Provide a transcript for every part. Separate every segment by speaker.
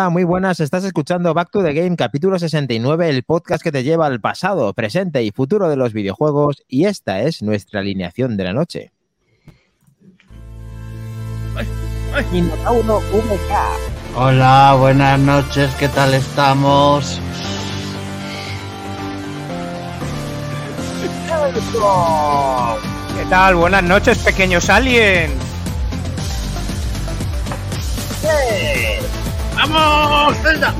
Speaker 1: Hola, muy buenas. Estás escuchando Back to the Game, capítulo 69, el podcast que te lleva al pasado, presente y futuro de los videojuegos. Y esta es nuestra alineación de la noche.
Speaker 2: Hola, buenas noches, ¿qué tal estamos?
Speaker 3: ¿Qué tal? Buenas noches, pequeños aliens.
Speaker 4: ¡Vamos, Zelda!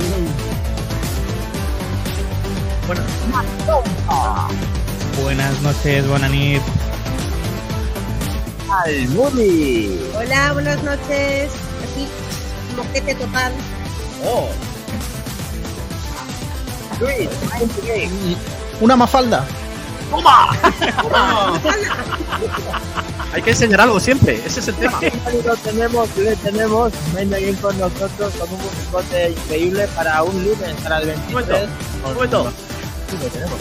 Speaker 3: Buenas noches, Bonanit.
Speaker 5: Hola, buenas noches. Aquí, moquete total.
Speaker 6: Una mafalda.
Speaker 4: Hay que enseñar algo siempre, ese es el tema.
Speaker 1: Lo tenemos, le tenemos Game con nosotros con un musicote increíble para un lunes, para el 23.
Speaker 4: momento, un momento.
Speaker 1: Sí, lo tenemos.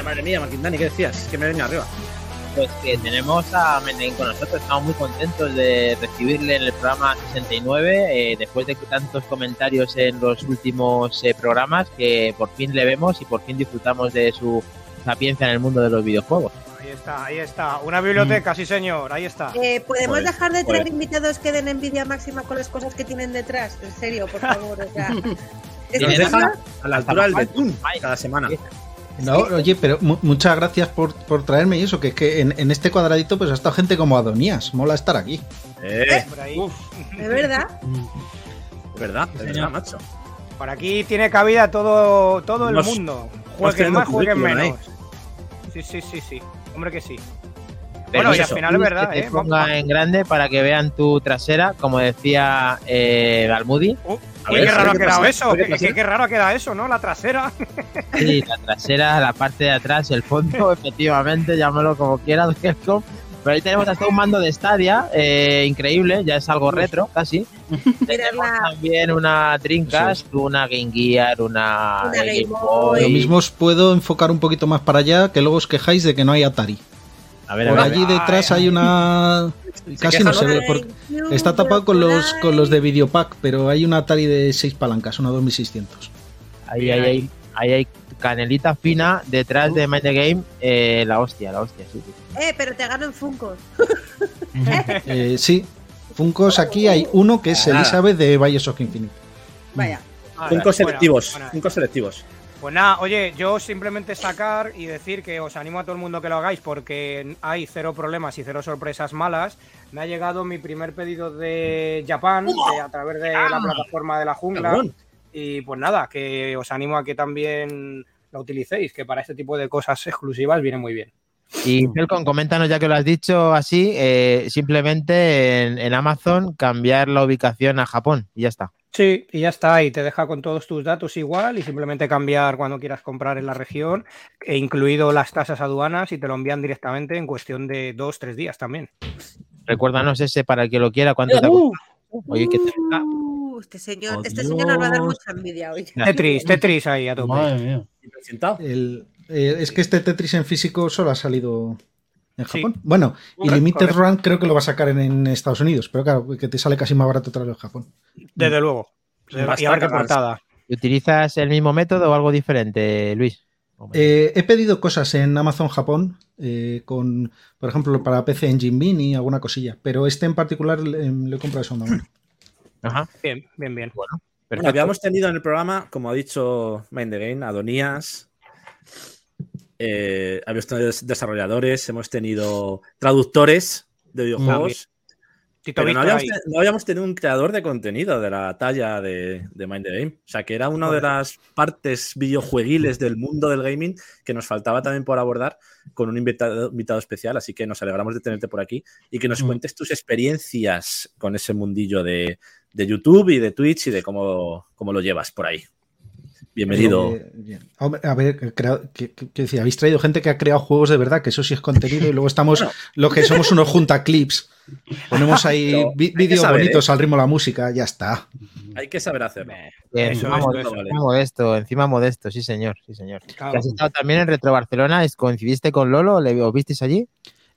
Speaker 4: Mía, madre mía, Maquindani, ¿qué decías? Que me venía arriba.
Speaker 1: Pues que tenemos a Mendein con nosotros, estamos muy contentos de recibirle en el programa 69, eh, después de tantos comentarios en los últimos eh, programas, que por fin le vemos y por fin disfrutamos de su sapiencia en el mundo de los videojuegos.
Speaker 3: Ahí está, ahí está. Una biblioteca, sí señor, ahí está.
Speaker 5: Eh, ¿Podemos
Speaker 4: Joder,
Speaker 5: dejar de traer
Speaker 4: joder.
Speaker 5: invitados que den envidia máxima con las cosas que tienen detrás? En serio, por favor. O sea, es
Speaker 4: Nos
Speaker 5: que
Speaker 4: deja a la altura del betún cada semana.
Speaker 6: No, oye, pero mu- muchas gracias por, por traerme y eso, que es que en, en este cuadradito pues ha estado gente como Adonías. Mola estar aquí.
Speaker 4: Eh,
Speaker 3: Por ahí.
Speaker 5: ¿De verdad?
Speaker 4: de verdad, de verdad, macho.
Speaker 3: Por aquí tiene cabida todo, todo el mundo. Jueguen más, jueguen menos. Sí, sí, sí, sí. Hombre que sí.
Speaker 1: Pero
Speaker 3: Bueno, y al final es verdad,
Speaker 1: que te
Speaker 3: ¿eh?
Speaker 1: ponga en grande para que vean tu trasera, como decía eh, Galmudi.
Speaker 3: Uh,
Speaker 4: A ver,
Speaker 3: qué
Speaker 4: a
Speaker 3: raro ha quedado eso.
Speaker 4: A qué
Speaker 3: raro ha quedado eso, ¿no? La trasera.
Speaker 1: Sí, la trasera, la parte de atrás, el fondo, efectivamente, llámalo como quieras. Pero ahí tenemos hasta un mando de Stadia, eh, increíble, ya es algo retro, casi. Tenemos también una Dreamcast, una Game Gear, una,
Speaker 5: Una
Speaker 1: Game
Speaker 5: Game
Speaker 1: Boy.
Speaker 6: Lo mismo os puedo enfocar un poquito más para allá, que luego os quejáis de que no hay Atari.
Speaker 1: A ver, a
Speaker 6: Por
Speaker 1: ver,
Speaker 6: allí detrás
Speaker 3: Ay,
Speaker 6: hay una... Casi no se ve, porque está tapado con los, con los de Videopack, pero hay una Atari de 6 palancas, una 2600.
Speaker 1: ahí, ahí, ahí, ahí hay canelita fina detrás de Mind the Game, eh, la hostia, la hostia, sí, sí.
Speaker 5: Eh, pero te gano en Funkos.
Speaker 6: Eh, sí, Funkos aquí hay uno que es. Elizabeth de Bioshock Infinite.
Speaker 5: Vaya.
Speaker 3: Bueno,
Speaker 4: selectivos, cinco selectivos.
Speaker 3: Pues nada, oye, yo simplemente sacar y decir que os animo a todo el mundo que lo hagáis porque hay cero problemas y cero sorpresas malas. Me ha llegado mi primer pedido de Japan de- a través de la plataforma de la jungla. Y pues nada, que os animo a que también lo utilicéis, que para este tipo de cosas exclusivas viene muy bien.
Speaker 1: Y Helcom, coméntanos ya que lo has dicho así, eh, simplemente en, en Amazon cambiar la ubicación a Japón y ya está.
Speaker 3: Sí, y ya está, y te deja con todos tus datos igual y simplemente cambiar cuando quieras comprar en la región, e incluido las tasas aduanas y te lo envían directamente en cuestión de dos, tres días también.
Speaker 1: Recuérdanos ese para el que lo quiera, cuánto te costado. Oye, que te...
Speaker 5: Uh, este señor,
Speaker 2: Oh,
Speaker 5: este señor nos va a dar mucha envidia hoy.
Speaker 3: Tetris, Tetris ahí a tope.
Speaker 2: Madre mía.
Speaker 6: Eh, es que este Tetris en físico solo ha salido en
Speaker 3: Sí.
Speaker 6: Japón. Bueno, y Limited
Speaker 3: correcto.
Speaker 6: Run creo que lo va a sacar en, en Estados Unidos, pero claro, que te sale casi más barato traerlo en Japón.
Speaker 3: Desde luego. Y qué portada.
Speaker 1: ¿Utilizas el mismo método o algo diferente, Luis?
Speaker 6: Eh, he pedido cosas en Amazon Japón, eh, con, por ejemplo, para PC Engine Mini y alguna cosilla, pero este en particular le, le he comprado de segunda mano.
Speaker 1: Ajá.
Speaker 3: Bien, bien, bien.
Speaker 4: Bueno, habíamos tenido en el programa, como ha dicho Mind the Game, Adonías. Eh, habíamos tenido desarrolladores, hemos tenido traductores de videojuegos.
Speaker 3: Tito
Speaker 4: Pero no habíamos, no tenido un creador de contenido de la talla de, de Mind the Game. O sea, que era una de las partes videojueguiles del mundo del gaming que nos faltaba también por abordar con un invitado, invitado especial. Así que nos alegramos de tenerte por aquí y que nos
Speaker 2: Mm.
Speaker 4: cuentes tus experiencias con ese mundillo de, de YouTube y de Twitch y de cómo, cómo lo llevas por ahí. Bienvenido.
Speaker 6: Eh, hombre, a ver, creo, que, que- que decía, habéis traído gente que ha creado juegos de verdad, que eso sí es contenido, y luego estamos los que somos unos junta clips. Ponemos ahí vídeos bonitos al ritmo de la música, ya está.
Speaker 4: Hay que saber hacerlo.
Speaker 1: Bien,
Speaker 3: Eso
Speaker 1: encima,
Speaker 3: es,
Speaker 1: modesto,
Speaker 3: eso
Speaker 4: vale.
Speaker 1: encima modesto, encima modesto, sí señor, sí señor.
Speaker 3: Claro.
Speaker 1: Has estado también en Retro Barcelona, ¿es- ¿coincidiste con Lolo? ¿Le os visteis allí?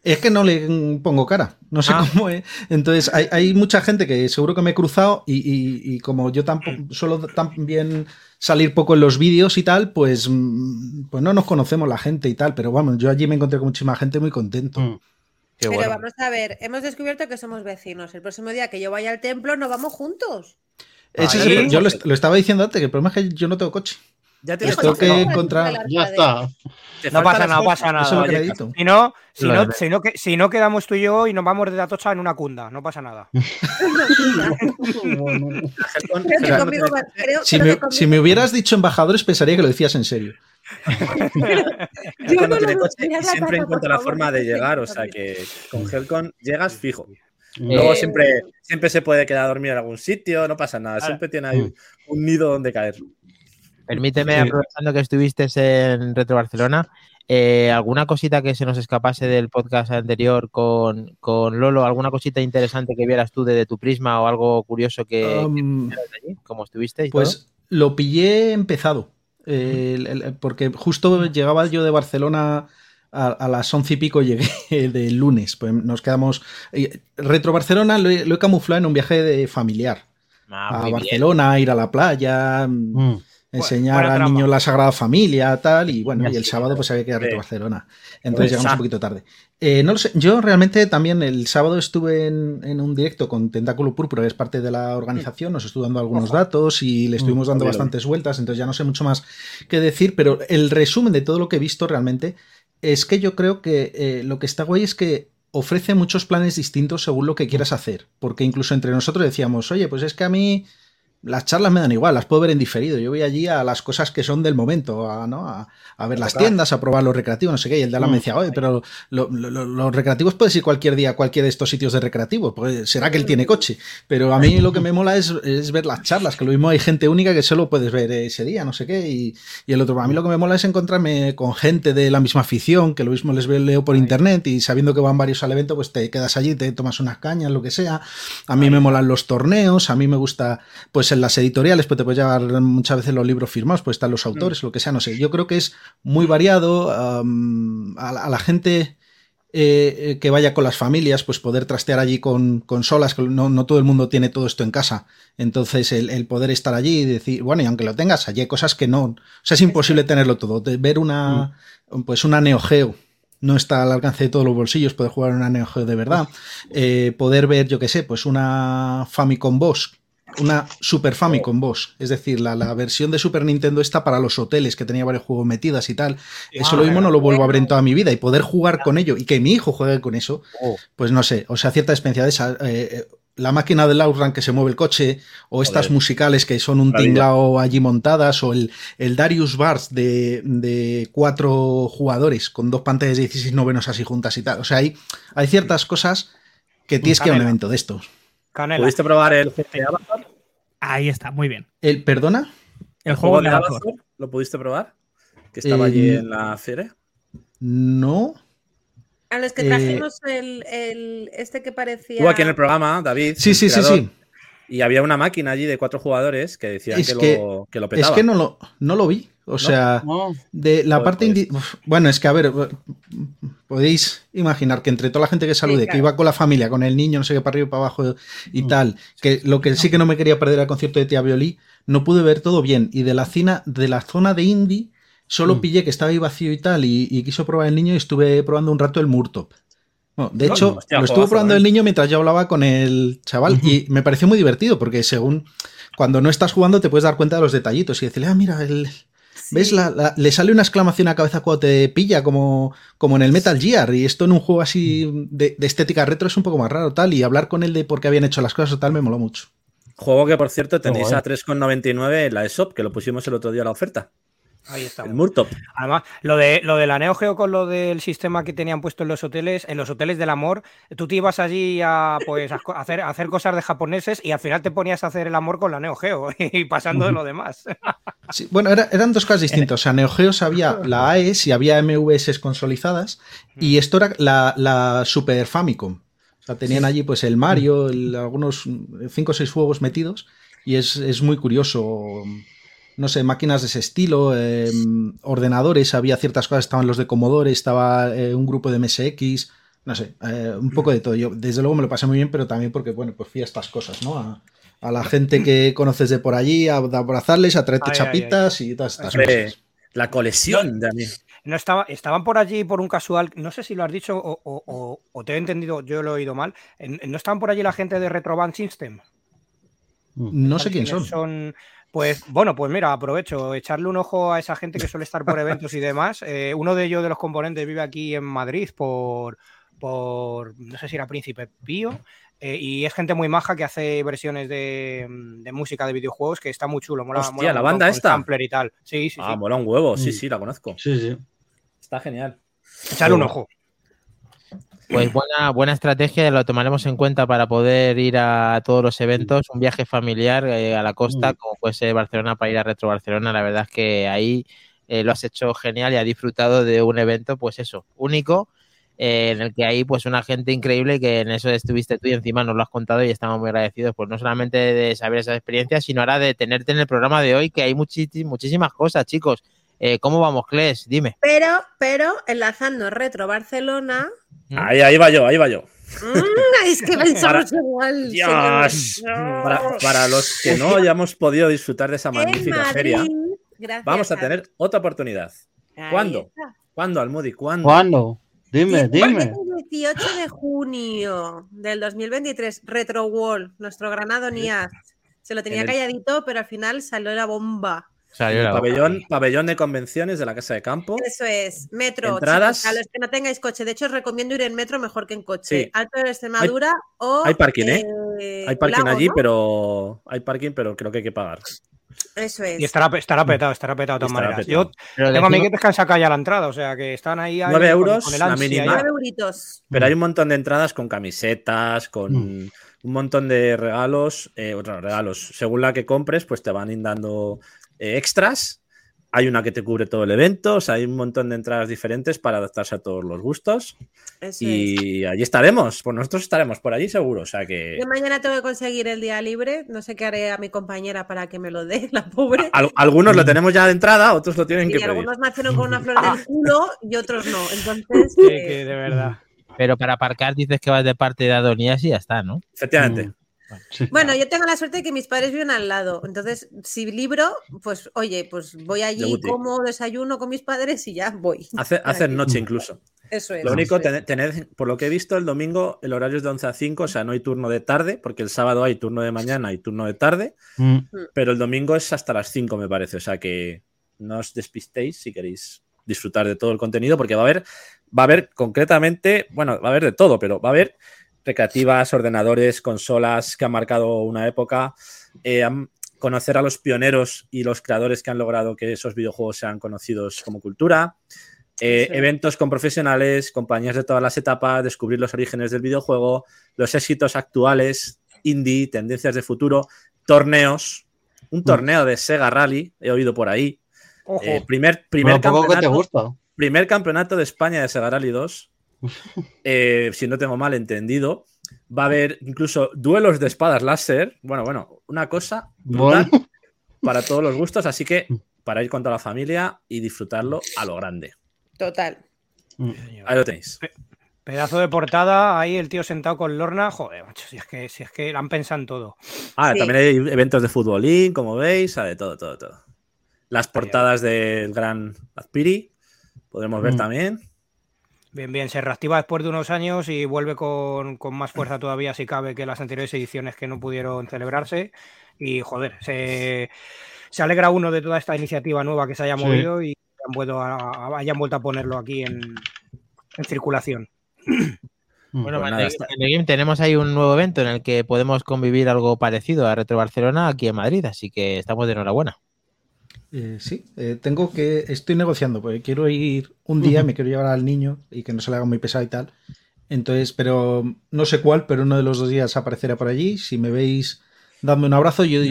Speaker 6: Es que no le mm, pongo cara, no sé
Speaker 1: Ah.
Speaker 6: cómo es. Entonces, hay, hay mucha gente que seguro que me he cruzado y, y- y como yo tampoco suelo también salir poco en los vídeos y tal, pues, mm, pues no nos conocemos la gente y tal, pero vamos, yo allí me encontré con muchísima gente muy contento.
Speaker 2: Mm.
Speaker 1: Qué
Speaker 5: Pero
Speaker 1: bueno.
Speaker 5: vamos a ver, hemos descubierto que somos vecinos. El próximo día que yo vaya al templo, nos vamos juntos.
Speaker 6: Es
Speaker 3: Ahí.
Speaker 6: el- yo lo, lo estaba diciendo antes, que el problema es que yo no tengo coche.
Speaker 4: Ya tienes
Speaker 6: tengo que
Speaker 4: ¿no?
Speaker 6: encontrar-
Speaker 2: Ya está.
Speaker 3: No pasa
Speaker 4: la
Speaker 3: nada, pasa nada. Si no, si no, si no, que- si no quedamos tú y yo y nos vamos de Atocha en una cunda, no pasa nada.
Speaker 6: Si me, hubieras dicho embajadores, pensaría que lo decías en serio.
Speaker 5: Yo
Speaker 4: no tiene coche
Speaker 5: la
Speaker 4: siempre encuentra la forma de llegar, o sea que con Helcon llegas fijo. Luego
Speaker 5: Eh,
Speaker 4: siempre, siempre se puede quedar a dormir en algún sitio, no pasa nada, siempre tiene ahí un nido donde caer.
Speaker 1: Permíteme,
Speaker 2: Sí.
Speaker 1: aprovechando que estuviste en Retro Barcelona, eh, ¿alguna cosita que se nos escapase del podcast anterior con, con Lolo? ¿Alguna cosita interesante que vieras tú desde tu prisma o algo curioso que,
Speaker 6: Um,
Speaker 1: allí? ¿Cómo estuviste? y todo?
Speaker 6: Pues lo pillé empezado. eh, el- el- porque justo llegaba yo de Barcelona a, a las once y pico, llegué del lunes. Pues nos quedamos. Retro Barcelona lo he, lo he camuflado en un viaje de familiar.
Speaker 1: Ah,
Speaker 6: a
Speaker 1: bien.
Speaker 6: Barcelona, ir a la playa, mm,
Speaker 2: Mm.
Speaker 6: Enseñar al niño la Sagrada Familia, tal. Y bueno, y el sábado pues había que ir a. Barcelona. Entonces llegamos un poquito tarde. Eh, no lo sé, yo realmente también el sábado estuve en, en un directo con Tentáculo Púrpura, que es parte de la organización, nos estuvo dando algunos datos y le estuvimos dando
Speaker 4: lo vi.
Speaker 6: bastantes vueltas, entonces ya no sé mucho más que decir, pero el resumen de todo lo que he visto realmente es que yo creo que eh, lo que está guay es que ofrece muchos planes distintos según lo que quieras hacer, porque incluso entre nosotros decíamos, oye, pues es que a mí las charlas me dan igual, las puedo ver en diferido. Yo voy allí a las cosas que son del momento, a, ¿no? a, a ver las tiendas, a probar los recreativos, no sé qué. Y el de Alan me decía, oye, pero lo- lo- lo- los recreativos puedes ir cualquier día a cualquiera de estos sitios de recreativos. Pues será que él tiene coche. Pero a mí lo que me mola es, es ver las charlas, que lo mismo hay gente única que solo puedes ver ese día, no sé qué. Y, y el otro, a mí lo que me mola es encontrarme con gente de la misma afición, que lo mismo les veo, leo por internet y sabiendo que van varios al evento, pues te quedas allí, te tomas unas cañas, lo que sea. A mí me molan los torneos, a mí me gusta, pues en las editoriales, pues te puedes llevar muchas veces los libros firmados, pues están los autores, lo que sea, no sé. Yo creo que es muy variado. a, la, a la gente eh, eh, que vaya con las familias, pues poder trastear allí con consolas, que no, no todo el mundo tiene todo esto en casa. Entonces, el, el poder estar allí y decir, bueno, y aunque lo tengas, allí hay cosas que no. O sea, es imposible tenerlo todo. De ver una, pues una Neo Geo no está al alcance de todos los bolsillos, poder jugar una Neo Geo de verdad. Eh, poder ver, yo qué sé, pues una Famicom Boss, una Super Famicom Boss, es decir, la, la versión de Super Nintendo está para los hoteles, que tenía varios juegos metidas y tal. Eso lo mismo no lo vuelvo a ver en toda mi vida y poder jugar con ello y que mi hijo juegue con eso,
Speaker 1: Oh.
Speaker 6: pues no sé, o sea, cierta experiencia de esa. eh, eh, la máquina del Outrun que se mueve el coche, o estas
Speaker 4: Joder.
Speaker 6: musicales que son un
Speaker 4: Maravilla.
Speaker 6: tinglao allí montadas, o el, el Darius Bars de, de cuatro jugadores con dos pantallas de 16 novenos así juntas y tal. O sea, hay, hay ciertas cosas que tienes que ir a un evento de estos.
Speaker 3: Canela.
Speaker 4: ¿Pudiste probar el GTA Avatar?
Speaker 7: Ahí está, muy bien.
Speaker 6: El, ¿Perdona?
Speaker 7: El juego de
Speaker 4: Avatar?
Speaker 7: Avatar.
Speaker 4: ¿Lo pudiste probar? Que estaba
Speaker 6: Eh,
Speaker 4: allí en la feria.
Speaker 6: No.
Speaker 5: A los que
Speaker 6: Eh,
Speaker 5: trajimos el, el- este que parecía.
Speaker 4: Estuvo aquí en el programa, David.
Speaker 6: Sí, sí, sí, sí.
Speaker 4: Y había una máquina allí de cuatro jugadores que decían
Speaker 6: Es
Speaker 4: que,
Speaker 6: que-
Speaker 4: lo, que lo
Speaker 6: Es
Speaker 4: petaba.
Speaker 6: que no lo, no lo vi. O sea,
Speaker 2: No.
Speaker 6: de la
Speaker 4: Joder,
Speaker 6: parte...
Speaker 4: pues.
Speaker 6: Bueno, es que a ver, podéis imaginar que entre toda la gente que salude,
Speaker 5: Sí,
Speaker 6: que iba con la familia, con el niño, no sé qué, para arriba y para abajo y
Speaker 2: Mm.
Speaker 6: tal, que lo que sí que no me quería perder era el concierto de Tía Violí, no pude ver todo bien. Y de la, cina, de la zona de indie, solo
Speaker 2: Mm.
Speaker 6: pillé que estaba ahí vacío y tal, y, y quiso probar el niño y estuve probando un rato el Murtop. Bueno, de
Speaker 4: No,
Speaker 6: hecho,
Speaker 4: hostia,
Speaker 6: lo estuvo probando
Speaker 4: ¿eh?
Speaker 6: el niño mientras yo hablaba con el chaval y me pareció muy divertido porque según cuando no estás jugando te puedes dar cuenta de los detallitos y decirle, ah, mira, el, ¿ves? La, la- le sale una exclamación a cabeza cuando te pilla como, como en el Metal Gear y esto en un juego así de, de estética retro es un poco más raro tal y hablar con él de por qué habían hecho las cosas o tal me moló mucho.
Speaker 4: Juego que, por cierto, tenéis
Speaker 2: guay.
Speaker 4: a 3,99 en la ESOP, que lo pusimos el otro día a la oferta.
Speaker 3: Ahí está.
Speaker 4: El Murtop.
Speaker 3: Además, lo de, lo de la Neo Geo con lo del sistema que tenían puesto en los hoteles, en los hoteles del amor, tú te ibas allí a, pues, a hacer, a hacer cosas de japoneses y al final te ponías a hacer el amor con la Neo Geo y pasando de lo demás.
Speaker 6: Sí, bueno, era- eran dos cosas distintas. O sea, Neo Geo había la AES y había MVS consolidadas. Y esto era la, la Super Famicom. O sea, tenían allí pues el Mario, el- algunos 5 o 6 juegos metidos. Y es, es muy curioso. No sé, máquinas de ese estilo, eh, ordenadores, había ciertas cosas, estaban los de Commodore, estaba eh, un grupo de MSX, no sé, eh, un poco de todo. Yo, desde luego me lo pasé muy bien, pero también porque, bueno, pues fui a estas cosas, ¿no? A, a la gente que conoces de por allí, a, a abrazarles, a traerte
Speaker 3: Ay, ay,
Speaker 6: chapitas y todas estas
Speaker 4: Hombre,
Speaker 6: cosas.
Speaker 4: la colección de mí.
Speaker 3: No estaba, estaban por allí por un casual, no sé si lo has dicho o, o- o- o te he entendido, yo lo he oído mal. ¿No estaban por allí la gente de Retroband System?
Speaker 6: No sé quién
Speaker 3: ¿Quiénes
Speaker 6: son.
Speaker 3: Pues bueno, pues mira, aprovecho, echarle un ojo a esa gente que suele estar por eventos y demás. Eh, uno de ellos, de los componentes, vive aquí en Madrid por, por no sé si era Príncipe Pío. eh, y es gente muy maja que hace versiones de, de música de videojuegos que está muy chulo. Mola,
Speaker 4: Hostia,
Speaker 3: mola
Speaker 4: ¿la banda esta?
Speaker 3: sampler y tal. Sí, sí,
Speaker 4: Ah,
Speaker 3: sí.
Speaker 4: mola un huevo. Sí,
Speaker 2: Mm.
Speaker 4: sí, la conozco.
Speaker 2: Sí, sí.
Speaker 4: Está genial.
Speaker 3: Echarle un ojo.
Speaker 1: Pues buena, buena estrategia, lo tomaremos en cuenta para poder ir a todos los eventos, un viaje familiar eh, a la costa,
Speaker 2: Mm.
Speaker 1: como puede ser Barcelona para ir a Retro Barcelona. La verdad es que ahí eh, lo has hecho genial y has disfrutado de un evento, pues eso, único, eh, en el que hay pues una gente increíble que en eso estuviste tú y encima nos lo has contado y estamos muy agradecidos, pues no solamente de saber esas experiencias, sino ahora de tenerte en el programa de hoy, que hay muchísimas cosas, chicos. Eh, ¿Cómo vamos, Kles? Dime.
Speaker 5: Pero, pero, enlazando Retro Barcelona.
Speaker 4: Ahí, ahí va yo, ahí va yo.
Speaker 5: Mm, es que pensamos
Speaker 4: Para-
Speaker 5: igual.
Speaker 4: Dios. Para, para los que no hayamos podido disfrutar de esa magnífica
Speaker 5: Madrid,
Speaker 4: feria,
Speaker 5: gracias
Speaker 4: vamos a tener otra oportunidad. ¿Cuándo?
Speaker 5: está.
Speaker 4: ¿Cuándo, Almudi? ¿Cuándo?
Speaker 2: ¿Cuándo? Dime,
Speaker 5: Sí,
Speaker 2: dime.
Speaker 5: el 18 de junio del 2023, Retro Wall, nuestro granado Niaz. Se lo tenía
Speaker 4: el-
Speaker 5: calladito, pero al final salió la bomba.
Speaker 4: El pabellón, pabellón de convenciones de la Casa de Campo.
Speaker 5: Eso es, metro.
Speaker 4: Entradas.
Speaker 5: chicos, a los que no tengáis coche. De hecho, os recomiendo ir en metro mejor que en coche.
Speaker 4: Sí.
Speaker 5: Alto de Extremadura o.
Speaker 4: hay parking, ¿eh?
Speaker 5: eh,
Speaker 4: Hay parking
Speaker 5: Lago,
Speaker 4: allí,
Speaker 5: ¿no?
Speaker 4: pero hay parking, pero creo que hay que pagar.
Speaker 5: Eso es.
Speaker 3: Y estará, estará petado, estará petado de todas
Speaker 4: Estará
Speaker 3: maneras.
Speaker 4: petado.
Speaker 3: Yo
Speaker 1: Pero
Speaker 3: tengo
Speaker 1: decimos-
Speaker 3: amiguetes que han sacado ya la entrada, o sea que están ahí. ahí
Speaker 4: Nueve
Speaker 3: con-
Speaker 4: euros,
Speaker 3: con el
Speaker 4: la mínima.
Speaker 3: ahí.
Speaker 5: Nueve euritos.
Speaker 4: Pero hay un montón de entradas con camisetas, con un montón de regalos, eh, otros regalos. Según la que compres, pues te van dando extras. Hay una que te cubre todo el evento, o sea, hay un montón de entradas diferentes para adaptarse a todos los gustos.
Speaker 5: Eso es.
Speaker 4: Y allí estaremos, pues nosotros estaremos por allí seguro, o sea que
Speaker 5: Yo mañana tengo que conseguir el día libre. No sé qué haré a mi compañera para que me lo dé, la pobre.
Speaker 4: al- algunos lo tenemos ya de entrada, otros lo tienen
Speaker 5: Y
Speaker 4: que pedir.
Speaker 5: algunos nacieron con una flor en el culo y otros no. Entonces,
Speaker 3: Sí,
Speaker 5: eh,
Speaker 3: que de verdad.
Speaker 1: Pero para aparcar dices que vas de parte de Adonías y ya está, ¿no?
Speaker 4: Efectivamente.
Speaker 2: Mm. Sí.
Speaker 5: bueno, yo tengo la suerte de que mis padres viven al lado. Entonces, si libro, pues oye, pues voy allí,
Speaker 4: Debuti.
Speaker 5: como desayuno con mis padres y ya voy.
Speaker 4: Hace, hacer noche incluso.
Speaker 5: Eso es.
Speaker 4: Lo único, tened, tened- por lo que he visto, el domingo el horario es de 11 a 5, o sea, no hay turno de tarde, porque el sábado hay turno de mañana y turno de tarde,
Speaker 2: Mm.
Speaker 4: pero el domingo es hasta las 5, me parece, o sea que no os despistéis si queréis disfrutar de todo el contenido, porque va a haber, va a haber concretamente, bueno, va a haber de todo, pero va a haber recreativas, ordenadores, consolas que han marcado una época, eh, conocer a los pioneros y los creadores que han logrado que esos videojuegos sean conocidos como cultura, eh,
Speaker 5: Sí.
Speaker 4: eventos con profesionales, compañías de todas las etapas, descubrir los orígenes del videojuego, los éxitos actuales, indie, tendencias de futuro, torneos, un torneo de Sega Rally, he oído por ahí.
Speaker 3: Ojo.
Speaker 4: Eh, primer, primer,
Speaker 2: Bueno, poco que te
Speaker 4: campeonato,
Speaker 2: gusta.
Speaker 4: primer campeonato de España de Sega Rally 2. Eh, si no tengo mal entendido. Va a haber incluso duelos de espadas láser. Bueno, bueno, una cosa brutal
Speaker 2: Bueno,
Speaker 4: para todos los gustos. Así que para ir con toda la familia y disfrutarlo a lo grande.
Speaker 5: Total.
Speaker 4: Ahí lo tenéis.
Speaker 3: Pedazo de portada, ahí el tío sentado con Lorna. Joder, macho, si es que, si es que la han pensado en todo.
Speaker 4: Ah,
Speaker 5: Sí.
Speaker 4: también hay eventos de futbolín, como veis, de todo, todo, todo. Las portadas del gran Azpiri, podremos ver
Speaker 2: Mm.
Speaker 4: también.
Speaker 3: Bien, bien, se reactiva después de unos años y vuelve con, con más fuerza todavía, si cabe, que las anteriores ediciones que no pudieron celebrarse. Y joder, se, se alegra uno de toda esta iniciativa nueva que se haya
Speaker 2: Sí.
Speaker 3: movido y hayan vuelto a, hayan vuelto a ponerlo aquí en, en circulación.
Speaker 1: Bueno,
Speaker 4: Pues
Speaker 1: en
Speaker 4: nada,
Speaker 1: The-
Speaker 4: está-
Speaker 1: en The Game tenemos ahí un nuevo evento en el que podemos convivir algo parecido a Retro Barcelona aquí en Madrid, así que estamos de enhorabuena.
Speaker 6: Eh, sí, eh, tengo que. Estoy negociando, porque quiero ir un día, me quiero llevar al niño y que no se le haga muy pesado y tal. Entonces, pero no sé cuál, pero uno de los dos días aparecerá por allí. Si me veis, dadme un abrazo, yo,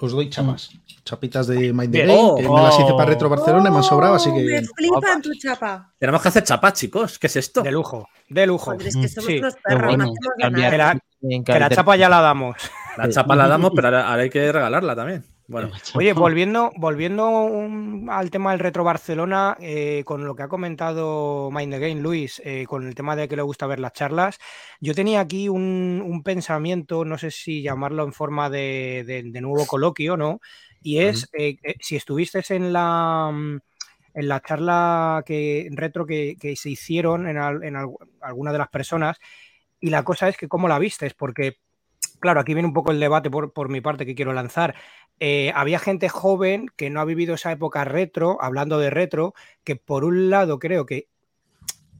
Speaker 6: os doy chapas. Chapitas de Mind the. Game,
Speaker 4: Oh,
Speaker 6: que me las hice para Retro Barcelona y me han sobrado, así
Speaker 5: Oh,
Speaker 6: que.
Speaker 5: Me flipan tu chapa.
Speaker 4: Tenemos que hacer chapas, chicos. ¿Qué es esto?
Speaker 3: De lujo, de lujo.
Speaker 5: Joder, es que somos
Speaker 3: Sí,
Speaker 5: unos
Speaker 2: qué
Speaker 5: perros,
Speaker 2: bueno.
Speaker 5: no hacemos de
Speaker 1: Cambiar
Speaker 3: Que la, que chapa ya la damos.
Speaker 4: La chapa la damos, pero ahora, ahora hay que regalarla también. Bueno,
Speaker 3: Oye, volviendo, volviendo un- al tema del Retro Barcelona, eh, con lo que ha comentado Mind the Game, Luis, eh, con el tema de que le gusta ver las charlas, yo tenía aquí un, un pensamiento, no sé si llamarlo en forma de, de- de nuevo coloquio, ¿no? Y es, eh, si estuviste en la, en la charla que, retro que, que se hicieron en, al- en al- alguna de las personas, y la cosa es que cómo la vistes, porque, claro, aquí viene un poco el debate por, por mi parte que quiero lanzar. Eh, había gente joven que no ha vivido esa época retro, hablando de retro, que por un lado creo que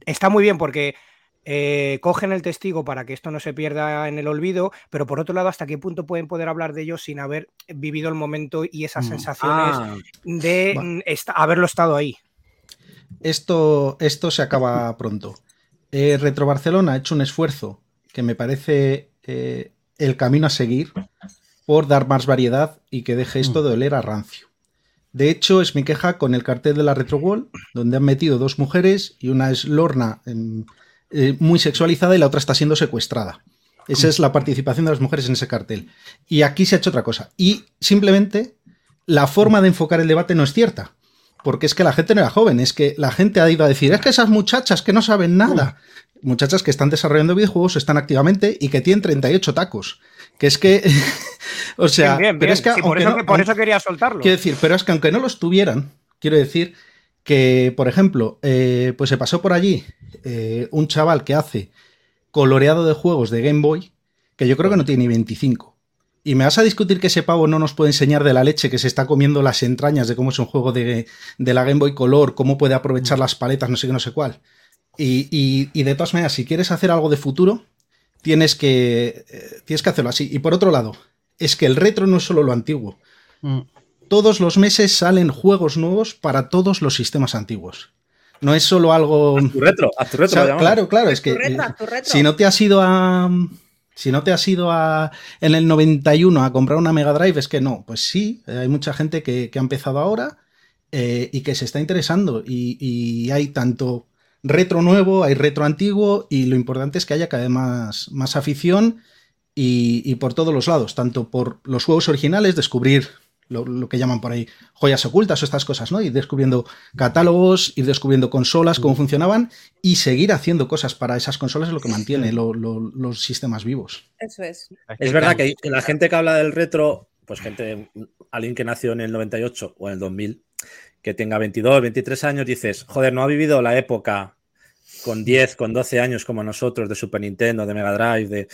Speaker 3: está muy bien porque eh, cogen el testigo para que esto no se pierda en el olvido, pero por otro lado, hasta qué punto pueden poder hablar de ellos sin haber vivido el momento y esas
Speaker 6: Mm.
Speaker 3: sensaciones
Speaker 4: ah,
Speaker 3: de haberlo estado ahí.
Speaker 6: Esto, esto se acaba pronto. Eh, Retro Barcelona ha hecho un esfuerzo que me parece eh, el camino a seguir por dar más variedad y que deje esto de oler a rancio. De hecho, es mi queja con el cartel de la Retro Wall, donde han metido dos mujeres y una es Lorna em, eh, muy sexualizada y la otra está siendo secuestrada. Esa es la participación de las mujeres en ese cartel. Y aquí se ha hecho otra cosa. Y simplemente la forma de enfocar el debate no es cierta. Porque es que la gente no era joven, es que la gente ha ido a decir, es que esas muchachas que no saben nada, muchachas que están desarrollando videojuegos, están activamente y que tienen 38 tacos. Que es que, o sea,
Speaker 3: Bien, bien,
Speaker 6: pero
Speaker 3: bien.
Speaker 6: es que
Speaker 3: Sí, por,
Speaker 6: aunque
Speaker 3: eso,
Speaker 6: no-
Speaker 3: que- por eso quería soltarlo.
Speaker 6: Quiero decir, pero es que aunque no los tuvieran, quiero decir que, por ejemplo, eh, pues se pasó por allí eh, un chaval que hace coloreado de juegos de Game Boy, que yo creo que no tiene ni 25. Y me vas a discutir que ese pavo no nos puede enseñar de la leche que se está comiendo las entrañas de cómo es un juego de, de la Game Boy Color, cómo puede aprovechar las paletas, no sé qué, no sé cuál. Y, y- y de todas maneras, si quieres hacer algo de futuro, tienes que, eh, tienes que hacerlo así. Y por otro lado, es que el retro no es solo lo antiguo
Speaker 2: Mm.
Speaker 6: todos los meses salen juegos nuevos para todos los sistemas antiguos. No es solo algo.
Speaker 4: haz tu retro, haz tu retro.
Speaker 6: O sea,
Speaker 4: lo llamamos.
Speaker 6: claro, claro, es
Speaker 5: Tu
Speaker 6: que
Speaker 5: retro,
Speaker 6: eh,
Speaker 5: tu retro.
Speaker 6: si no te has ido a. Si no te has ido a, en el 91 a comprar una Mega Drive, es que no. Pues sí, eh, hay mucha gente que, ha empezado ahora eh, y que se está interesando. Y, hay tanto retro nuevo, hay retro antiguo, y lo importante es que haya cada vez más, más afición y por todos los lados, tanto por los juegos originales, descubrir lo, lo que llaman por ahí joyas ocultas o estas cosas, ¿no? Ir descubriendo catálogos, ir descubriendo consolas, cómo funcionaban y seguir haciendo cosas para esas consolas es lo que mantiene lo- lo- los sistemas vivos.
Speaker 5: Eso es.
Speaker 4: Es verdad que, que la gente que habla del retro, pues gente, alguien que nació en el 98 o en el 2000, que tenga 22, 23 años, dices, joder, no ha vivido la época con 10, con 12 años como nosotros de Super Nintendo, de Mega Drive, de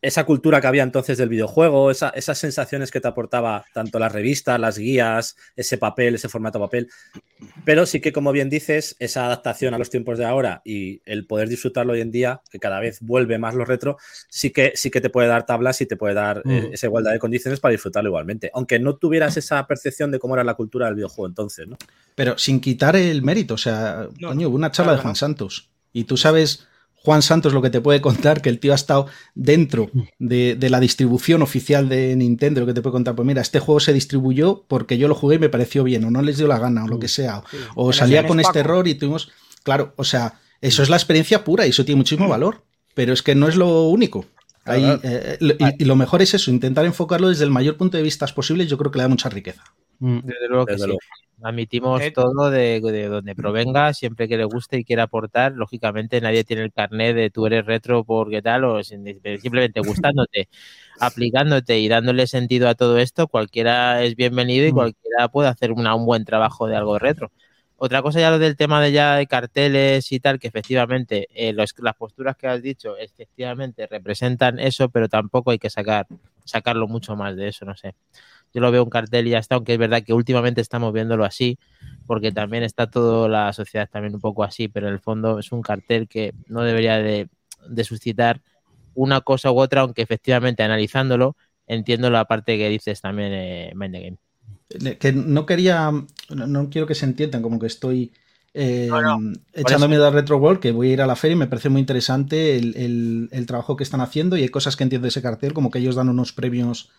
Speaker 4: esa cultura que había entonces del videojuego, esa- esas sensaciones que te aportaba tanto las revistas, las guías, ese papel, ese formato papel. Pero sí que, como bien dices, esa adaptación a los tiempos de ahora y el poder disfrutarlo hoy en día, que cada vez vuelve más lo retro, sí que, sí que te puede dar tablas y te puede dar eh,
Speaker 2: Mm.
Speaker 4: esa igualdad de condiciones para disfrutarlo igualmente. Aunque no tuvieras esa percepción de cómo era la cultura del videojuego entonces, ¿no?
Speaker 6: Pero sin quitar el mérito, o sea,
Speaker 3: No,
Speaker 6: coño, hubo una charla
Speaker 3: claro
Speaker 6: de Juan
Speaker 3: no.
Speaker 6: Santos y tú sabes, Juan Santos, lo que te puede contar, que el tío ha estado dentro de, de la distribución oficial de Nintendo, lo que te puede contar, pues mira, este juego se distribuyó porque yo lo jugué y me pareció bien, o no les dio la gana, o lo que sea,
Speaker 3: Sí.
Speaker 6: o salía con
Speaker 3: Paco.
Speaker 6: este error y tuvimos, claro, o sea, eso es la experiencia pura y eso tiene muchísimo valor, pero es que no es lo único. Ahí, eh, lo- y, y lo mejor es eso, intentar enfocarlo desde el mayor punto de vista posible, yo creo que le da mucha riqueza.
Speaker 2: Mm.
Speaker 1: Desde luego que
Speaker 4: Desde
Speaker 1: sí.
Speaker 4: luego.
Speaker 1: Admitimos
Speaker 3: Eh,
Speaker 1: todo de, de donde provenga, siempre que le guste y quiera aportar. Lógicamente, nadie tiene el carnet de tú eres retro porque tal, o sin- simplemente gustándote, aplicándote y dándole sentido a todo esto. Cualquiera es bienvenido y
Speaker 2: Mm.
Speaker 1: cualquiera puede hacer una- un buen trabajo de algo retro. Otra cosa ya lo del tema de ya de carteles y tal, que efectivamente eh, los- las posturas que has dicho efectivamente representan eso, pero tampoco hay que sacar sacarlo mucho más de eso, no sé. Yo lo veo un cartel y ya está, aunque es verdad que últimamente estamos viéndolo así, porque también está toda la sociedad también un poco así, pero en el fondo es un cartel que no debería de, de suscitar una cosa u otra, aunque efectivamente analizándolo entiendo la parte que dices también, eh, Mind the Game.
Speaker 6: que no quería, no, no quiero que se entiendan como que estoy eh,
Speaker 1: No,
Speaker 6: miedo a Retro World, que voy a ir a la feria y me parece muy interesante el, el- el trabajo que están haciendo y hay cosas que entiendo de ese cartel, como que ellos dan unos premios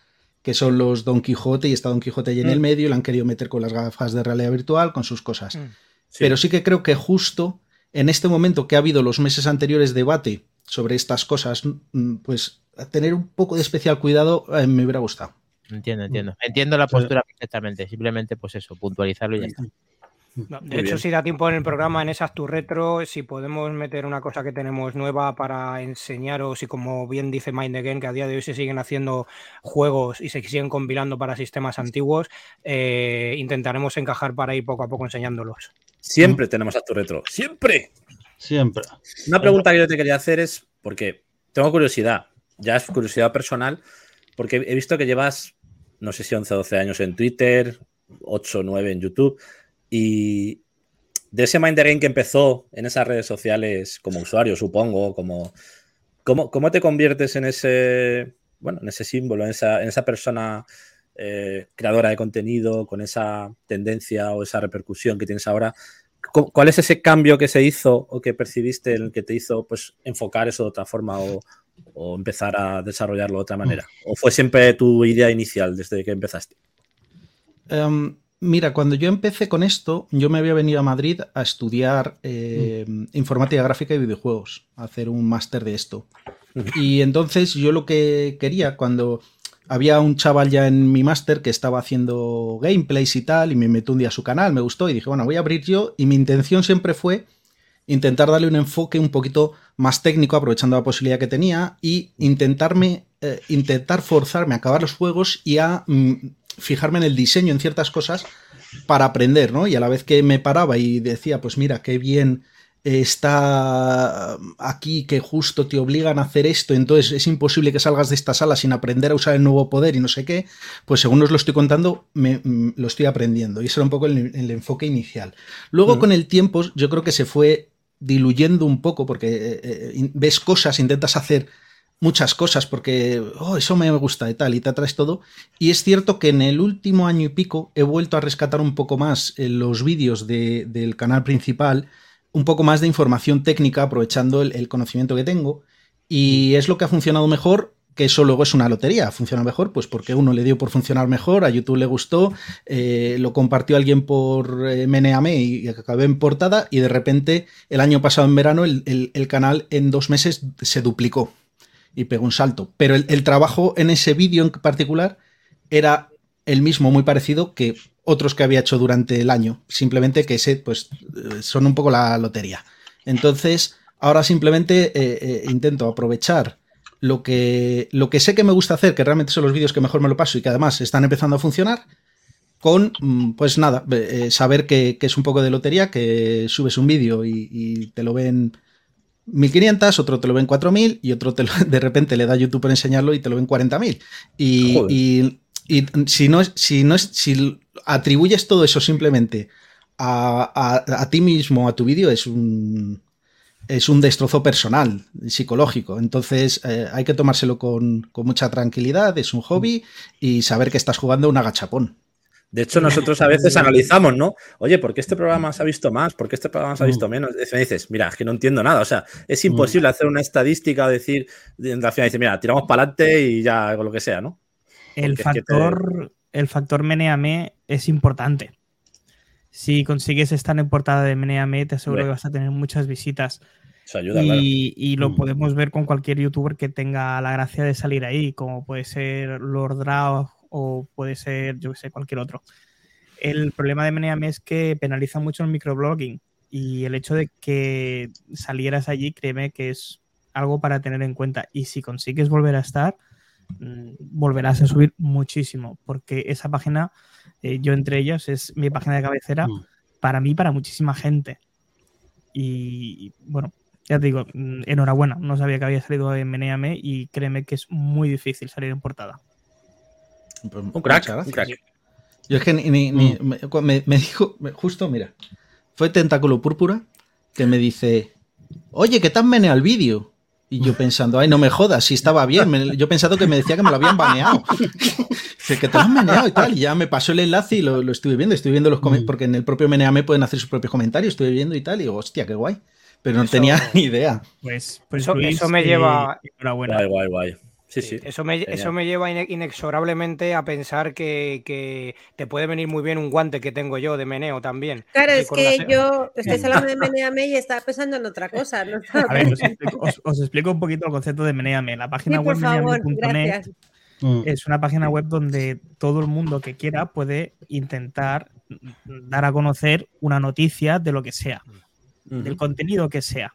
Speaker 6: que son los Don Quijote y está Don Quijote ahí en el
Speaker 4: Mm.
Speaker 6: medio y lo han querido meter con las gafas de realidad virtual, con sus cosas.
Speaker 3: Mm.
Speaker 4: Sí.
Speaker 6: Pero sí que creo que justo en este momento que ha habido los meses anteriores debate sobre estas cosas, mm, pues tener un poco de especial cuidado eh, me hubiera gustado.
Speaker 1: Entiendo, entiendo. Entiendo la postura perfectamente. Simplemente, pues eso, puntualizarlo y ya está.
Speaker 3: No, de
Speaker 4: Muy
Speaker 3: hecho,
Speaker 4: bien.
Speaker 3: si da tiempo en el programa, en esas tu retro, si podemos meter una cosa que tenemos nueva para enseñaros, y como bien dice Mind Again, que a día de hoy se siguen haciendo juegos y se siguen compilando para sistemas antiguos, eh, intentaremos encajar para ir poco a poco enseñándolos.
Speaker 4: Siempre tenemos Acto Retro. ¡Siempre!
Speaker 2: Siempre.
Speaker 4: Una pregunta que yo te quería hacer es, porque tengo curiosidad, ya es curiosidad personal, porque he visto que llevas, no sé si 11 o 12 años en Twitter, 8 o 9 en YouTube, y de ese Mind Game que empezó en esas redes sociales como usuario, supongo, como, ¿cómo, cómo te conviertes en ese, bueno, en ese símbolo, en esa, persona eh, creadora de contenido, con esa tendencia o esa repercusión que tienes ahora? ¿Cu- ¿Cuál es ese cambio que se hizo o que percibiste en el que te hizo pues, enfocar eso de otra forma o, o empezar a desarrollarlo de otra manera? ¿O fue siempre tu idea inicial desde que empezaste?
Speaker 6: Em, mira, cuando yo empecé con esto, yo me había venido a Madrid a estudiar eh, informática gráfica y videojuegos, a hacer un máster de esto. Y entonces yo lo que quería, cuando había un chaval ya en mi máster que estaba haciendo gameplays y tal, y me metí un día a su canal, me gustó y dije, bueno, voy a abrir yo, y mi intención siempre fue intentar darle un enfoque un poquito más técnico, aprovechando la posibilidad que tenía, y intentarme, eh, intentar forzarme a acabar los juegos y a mm, fijarme en el diseño, en ciertas cosas, para aprender, ¿no? Y a la vez que me paraba y decía, pues mira, qué bien está aquí que justo te obligan a hacer esto, entonces es imposible que salgas de esta sala sin aprender a usar el nuevo poder y no sé qué, pues según os lo estoy contando, me, mm, lo estoy aprendiendo. Y ese era un poco el, el enfoque inicial. Luego,
Speaker 4: Ujú.
Speaker 6: con el tiempo, yo creo que se fue diluyendo un poco, porque eh, eh, ves cosas, intentas hacer muchas cosas, porque oh, eso me gusta y tal, y te atraes todo. Y es cierto que en el último año y pico he vuelto a rescatar un poco más en los vídeos de- del canal principal, un poco más de información técnica, aprovechando el, el conocimiento que tengo. Y es lo que ha funcionado mejor, que eso luego es una lotería. Funciona mejor, pues porque uno le dio por funcionar mejor, a YouTube le gustó, eh, lo compartió alguien por eh, Meneame y, y acabé en portada. Y de repente, el año pasado en verano, el, el- el canal en dos meses se duplicó y pegó un salto. Pero el, trabajo en ese vídeo en particular era el mismo, muy parecido que otros que había hecho durante el año. Simplemente que ese, pues, eh, son un poco la lotería. Entonces, ahora simplemente eh, eh, intento aprovechar lo que, lo que sé que me gusta hacer, que realmente son los vídeos que mejor me lo paso y que además están empezando a funcionar, con, mm, pues nada, saber que, es un poco de lotería, que subes un vídeo y te lo ven 1500, otro te lo ven 4000 y otro te lo- de repente le da YouTube por enseñarlo y te lo ven 40000. Y, y, y si no es, si no si atribuyes todo eso simplemente a, a- a ti mismo, a tu vídeo, es un es un destrozo personal, psicológico. Entonces eh, hay que tomárselo con, con mucha tranquilidad, es un hobby y saber que estás jugando un agachapón.
Speaker 4: De hecho, nosotros a veces analizamos, ¿no? Oye, ¿por qué este programa se ha visto más? ¿Por qué este programa se ha visto menos? Y me dices, mira, es que no entiendo nada. O sea, es imposible hacer una estadística o decir, al final dices, mira, tiramos para adelante y ya hago lo que sea, ¿no?
Speaker 7: El
Speaker 4: Porque es que te-
Speaker 7: factor, el factor Meneame es importante. Si consigues estar en portada de Meneame, te aseguro que vas a tener muchas visitas.
Speaker 4: Eso ayuda, claro.
Speaker 7: Y, y lo
Speaker 2: Mm.
Speaker 7: podemos ver con cualquier youtuber que tenga la gracia de salir ahí, como puede ser Lord Draw o puede ser, yo que sé, cualquier otro. El problema de Meneame es que penaliza mucho el microblogging y el hecho de que salieras allí, créeme que es algo para tener en cuenta. Y si consigues volver a estar, mm, volverás a subir muchísimo, porque esa página, eh, yo entre ellas, es mi página de cabecera
Speaker 2: Mm.
Speaker 7: para mí, para muchísima gente. Y bueno, ya te digo, mm, enhorabuena, no sabía que había salido en Meneame y créeme que es muy difícil salir en portada.
Speaker 4: Un crack,
Speaker 6: muchas
Speaker 4: un crack.
Speaker 6: Yo es que ni, ni- ni- me, dijo, justo, mira, fue Tentáculo Púrpura que me dice, oye, ¿qué tan menea el vídeo? Y yo pensando, ay, no me jodas, si estaba bien. Me- yo pensado que me decía que me lo habían baneado. Que te lo han meneado y tal. Y ya me pasó el enlace y lo, lo estuve viendo. Estuve viendo los comentarios, porque en el propio Meneame pueden hacer sus propios comentarios. Estuve viendo y tal. Y digo, hostia, qué guay. Pero no
Speaker 3: Eso-
Speaker 6: tenía ni idea.
Speaker 7: Pues, pues
Speaker 3: Eso-
Speaker 7: Luis,
Speaker 3: eso me
Speaker 7: eh,
Speaker 3: lleva-
Speaker 7: enhorabuena.
Speaker 4: Guay, guay, guay. Sí, sí.
Speaker 3: Eso me,
Speaker 4: Genial.
Speaker 3: eso me lleva ine- inexorablemente a pensar que, que te puede venir muy bien un guante que tengo yo de meneo también.
Speaker 5: Claro, es que yo estoy hablando de Meneame y estaba pensando en otra cosa. ¿no?
Speaker 7: A ver, os explico, os- os explico un poquito el concepto de Meneame. La
Speaker 5: Sí,
Speaker 7: página
Speaker 5: por
Speaker 7: web meneame.net.
Speaker 2: Mm.
Speaker 7: es una página web donde todo el mundo que quiera puede intentar dar a conocer una noticia de lo que sea, del contenido que sea.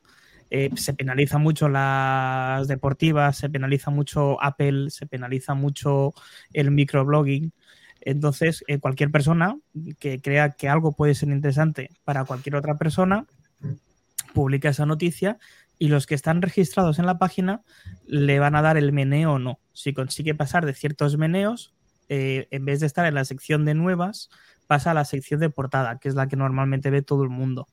Speaker 7: Eh, se penaliza mucho las deportivas, se penaliza mucho Apple, se penaliza mucho el microblogging. Entonces, eh, cualquier persona que crea que algo puede ser interesante para cualquier otra persona, publica esa noticia y los que están registrados en la página le van a dar el meneo o no. Si consigue pasar de ciertos meneos, eh, en vez de estar en la sección de nuevas, pasa a la sección de portada, que es la que normalmente ve todo el mundo.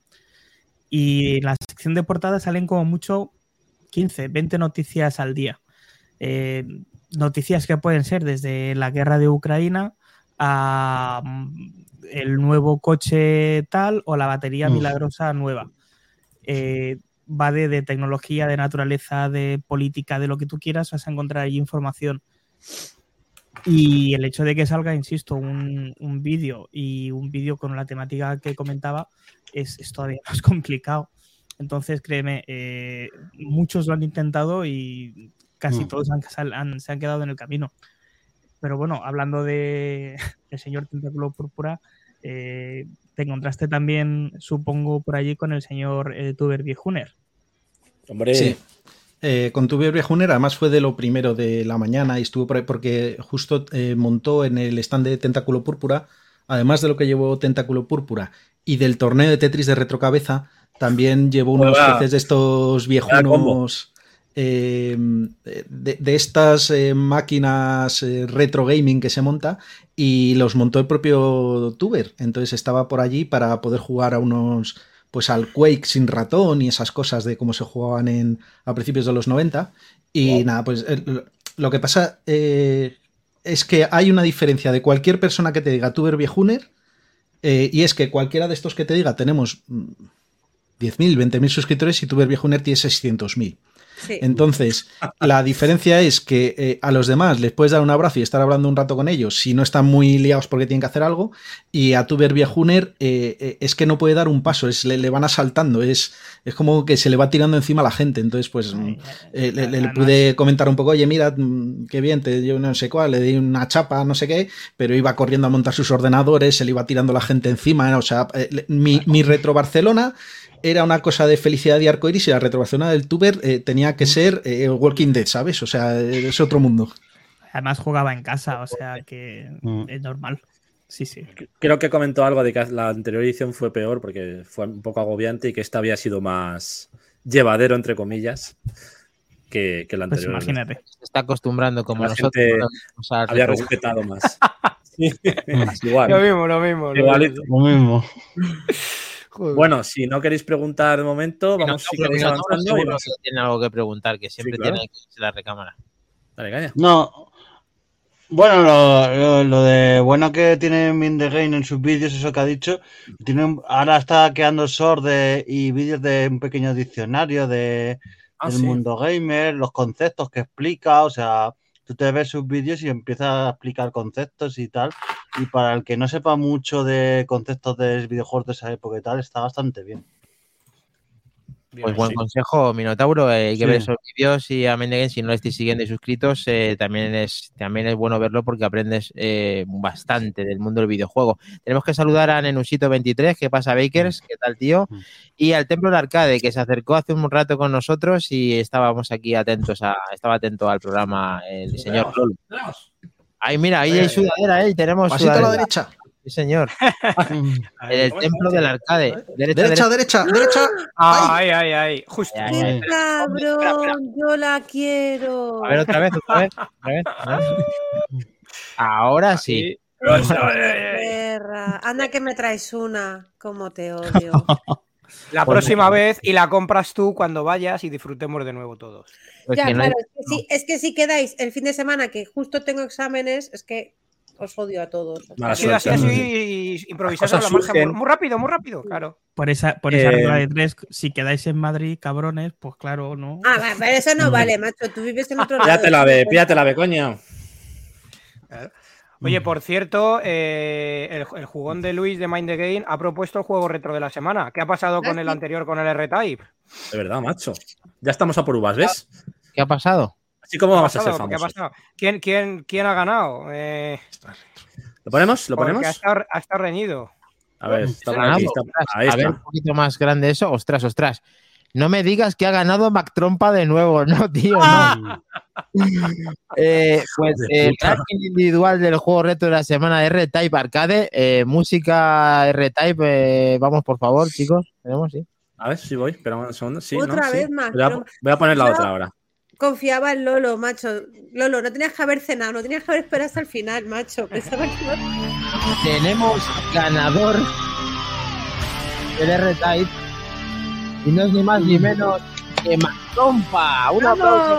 Speaker 7: Y en la sección de portada salen como mucho 15, 20 noticias al día. Eh, noticias que pueden ser desde la guerra de Ucrania a mm, el nuevo coche tal o la batería
Speaker 2: Uf.
Speaker 7: milagrosa nueva. Eh, va de, de tecnología, de naturaleza, de política, de lo que tú quieras, vas a encontrar ahí información. Y el hecho de que salga, insisto, un, un vídeo y un vídeo con la temática que comentaba es, es todavía más complicado. Entonces, créeme, eh, muchos lo han intentado y casi
Speaker 2: Mm.
Speaker 7: todos han- sal- han- se han quedado en el camino. Pero bueno, hablando de el señor Tentáculo Púrpura, eh, te encontraste también, supongo, por allí con el señor eh, Tuber Viejuner.
Speaker 4: Hombre,
Speaker 6: Sí. Eh, con tu además fue de lo primero de la mañana y estuvo por ahí porque justo eh, montó en el stand de Tentáculo Púrpura, además de lo que llevó Tentáculo Púrpura y del torneo de Tetris de Retrocabeza, también llevó unos
Speaker 4: Hola.
Speaker 6: peces de estos viejunos. eh, de, de estas eh, máquinas eh, retro gaming que se monta y los montó el propio Tuber. Entonces estaba por allí para poder jugar a unos, pues al Quake sin ratón y esas cosas de cómo se jugaban en, a principios de los 90. Y nada, pues lo- que pasa eh, es que hay una diferencia de cualquier persona que te diga Tuber Viejuner eh, y es que cualquiera de estos que te diga tenemos mm, 10.000, 20.000 suscriptores y Tuber Viejuner tiene 600.000.
Speaker 5: Sí.
Speaker 6: Entonces, la diferencia es que eh, a los demás les puedes dar un abrazo y estar hablando un rato con ellos si no están muy liados porque tienen que hacer algo. Y a Tuber Viejuner eh, eh, es que no puede dar un paso, es, le, le van asaltando, es, es como que se le va tirando encima a la gente. Entonces, pues eh, le, le- le pude comentar un poco, oye, mira, mm, qué bien, te yo no sé cuál, le di una chapa, no sé qué, pero iba corriendo a montar sus ordenadores, se le iba tirando la gente encima. O sea, eh, mi retro Barcelona era una cosa de felicidad y arcoiris y la retro Barcelona del tuber eh, tenía que ser eh, Walking Dead, ¿sabes? O sea, es otro mundo.
Speaker 7: Además jugaba en casa, o sea que
Speaker 2: Mm.
Speaker 7: es normal. Sí, sí.
Speaker 4: creo que comentó algo de que la anterior edición fue peor porque fue un poco agobiante y que esta había sido más llevadero, entre comillas, que, que la
Speaker 7: Pues
Speaker 4: anterior.
Speaker 7: imagínate.
Speaker 1: Se está acostumbrando como
Speaker 4: La
Speaker 1: nosotros.
Speaker 4: gente
Speaker 1: ¿no? O sea,
Speaker 4: Había
Speaker 1: retro-
Speaker 4: respetado más. Sí,
Speaker 3: Lo
Speaker 4: igual.
Speaker 3: mismo, lo mismo. lo
Speaker 4: Igualito.
Speaker 3: mismo.
Speaker 2: Lo mismo.
Speaker 3: Joder.
Speaker 4: Bueno, si no queréis preguntar de momento, vamos si avanzando.
Speaker 1: seguro
Speaker 4: vamos-
Speaker 1: que tiene algo que preguntar, que siempre
Speaker 4: Sí, claro.
Speaker 1: tiene que irse la recámara.
Speaker 4: Dale, caña.
Speaker 2: No. Bueno, lo, lo- lo de bueno que tiene Min the Game en sus vídeos, eso que ha dicho, tiene un- ahora está quedando short de, y vídeos de un pequeño diccionario de,
Speaker 4: Ah,
Speaker 2: del
Speaker 4: sí.
Speaker 2: mundo gamer, los conceptos que explica, o sea, tú te ves sus vídeos y empiezas a explicar conceptos y tal, y para el que no sepa mucho de conceptos de videojuegos de esa época y tal, está bastante bien.
Speaker 1: Pues buen
Speaker 4: sí.
Speaker 1: consejo, Minotauro. eh, hay que
Speaker 2: Sí.
Speaker 1: ver esos vídeos y a Mendeguen, si no lo estáis siguiendo y suscritos, eh, también, es, también es bueno verlo porque aprendes eh, bastante del mundo del videojuego. Tenemos que saludar a Nenusito23, ¿qué pasa, Bakers? ¿Qué tal, tío?
Speaker 2: Mm.
Speaker 1: Y al Templo del Arcade, que se acercó hace un rato con nosotros y estábamos aquí atentos a, estaba atento al programa el señor Lolo. Ay, mira, ahí hay sudadera, ¿eh? Y Tenemos
Speaker 6: Pasito a la
Speaker 1: sudadera.
Speaker 6: derecha.
Speaker 1: Sí, señor. En el Templo del Arcade. Derecha,
Speaker 6: Derecha, derecha, derecha.
Speaker 3: Ay, ay, ay. Justo.
Speaker 5: ¡Qué cabrón! Yo la quiero.
Speaker 1: A ver, otra vez, otra vez. Otra vez. otra vez. Ahora sí.
Speaker 5: Anda que me traes una. Como te odio.
Speaker 3: La
Speaker 1: Pues
Speaker 3: próxima vez y la compras tú cuando vayas y disfrutemos de nuevo todos.
Speaker 1: Pues
Speaker 5: ya,
Speaker 1: que no hay-
Speaker 5: claro, es que, si, es que si quedáis el fin de semana que justo tengo exámenes, es que os odio a todos.
Speaker 3: Ha sido así, así, improvisado
Speaker 4: Las
Speaker 3: a la margen. Muy, muy rápido, muy rápido, claro.
Speaker 7: Por esa, por esa
Speaker 4: Eh,
Speaker 7: regla de tres, si quedáis en Madrid, cabrones, pues claro, ¿no?
Speaker 5: Ah, va, pero eso no vale, macho. Tú vives en otro lado.
Speaker 4: Píllate la B, píllate la B, coño.
Speaker 3: Oye, por cierto, eh, el, el jugón de Luis de Mind the Game ha propuesto el juego retro de la semana. ¿Qué ha pasado con el
Speaker 5: sí.
Speaker 3: anterior, con el R-Type?
Speaker 4: De verdad, macho. Ya estamos a por uvas, ¿ves?
Speaker 1: ¿Qué ha pasado?
Speaker 4: Así como
Speaker 3: ¿Qué ha
Speaker 4: vamos a ser
Speaker 3: pasado? ¿Qué ha
Speaker 4: famosos.
Speaker 3: pasado? ¿Quién, quién, quién ha ganado? Eh,
Speaker 4: ¿Lo ponemos? ¿Lo ponemos?
Speaker 3: Ha estado, ha estado reñido.
Speaker 4: A ver, está aquí, está-
Speaker 1: a ver, un poquito más grande eso. Ostras, ostras. No me digas que ha ganado Mac Trompa de nuevo, no, tío, no. Eh, pues
Speaker 4: de
Speaker 1: el ranking individual del juego reto de la semana R-Type Arcade, eh, música R-Type, eh, vamos por favor, chicos. Tenemos, sí.
Speaker 4: A ver si voy, espera un segundo. Sí,
Speaker 5: Otra
Speaker 4: ¿no?
Speaker 5: vez
Speaker 4: Sí.
Speaker 5: más,
Speaker 4: Voy a,
Speaker 5: pero-
Speaker 4: voy a poner la
Speaker 5: Yo-
Speaker 4: otra ahora.
Speaker 5: Confiaba en Lolo, macho. Lolo, no tenías que haber cenado, no tenías que haber esperado hasta el final, macho. Pensaba que
Speaker 1: Tenemos ganador del R-Type y no es ni más ni menos que Mac Trompa. Un aplauso.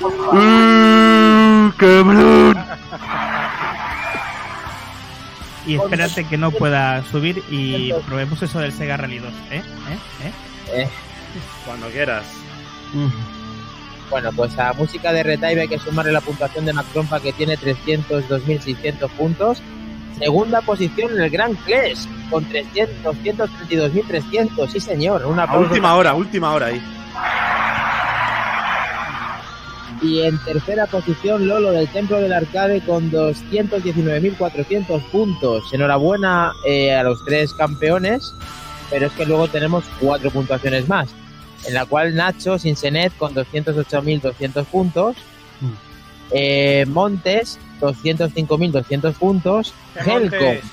Speaker 5: ¡Vamos!
Speaker 7: Y espérate que no pueda subir y probemos eso del Sega Rally 2, ¿eh? ¿Eh? ¿Eh?
Speaker 4: Cuando quieras.
Speaker 1: Bueno, pues a música de R-Type hay que sumarle la puntuación de Mac Trompa que tiene 302.600 puntos. Segunda posición en el Gran Clash con 300, 232.300. Sí, señor. Un
Speaker 4: A
Speaker 1: aplauso.
Speaker 4: última hora, última hora ahí.
Speaker 1: Y en tercera posición Lolo del Templo del Arcade con 219.400 puntos. Enhorabuena eh, a los tres campeones, pero es que luego tenemos cuatro puntuaciones más, en la cual Nacho Sinsenet con 208.200 puntos,
Speaker 2: Mm.
Speaker 1: eh, Montes 205.200 puntos, Helcom
Speaker 3: Montes.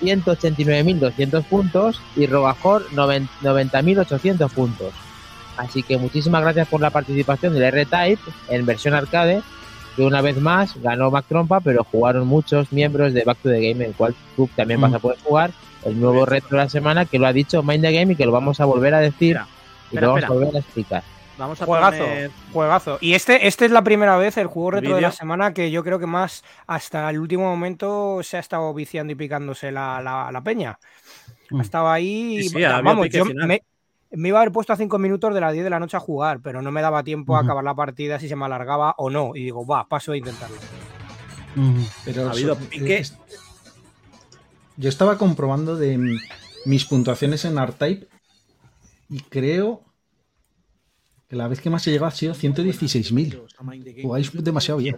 Speaker 1: 189.200 puntos y Robajor 90 90.800 puntos. Así que muchísimas gracias por la participación del R-Type en versión arcade, que una vez más ganó Mac Trompa, pero jugaron muchos miembros de Back to the Game, en el cual tú también vas a poder jugar el nuevo reto de la semana, que lo ha dicho Mind the Game y que lo vamos a volver a decir
Speaker 4: Espera,
Speaker 1: y
Speaker 4: espera,
Speaker 1: lo vamos
Speaker 4: espera.
Speaker 1: a volver a explicar.
Speaker 4: Vamos a
Speaker 3: Juegazo,
Speaker 4: poner...
Speaker 3: juegazo. Y este, este es la primera vez, el juego retro de la semana, que yo creo que más hasta el último momento se ha estado viciando y picándose la, la- la peña.
Speaker 2: Mm.
Speaker 3: Ha estado ahí.
Speaker 4: Sí, sí, habido
Speaker 3: vamos, yo me, me iba a haber puesto a 5 minutos de las 10 de la noche a jugar, pero no me daba tiempo a acabar la partida si se me alargaba o no. Y digo, va, paso de intentarlo.
Speaker 6: Pero
Speaker 4: Ha habido
Speaker 6: so-
Speaker 4: pique.
Speaker 6: es- Yo estaba comprobando de mis puntuaciones en R-Type y creo la vez que más he llegado ha sido 116.000. Jugáis demasiado bien.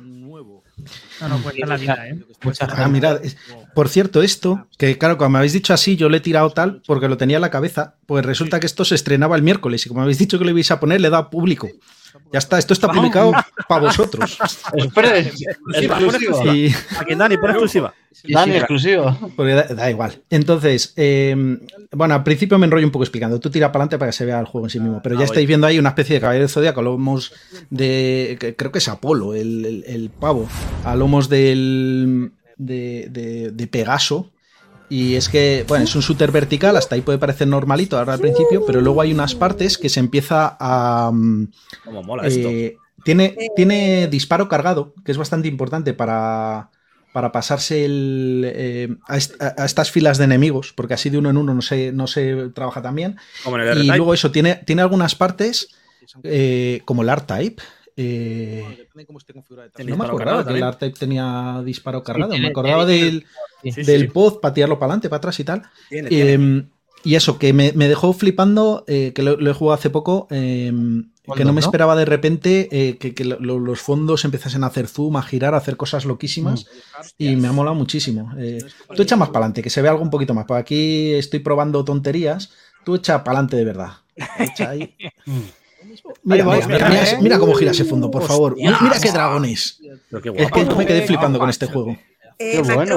Speaker 7: No, no, cuesta la vida, ¿eh?
Speaker 6: Ah, mirad, es- por cierto, esto, que claro, como me habéis dicho así, yo le he tirado tal porque lo tenía en la cabeza, pues resulta que esto se estrenaba el miércoles y como habéis dicho que lo ibais a poner, le he dado público. Ya está, esto está publicado para vosotros.
Speaker 2: Express, exclusivo.
Speaker 6: Y,
Speaker 4: Aquí, Dani, pon exclusiva.
Speaker 2: Dani, exclusivo.
Speaker 6: porque da, da igual. Entonces, eh, bueno, al principio me enrollo un poco explicando. Tú tira para adelante para que se vea el juego en sí mismo. Pero
Speaker 4: Ah,
Speaker 6: ya
Speaker 4: voy.
Speaker 6: estáis viendo ahí una especie de caballero de zodiaco a lomos de. creo que es Apolo, el, el- el pavo. A lomos del. De, de- de Pegaso. Y es que, bueno, es un shooter vertical, hasta ahí puede parecer normalito ahora al principio, pero luego hay unas partes que se empieza a. mm,
Speaker 4: Cómo mola esto.
Speaker 6: eh, tiene, tiene disparo cargado, que es bastante importante para, para pasarse el, eh, a, est- a- estas filas de enemigos, porque así de uno en uno no se, no se trabaja tan bien.
Speaker 4: Como en el
Speaker 6: Y luego eso, tiene, tiene algunas partes, eh, como el R-Type. Eh,
Speaker 4: Tiene
Speaker 6: no me acordaba que el
Speaker 4: también.
Speaker 6: R-Type tenía disparo cargado,
Speaker 1: tiene-
Speaker 6: me acordaba
Speaker 1: tiene-
Speaker 6: del,
Speaker 1: Sí,
Speaker 4: Sí,
Speaker 6: del
Speaker 4: sí.
Speaker 6: pod para tirarlo para adelante, para atrás y tal.
Speaker 4: Tiene, tiene.
Speaker 6: Eh, y eso, que me, me dejó flipando, eh, que lo, lo he jugado hace poco, eh, que no me
Speaker 1: ¿no?
Speaker 6: esperaba de repente eh, que, que lo- lo- los fondos empezasen a hacer zoom, a girar, a hacer cosas loquísimas. Y me ha molado muchísimo. Eh, tú echa más para adelante, que se vea algo un poquito más. Por aquí estoy probando tonterías. Tú echa para adelante de verdad. Echa ahí. Mira,
Speaker 3: Ahí
Speaker 6: mira,
Speaker 3: vais,
Speaker 6: mira,
Speaker 3: mira,
Speaker 6: mira,
Speaker 3: ¿eh?
Speaker 6: mira cómo gira ese fondo, por favor. Mira, mira qué dragones.
Speaker 4: Pero qué
Speaker 6: Es que me quedé flipando con este juego.
Speaker 5: Eh,
Speaker 2: Qué bueno.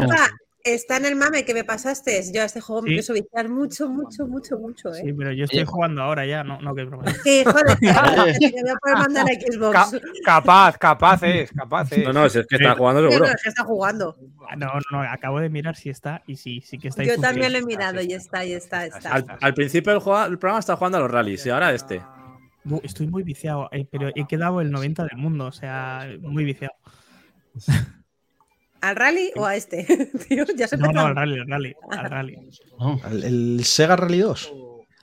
Speaker 5: Está en el mame que me pasaste. Yo a este juego me pienso viciar mucho, mucho, mucho, mucho,
Speaker 7: Sí,
Speaker 5: ¿eh?
Speaker 7: pero yo estoy jugando ahora ya, no, no, que broma.
Speaker 5: Sí, joder, me voy a poder mandar a Xbox.
Speaker 3: Ca- capaz, capaz es, capaz es.
Speaker 4: No, no, si es que está jugando
Speaker 5: Sí,
Speaker 4: seguro.
Speaker 5: no, es que está jugando.
Speaker 7: No, no, acabo de mirar si está y sí, sí que está.
Speaker 5: Yo también lo he mirado y está, y está, está.
Speaker 4: Al, al principio del, juego- el programa estaba jugando a los rallies y ahora este.
Speaker 7: Estoy muy viciado, eh, pero he quedado el 90 del mundo, o sea, muy viciado.
Speaker 5: ¿Al rally o a este? Tío, ya se
Speaker 7: No, no, al rally, al rally, al rally.
Speaker 6: ¿El, el Sega Rally 2?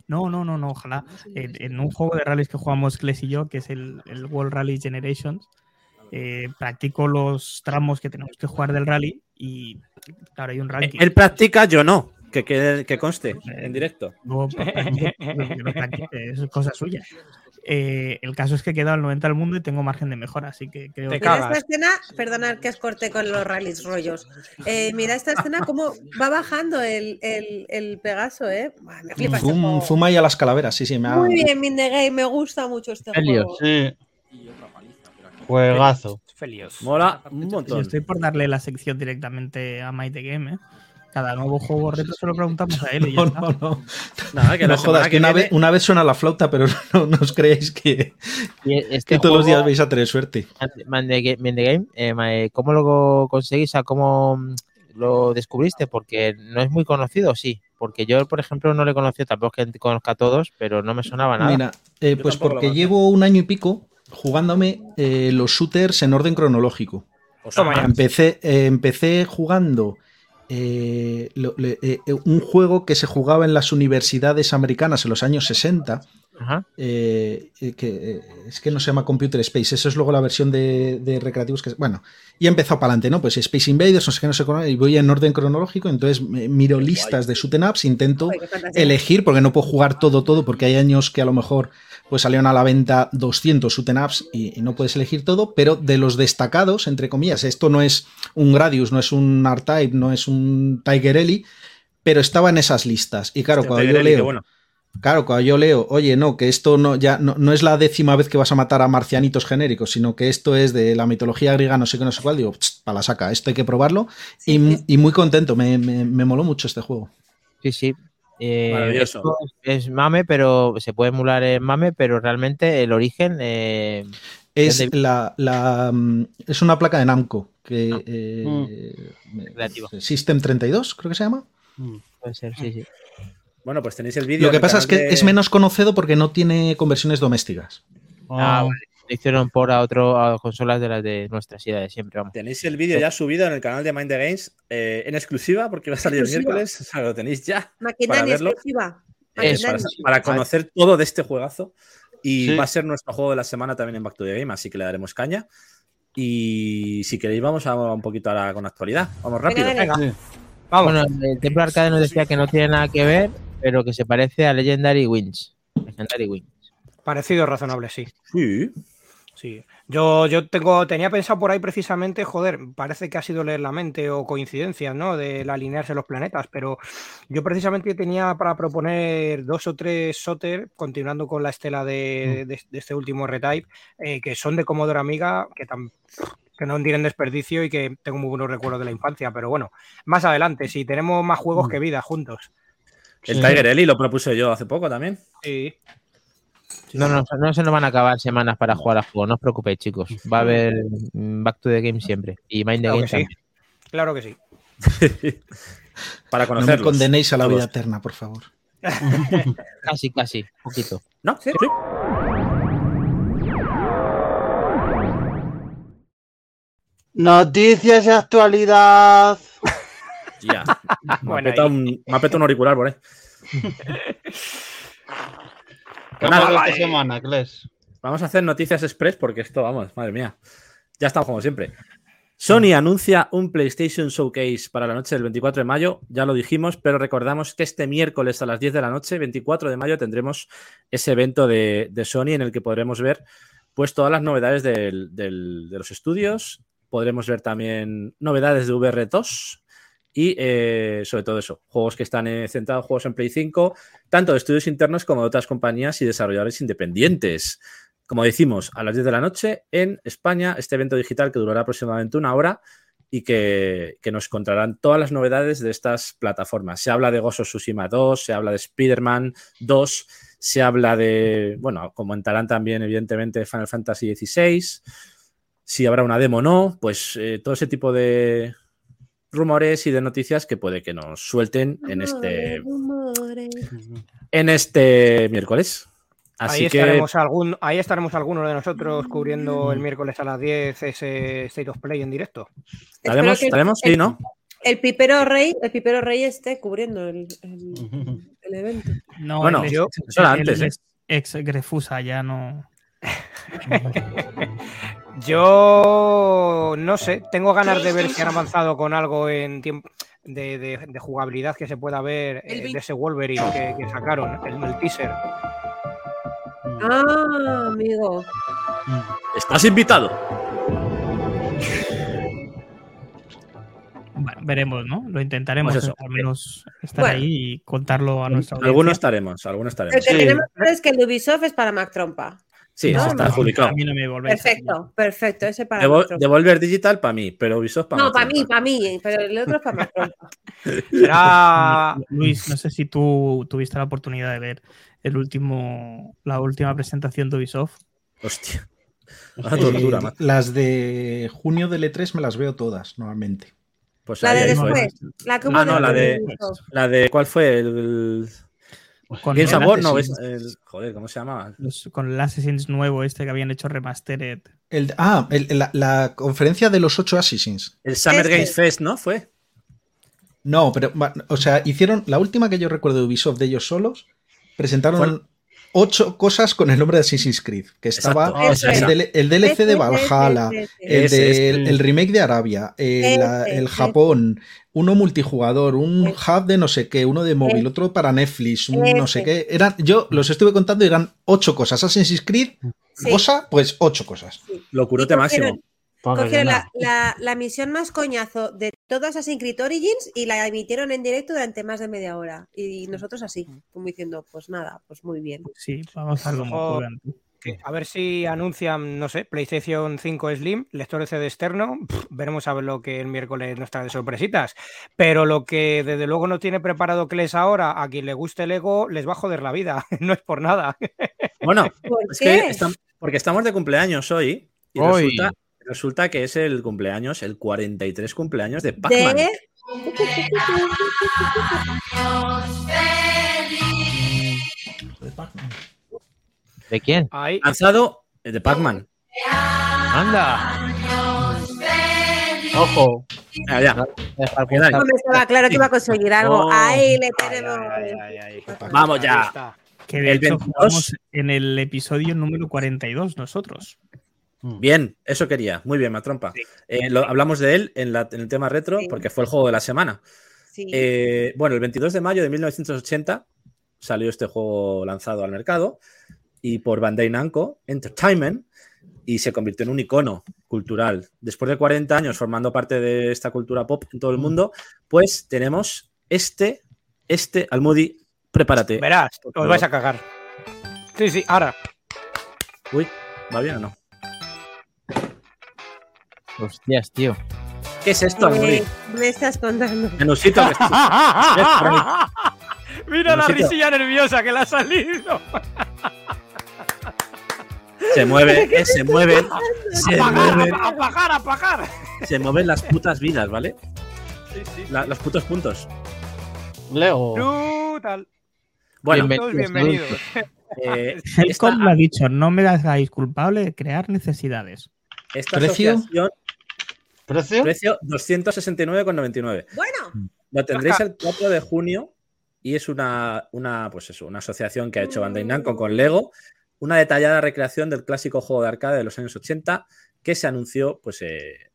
Speaker 7: No, no, no, no, ojalá. En, en un juego de rallies que jugamos Kles y yo, que es el, el World Rally Generations, eh, practico los tramos que tenemos que jugar del rally y claro, hay un ranking.
Speaker 4: Él practica, yo no. Que, que, que conste en directo.
Speaker 7: Practico, es cosa suya. Eh, el caso es que he quedado al 90 del mundo y tengo margen de mejora, así que creo
Speaker 3: Te
Speaker 7: que
Speaker 5: Mira esta escena, perdonad que os corte con los rallies rollos. Eh, mira esta escena cómo va bajando el, el, el Pegaso, ¿eh? Me flipa este
Speaker 6: Zoom,
Speaker 5: juego.
Speaker 6: zoom ahí a las calaveras, sí, sí. Me ha...
Speaker 5: Muy bien, Mindegame, me gusta mucho este
Speaker 1: Helios.
Speaker 5: juego.
Speaker 2: Sí. Juegazo.
Speaker 3: Felios.
Speaker 4: Mola un
Speaker 7: yo
Speaker 4: montón.
Speaker 7: estoy por darle la sección directamente a Mighty Game. ¿eh? Cada nuevo juego retro se lo preguntamos a él y ya
Speaker 6: No, no, no.
Speaker 4: Nada, que
Speaker 6: No jodas, que una,
Speaker 4: viene-
Speaker 6: vez, una vez suena la flauta, pero no, no os creéis que,
Speaker 1: este
Speaker 6: que todos los días vais a tener suerte.
Speaker 1: Man the Ga- Man the Game, eh, eh, ¿cómo lo conseguís? O sea, ¿Cómo mm, lo descubriste? Porque no es muy conocido, sí. Porque yo, por ejemplo, no le conocí, tampoco es que conozca a todos, pero no me sonaba nada.
Speaker 6: Mira, eh, pues porque llevo un año y pico jugándome eh, los shooters en orden cronológico.
Speaker 4: O sea.
Speaker 6: Empecé, eh, empecé jugando eh, eh, eh, un juego que se jugaba en las universidades americanas en los años 60.
Speaker 1: Ajá.
Speaker 6: eh, que eh, es que no se llama Computer Space, eso es luego la versión de, de recreativos que bueno, y he empezado para adelante, ¿no? Pues Space Invaders, no sé qué, no sé cómo, y voy en orden cronológico, entonces miro listas de shoot 'em ups, intento
Speaker 5: qué fantasía.
Speaker 6: elegir, porque no puedo jugar todo, todo, porque hay años que a lo mejor pues salieron a la venta 200 shoot 'em ups y, y no puedes elegir todo, pero de los destacados, entre comillas, esto no es un Gradius, no es un R-Type, no es un Tiger Ellie, pero estaba en esas listas. Y claro, cuando yo
Speaker 4: qué
Speaker 6: leo,
Speaker 4: bueno.
Speaker 6: Claro, cuando yo leo, oye, no, que esto no, ya no, no es la décima vez que vas a matar a marcianitos genéricos, sino que esto es de la mitología griega, no sé qué, no sé cuál, digo, para la saca, esto hay que probarlo.
Speaker 5: Sí,
Speaker 6: y,
Speaker 5: sí.
Speaker 6: y muy contento, me, me- me moló mucho este juego.
Speaker 1: Sí, sí. Eh,
Speaker 4: Maravilloso.
Speaker 1: es, es mame, pero se puede emular en mame, pero realmente el origen eh,
Speaker 6: Es,
Speaker 1: ¿Dónde-
Speaker 6: la, la, mm, es una placa de Namco, que
Speaker 1: Ah.
Speaker 6: eh,
Speaker 1: Creativo.
Speaker 6: System 32, creo que se llama.
Speaker 1: puede ser, sí, sí.
Speaker 4: Bueno, pues tenéis el vídeo.
Speaker 6: Lo que pasa es que
Speaker 4: de-
Speaker 6: es menos conocido porque no tiene conversiones domésticas.
Speaker 1: Ah, vale. Lo hicieron por a otro a consolas de las de nuestras ideas de siempre, vamos.
Speaker 4: Tenéis el vídeo ya subido en el canal de Mind the Games eh, en exclusiva porque va a salir el miércoles. O sea, lo tenéis ya.
Speaker 5: Maquinani
Speaker 4: para verlo.
Speaker 5: exclusiva.
Speaker 1: Sí.
Speaker 4: para conocer todo de este juegazo. Y
Speaker 2: Sí.
Speaker 4: va a ser nuestro juego de la semana también en Back to the Game, así que le daremos caña. Y si queréis, vamos a un poquito ahora con actualidad. Vamos rápido.
Speaker 5: Venga,
Speaker 3: Venga,
Speaker 2: Sí.
Speaker 3: vamos.
Speaker 1: Bueno, el Templo Arcade nos decía que no tiene nada que ver, pero que se parece a Legendary Wings. Legendary Wings.
Speaker 3: Parecido razonable, sí.
Speaker 4: Sí.
Speaker 3: Sí. Yo, yo tengo, tenía pensado por ahí precisamente, joder, parece que ha sido leer la mente o coincidencias, ¿no? De alinearse los planetas, pero yo precisamente tenía para proponer dos o tres Soter, continuando con la estela de, de- de este último retype, eh, que son de Commodore Amiga, que, tam- que no tienen desperdicio y que tengo muy buenos recuerdos de la infancia, pero bueno, más adelante, si tenemos más juegos que vida juntos.
Speaker 4: El
Speaker 2: Sí.
Speaker 4: Tiger Ellie lo propuse yo hace poco también.
Speaker 3: Sí.
Speaker 1: No, no, no se nos van a acabar semanas para jugar a juego, no os preocupéis, chicos. Va a haber mm, Back to the Game siempre. Y Mind the
Speaker 3: Claro
Speaker 1: Game
Speaker 3: que sí.
Speaker 1: también.
Speaker 3: Claro que sí.
Speaker 4: Para
Speaker 6: No me
Speaker 4: conocerlos.
Speaker 6: condenéis a la vida eterna, por favor.
Speaker 1: Casi, casi, poquito.
Speaker 4: ¿No?
Speaker 5: Sí.
Speaker 4: Sí.
Speaker 2: Noticias de actualidad.
Speaker 4: Ya. Me ha
Speaker 3: Bueno,
Speaker 4: petado un, me ha petado un auricular por ahí.
Speaker 2: ¿Qué
Speaker 4: Nada,
Speaker 2: esta semana, Kles?
Speaker 4: Vamos a hacer noticias express porque esto, vamos, madre mía. Ya estamos como siempre. Sony anuncia un PlayStation Showcase para la noche del 24 de mayo, ya lo dijimos, pero recordamos que este miércoles a las 10 de la noche, 24 de mayo, tendremos ese evento de, de Sony en el que podremos ver pues todas las novedades del- del- de los estudios, podremos ver también novedades de VR2 y eh, sobre todo eso, juegos que están eh, centrados, juegos en Play 5, tanto de estudios internos como de otras compañías y desarrolladores independientes. Como decimos, a las 10 de la noche en España, este evento digital que durará aproximadamente una hora y que, que nos contarán todas las novedades de estas plataformas. Se habla de of Tsushima 2, se habla de Spider-Man 2, se habla de, bueno, comentarán también evidentemente Final Fantasy XVI, si habrá una demo o no, pues eh, todo ese tipo de rumores y de noticias que puede que nos suelten en este,
Speaker 5: Rumores.
Speaker 4: en este miércoles. Así
Speaker 3: ahí,
Speaker 4: que
Speaker 3: estaremos algún, ahí estaremos algunos de nosotros cubriendo el miércoles a las 10 ese State of Play en directo.
Speaker 4: estaremos, estaremos,
Speaker 5: el-
Speaker 4: sí, ¿no?
Speaker 5: El pipero rey, el pipero rey esté cubriendo el, el- el evento.
Speaker 7: No,
Speaker 4: Bueno,
Speaker 7: es-
Speaker 4: yo- eso era antes, ¿eh?
Speaker 7: es ex Grefusa, ya no.
Speaker 3: Yo no sé, tengo ganas de ver si han avanzado con algo en tiempo de, de- de jugabilidad que se pueda ver eh, de ese Wolverine que, que sacaron, el, el teaser.
Speaker 5: Ah, amigo.
Speaker 4: Estás invitado.
Speaker 7: Bueno, veremos, ¿no? Lo intentaremos
Speaker 4: Pues eso.
Speaker 7: al menos estar
Speaker 5: Bueno.
Speaker 7: ahí y contarlo a nuestra
Speaker 4: Algunos
Speaker 7: audiencia.
Speaker 4: estaremos, algunos
Speaker 5: El
Speaker 4: estaremos.
Speaker 5: que
Speaker 2: Sí.
Speaker 5: tenemos es que el Ubisoft es para Mac Trompa.
Speaker 4: Sí,
Speaker 5: No,
Speaker 4: eso está
Speaker 5: no,
Speaker 4: adjudicado.
Speaker 7: A mí no me volvéis a-
Speaker 5: Perfecto, perfecto. Ese para.
Speaker 4: Devolver Digital para mí, pero Ubisoft para
Speaker 5: No, para mí, para mí, pero el otro es para Mac Trompa.
Speaker 3: Será
Speaker 7: Luis, no sé si tú tuviste la oportunidad de ver el último, la última presentación de Ubisoft.
Speaker 4: Hostia. Una tortura,
Speaker 6: Eh, las de junio del E3 me las veo todas, normalmente.
Speaker 4: Pues
Speaker 5: La
Speaker 4: ahí,
Speaker 5: de después. La que
Speaker 4: Ah, no, la de-. La de ¿cuál fue? El,
Speaker 7: Con el
Speaker 4: Award, no,
Speaker 6: Assassin's.
Speaker 4: es- el- joder, ¿cómo se llama?
Speaker 7: los- con el Assassin's nuevo este que habían hecho remastered.
Speaker 6: El, ah, el- la, la conferencia de los ocho Assassins.
Speaker 4: El Summer
Speaker 5: Este.
Speaker 4: Games Fest, ¿no? Fue.
Speaker 6: No, pero, o sea, hicieron, la última que yo recuerdo de Ubisoft de ellos solos, presentaron
Speaker 4: ¿Cuál?
Speaker 6: ocho cosas con el nombre de Assassin's Creed, que estaba.
Speaker 5: Ese,
Speaker 6: el, el DLC de Valhalla,
Speaker 5: Ese, ese,
Speaker 6: el, de- el remake de Arabia, el, el. Japón, uno multijugador, un hub de no sé qué, uno de móvil, otro para Netflix, un no sé qué. Eran, yo los estuve contando y eran ocho cosas. Assassin's Creed,
Speaker 5: Sí.
Speaker 6: cosa, pues ocho cosas.
Speaker 5: Cogieron-
Speaker 4: máximo.
Speaker 5: Cogieron la, la, la misión más coñazo de todas Assassin's Creed Origins y la emitieron en directo durante más de media hora. Y nosotros así, como diciendo, pues nada, pues muy bien.
Speaker 7: Sí, vamos a ver cómo
Speaker 3: A ver si anuncian, no sé, PlayStation 5 Slim, lector de CD externo. veremos a ver lo que el miércoles nos trae de sorpresitas. Pero lo que desde luego no tiene preparado Kles ahora, a quien le guste el ego, les va a joder la vida. No es por nada.
Speaker 4: Bueno,
Speaker 5: ¿Por
Speaker 4: es
Speaker 5: qué?
Speaker 4: que porque estamos de cumpleaños hoy y
Speaker 1: Hoy.
Speaker 4: resulta, resulta que es el cumpleaños, el 43 cumpleaños de Pac-Man.
Speaker 5: de...
Speaker 1: ¿De quién?
Speaker 3: Ahí.
Speaker 4: Lanzado eh, de Pac-Man.
Speaker 1: Anda.
Speaker 2: Ojo.
Speaker 4: Ah, ya. Ahí.
Speaker 5: No me estaba claro que iba a conseguir algo.
Speaker 4: Oh.
Speaker 5: Ahí le tenemos.
Speaker 3: ay, ay, ay, ay.
Speaker 4: Vamos ya.
Speaker 7: Que de
Speaker 4: El
Speaker 7: hecho
Speaker 4: 22.
Speaker 7: jugamos en el episodio número 42 nosotros.
Speaker 4: Bien, eso quería. Muy bien, Matrompa. Eh, lo- hablamos de él en, la- en el tema retro
Speaker 5: Sí.
Speaker 4: porque fue el juego de la semana.
Speaker 5: Sí.
Speaker 4: Eh, bueno, el 22 de mayo de 1980 salió este juego lanzado al mercado y por Bandai Namco Entertainment y se convirtió en un icono cultural. Después de 40 años formando parte de esta cultura pop en todo el mundo, pues tenemos este, este, Almudi, prepárate.
Speaker 3: Verás, os vais a cagar. Sí, sí, ahora.
Speaker 4: Uy, ¿va bien o no?
Speaker 1: Hostias, tío.
Speaker 4: ¿Qué es esto, Almudi?
Speaker 5: Eh, me estás contando.
Speaker 4: Menusito que estás-
Speaker 3: Mira la
Speaker 4: Menusito.
Speaker 3: risilla nerviosa que le ha salido.
Speaker 4: se mueve, eh, se mueven, se
Speaker 3: Apagar,
Speaker 4: mueven,
Speaker 3: apagar, apagar.
Speaker 4: se mueven las putas vidas, ¿vale?
Speaker 3: Sí, sí.
Speaker 4: La- los putos puntos.
Speaker 2: Leo.
Speaker 3: Brutal.
Speaker 4: Bueno,
Speaker 1: Bienven-
Speaker 3: Todos bienvenidos.
Speaker 4: eh, esta,
Speaker 7: lo ha dicho, no me hagáis culpable de crear necesidades.
Speaker 4: esta
Speaker 6: ¿Precio?
Speaker 4: asociación,
Speaker 2: ¿Precio?
Speaker 4: precio 269,99.
Speaker 5: Bueno,
Speaker 4: Lo tendréis el 4 de junio y es una, una, pues eso, una asociación que ha hecho Bandai Namco con Lego, una detallada recreación del clásico juego de arcade de los años 80 que se anunció pues, eh,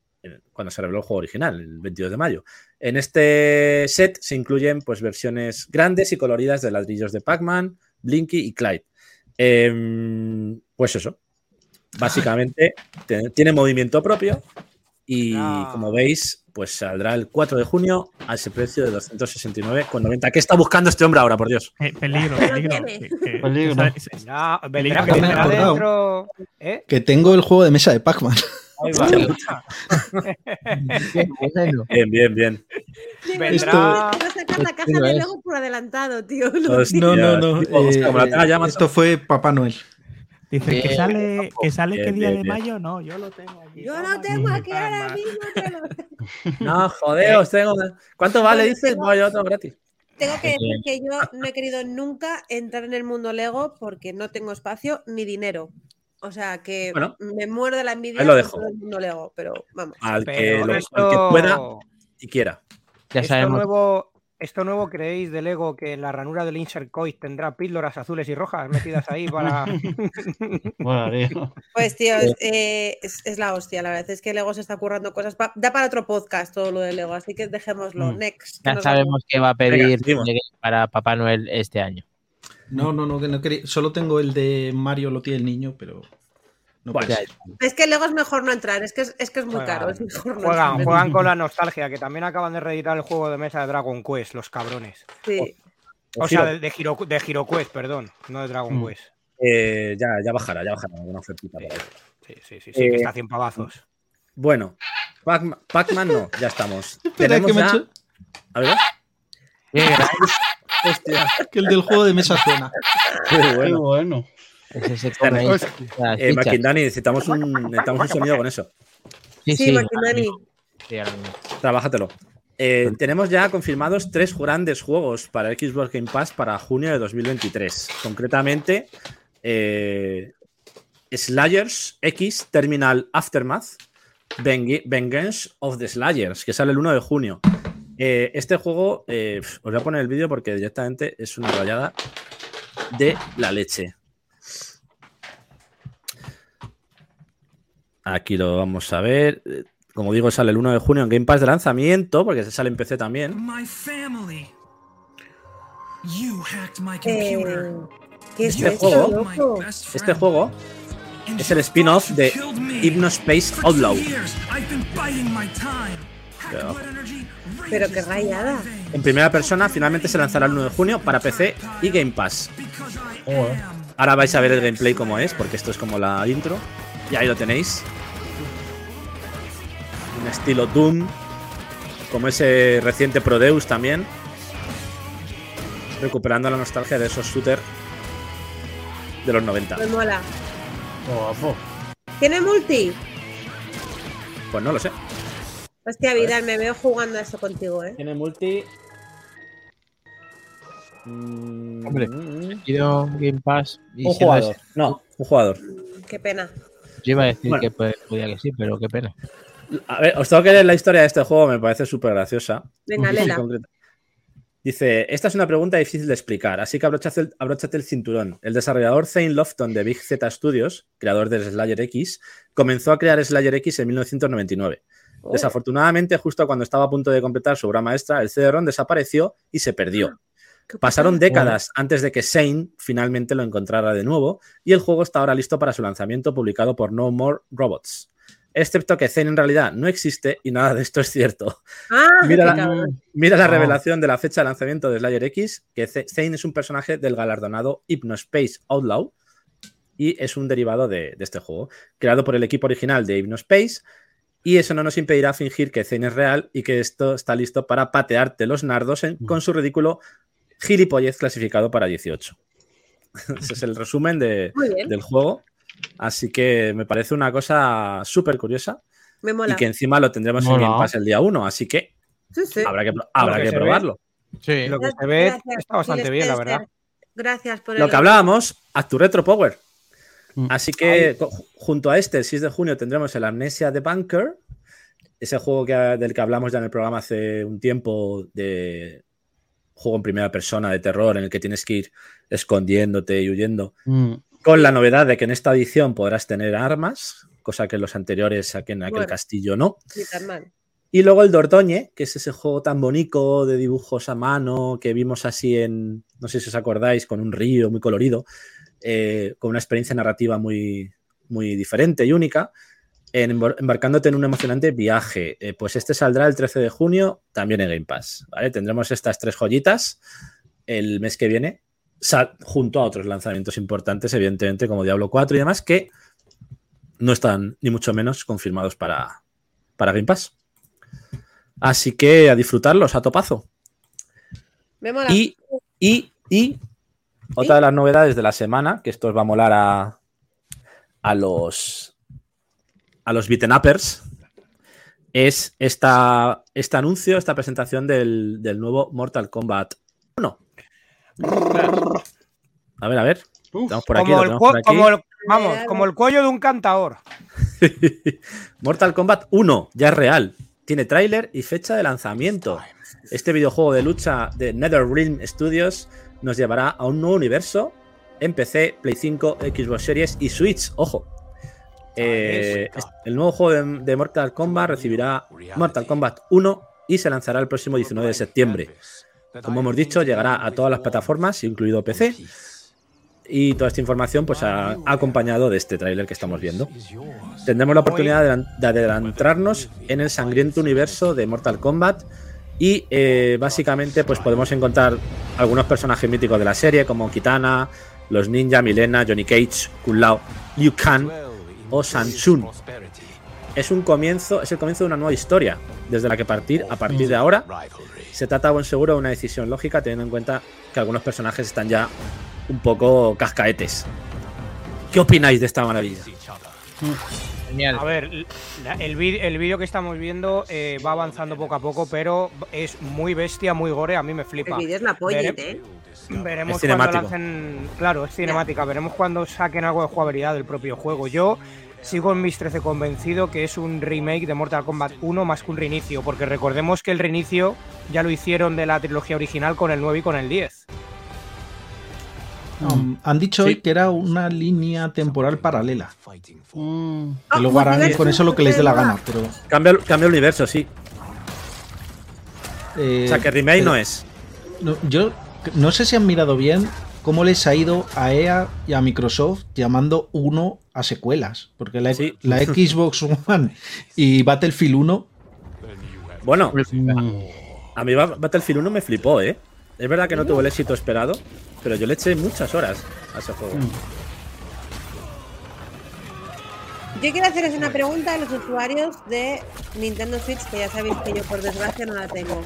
Speaker 4: cuando se reveló el juego original, el 22 de mayo. En este set se incluyen pues, versiones grandes y coloridas de ladrillos de Pac-Man, Blinky y Clyde. Em, pues eso, básicamente te- tiene movimiento propio y
Speaker 3: Ah.
Speaker 4: como veis, pues saldrá el 4 de junio a ese precio de 269,90. ¿Qué está buscando este hombre ahora, por Dios?
Speaker 7: Eh, peligro, peligro.
Speaker 5: tiene.
Speaker 7: Que- que-
Speaker 2: Peligro.
Speaker 7: Peligro.
Speaker 3: que dentro. ¿Eh?
Speaker 6: Que tengo el juego de mesa de Pac-Man.
Speaker 4: Bien, bien, bien.
Speaker 3: Vendrá.
Speaker 5: va a sacar la caja
Speaker 1: Esto
Speaker 5: de
Speaker 1: es.
Speaker 5: Lego por adelantado, tío. No,
Speaker 4: Hostia,
Speaker 6: No, no, no. eh,
Speaker 4: macho.
Speaker 6: esto fue Papá Noel.
Speaker 7: Dice que sale, que sale
Speaker 4: Bien,
Speaker 7: qué día
Speaker 4: bien,
Speaker 7: de
Speaker 4: bien.
Speaker 7: mayo, no, yo lo tengo.
Speaker 5: Yo lo tengo
Speaker 7: aquí,
Speaker 5: ahora mismo. te lo-
Speaker 4: No, joder, os tengo. ¿Cuánto vale? Dices,
Speaker 5: tengo-
Speaker 4: voy a otro gratis.
Speaker 5: Tengo que decir que yo no he querido nunca entrar en el mundo Lego porque no tengo espacio ni dinero. O sea que
Speaker 4: Bueno,
Speaker 5: me muero de la envidia
Speaker 4: lo dejo.
Speaker 5: mundo Lego, pero vamos.
Speaker 4: Al que,
Speaker 3: Pero
Speaker 4: lo- al
Speaker 3: esto,
Speaker 4: que pueda y quiera.
Speaker 1: Ya
Speaker 3: esto
Speaker 1: sabemos.
Speaker 3: nuevo, esto nuevo creéis de Lego que en la ranura del insert coin tendrá píldoras azules y rojas metidas ahí para.
Speaker 2: Bueno, tío.
Speaker 5: Pues tío, es, eh, es- es la hostia, la verdad es que Lego se está currando cosas. pa- da para otro podcast todo lo de Lego, así que dejémoslo.
Speaker 2: Mm.
Speaker 5: Next. que
Speaker 1: Ya sabemos que va a pedir para Papá Noel este año.
Speaker 6: No, no, no, que no quería. Solo tengo el de Mario, lo tiene el niño, pero. No
Speaker 4: Bueno.
Speaker 5: Es que Lego es mejor no entrar, es que es, es, que es muy
Speaker 3: Juegan-
Speaker 5: caro. Es mejor no
Speaker 3: Juegan,
Speaker 5: entrar.
Speaker 3: juegan con la nostalgia, que también acaban de reeditar el juego de mesa de Dragon Quest, los cabrones.
Speaker 5: Sí.
Speaker 3: O sea, de, de, Hero, de Hero Quest, perdón, no de Dragon
Speaker 2: Mm.
Speaker 3: Quest.
Speaker 4: Eh, ya, ya bajará, ya bajará alguna ofertita.
Speaker 3: Sí, sí, sí, sí,
Speaker 4: Eh,
Speaker 3: que está a 100 pavazos.
Speaker 4: Bueno, Pac- Pac-Man no, ya estamos.
Speaker 6: Espera,
Speaker 4: Tenemos
Speaker 6: que me
Speaker 4: ya-
Speaker 6: he hecho-
Speaker 4: A ver, hostia,
Speaker 6: que el del juego de mesa suena.
Speaker 4: qué
Speaker 2: Qué
Speaker 4: bueno.
Speaker 1: Ese se come ahí
Speaker 3: Hostia.
Speaker 1: las
Speaker 4: Eh, necesitamos un, necesitamos un sonido con eso.
Speaker 1: Sí,
Speaker 5: Sí,
Speaker 1: sí.
Speaker 4: Trabájatelo. Eh, tenemos ya confirmados tres grandes juegos para Xbox Game Pass para junio de 2023. Concretamente, eh, Slayers X Terminal Aftermath, Veng- Vengeance of the Slayers, que sale el 1 de junio. Eh, este juego, eh, os voy a poner el vídeo porque directamente es una rayada de la leche. Aquí lo vamos a ver. Eh, Como digo, sale el 1 de junio en Game Pass de lanzamiento, porque se sale en PC también.
Speaker 8: My family. You hacked my
Speaker 5: Eh. ¿Qué es
Speaker 4: Este
Speaker 5: esto,
Speaker 4: juego-
Speaker 5: loco?
Speaker 4: Este juego es el spin-off de. Hypnospace Outlaw.
Speaker 5: Pero qué
Speaker 8: my
Speaker 5: rayada.
Speaker 4: En primera persona, finalmente se lanzará el 1 de junio para PC y Game Pass.
Speaker 2: Joder.
Speaker 8: am.
Speaker 4: Ahora vais a ver el gameplay como es, porque esto es como la intro. Y ahí lo tenéis. Un estilo Doom, como ese reciente Prodeus también. Recuperando la nostalgia de esos shooters de los 90.
Speaker 5: Me mola.
Speaker 2: Guapo.
Speaker 5: ¿Tiene multi?
Speaker 4: Pues no lo sé.
Speaker 5: Hostia, Vidal, me veo jugando a eso contigo, ¿eh?
Speaker 4: Tiene multi. Mm,
Speaker 1: Hombre.
Speaker 4: mm,
Speaker 1: Game Pass. y
Speaker 4: un jugador. No, un jugador.
Speaker 5: Qué pena.
Speaker 1: Yo iba a decir
Speaker 4: Bueno.
Speaker 1: que pues, podía que sí, pero qué pena.
Speaker 4: A ver, os tengo que leer la historia de este juego, me parece súper graciosa.
Speaker 5: Venga,
Speaker 4: Dice
Speaker 5: Lela.
Speaker 4: Dice, esta es una pregunta difícil de explicar, así que abróchate el, abróchate el cinturón. El desarrollador Zane Lofton de Big Z Studios, creador de Slayer X, comenzó a crear Slayer X en 1999.
Speaker 5: Oh,
Speaker 4: Desafortunadamente, justo cuando estaba a punto de completar su obra maestra, el CD-ROM desapareció y se perdió. Pasaron décadas antes de que Zane finalmente lo encontrara de nuevo y el juego está ahora listo para su lanzamiento publicado por No More Robots. Excepto que Zane en realidad no existe y nada de esto es cierto.
Speaker 5: Ah,
Speaker 4: Mira la-
Speaker 5: cabrón.
Speaker 4: Mira la revelación de la fecha de lanzamiento de Slayer X, que Zane es un personaje del galardonado Hypnospace Outlaw y es un derivado de, de este juego, creado por el equipo original de Hypnospace. Y eso no nos impedirá fingir que Zane es real y que esto está listo para patearte los nardos en- con su ridículo gilipollez clasificado para 18. Ese es el resumen de- del juego. Así que me parece una cosa súper curiosa
Speaker 5: Me mola.
Speaker 4: y que encima lo tendremos en
Speaker 2: Mola.
Speaker 4: Game Pass el día 1. Así que
Speaker 5: Sí, sí.
Speaker 4: habrá que, habrá
Speaker 3: que
Speaker 4: que
Speaker 3: se ve.
Speaker 4: probarlo.
Speaker 1: Sí.
Speaker 3: Lo que
Speaker 5: Gracias,
Speaker 3: se ve
Speaker 5: gracias,
Speaker 3: está bastante bien, la verdad.
Speaker 5: Gracias por
Speaker 4: Lo
Speaker 5: el-
Speaker 4: que hablábamos, Actu Retro Power.
Speaker 2: Mm.
Speaker 4: Así que junto a este, el 6 de junio, tendremos el Amnesia de Bunker, ese juego que, del que hablamos ya en el programa hace un tiempo, de juego en primera persona de terror, en el que tienes que ir escondiéndote y huyendo,
Speaker 2: Mm.
Speaker 4: con la novedad de que en esta edición podrás tener armas, cosa que en los anteriores, aquí en aquel
Speaker 5: Bueno.
Speaker 4: castillo no.
Speaker 5: Ni tan mal.
Speaker 4: Y luego el Dordoñe, que es ese juego tan bonito de dibujos a mano que vimos así en, no sé si os acordáis, con un río muy colorido, eh, con una experiencia narrativa muy, muy diferente y única, embarcándote en un emocionante viaje. Eh, pues este saldrá el 13 de junio también en Game Pass. ¿vale? Tendremos estas tres joyitas el mes que viene, junto a otros lanzamientos importantes, evidentemente, como Diablo 4 y demás, que no están ni mucho menos confirmados para, para Game Pass. Así que a disfrutarlos a topazo.
Speaker 5: Me mola.
Speaker 4: Y, y, y otra de las novedades de la semana, que esto os va a molar a, a los a los beaten uppers, es esta, este anuncio, esta presentación del, del nuevo Mortal Kombat 1. A ver, a ver. Estamos por aquí,
Speaker 3: como, el,
Speaker 4: tenemos
Speaker 3: cue-
Speaker 4: por aquí.
Speaker 3: como el- vamos, como el cuello de un cantador.
Speaker 4: Mortal Kombat 1 ya es real. Tiene tráiler y fecha de lanzamiento. Este videojuego de lucha de NetherRealm Studios nos llevará a un nuevo universo en PC, Play 5, Xbox Series y Switch. Ojo. Eh, el nuevo juego de, de Mortal Kombat recibirá Mortal Kombat 1 y se lanzará el próximo 19 de septiembre. Como hemos dicho, llegará a todas las plataformas, incluido PC. Y toda esta información pues, ha, ha acompañado de este tráiler que estamos viendo. Tendremos la oportunidad de de adentrarnos en el sangriento universo de Mortal Kombat. Y eh, básicamente, pues podemos encontrar algunos personajes míticos de la serie, como Kitana, los ninja, Milena, Johnny Cage, Kung Lao, Liu Kang o Shang Es un comienzo, es el comienzo de una nueva historia, desde la que partir a partir de ahora se trata a buen seguro de una decisión lógica, teniendo en cuenta que algunos personajes están ya un poco cascaetes. ¿Qué opináis de esta maravilla?
Speaker 1: Genial.
Speaker 3: A ver, la- el el vídeo que estamos viendo eh, va avanzando poco a poco, pero es muy bestia, muy gore, a mí me
Speaker 5: El
Speaker 3: flipa.
Speaker 5: vídeo es la polla, ¿eh?
Speaker 3: Veremos
Speaker 4: Es
Speaker 3: cuando lancen. Claro, es cinemática. Veremos cuando saquen algo de jugabilidad del propio juego. Yo sigo en mis 13 convencido que es un remake de Mortal Kombat 1 más que un reinicio, porque recordemos que el reinicio ya lo hicieron de la trilogía original con el 9 y con el 10.
Speaker 6: Um, han dicho
Speaker 4: Sí.
Speaker 6: hoy que era una línea temporal paralela.
Speaker 2: Mm,
Speaker 6: Que luego harán con eso lo que les dé la gana. Pero,
Speaker 4: Cambia, cambia el universo, sí.
Speaker 6: eh,
Speaker 4: O sea, que remake
Speaker 6: pero-
Speaker 4: no es.
Speaker 6: no, yo no sé si han mirado bien cómo les ha ido a EA y a Microsoft llamando uno a secuelas. Porque la,
Speaker 4: Sí.
Speaker 6: la Xbox One y Battlefield 1
Speaker 4: Bueno,
Speaker 2: mm.
Speaker 4: a mí Ba- Battlefield 1 me flipó, ¿eh? Es verdad que no tuvo el éxito esperado, pero yo le eché muchas horas a ese juego.
Speaker 5: Yo quiero hacerles una pregunta a los usuarios de Nintendo Switch, que ya sabéis que yo por desgracia no la tengo.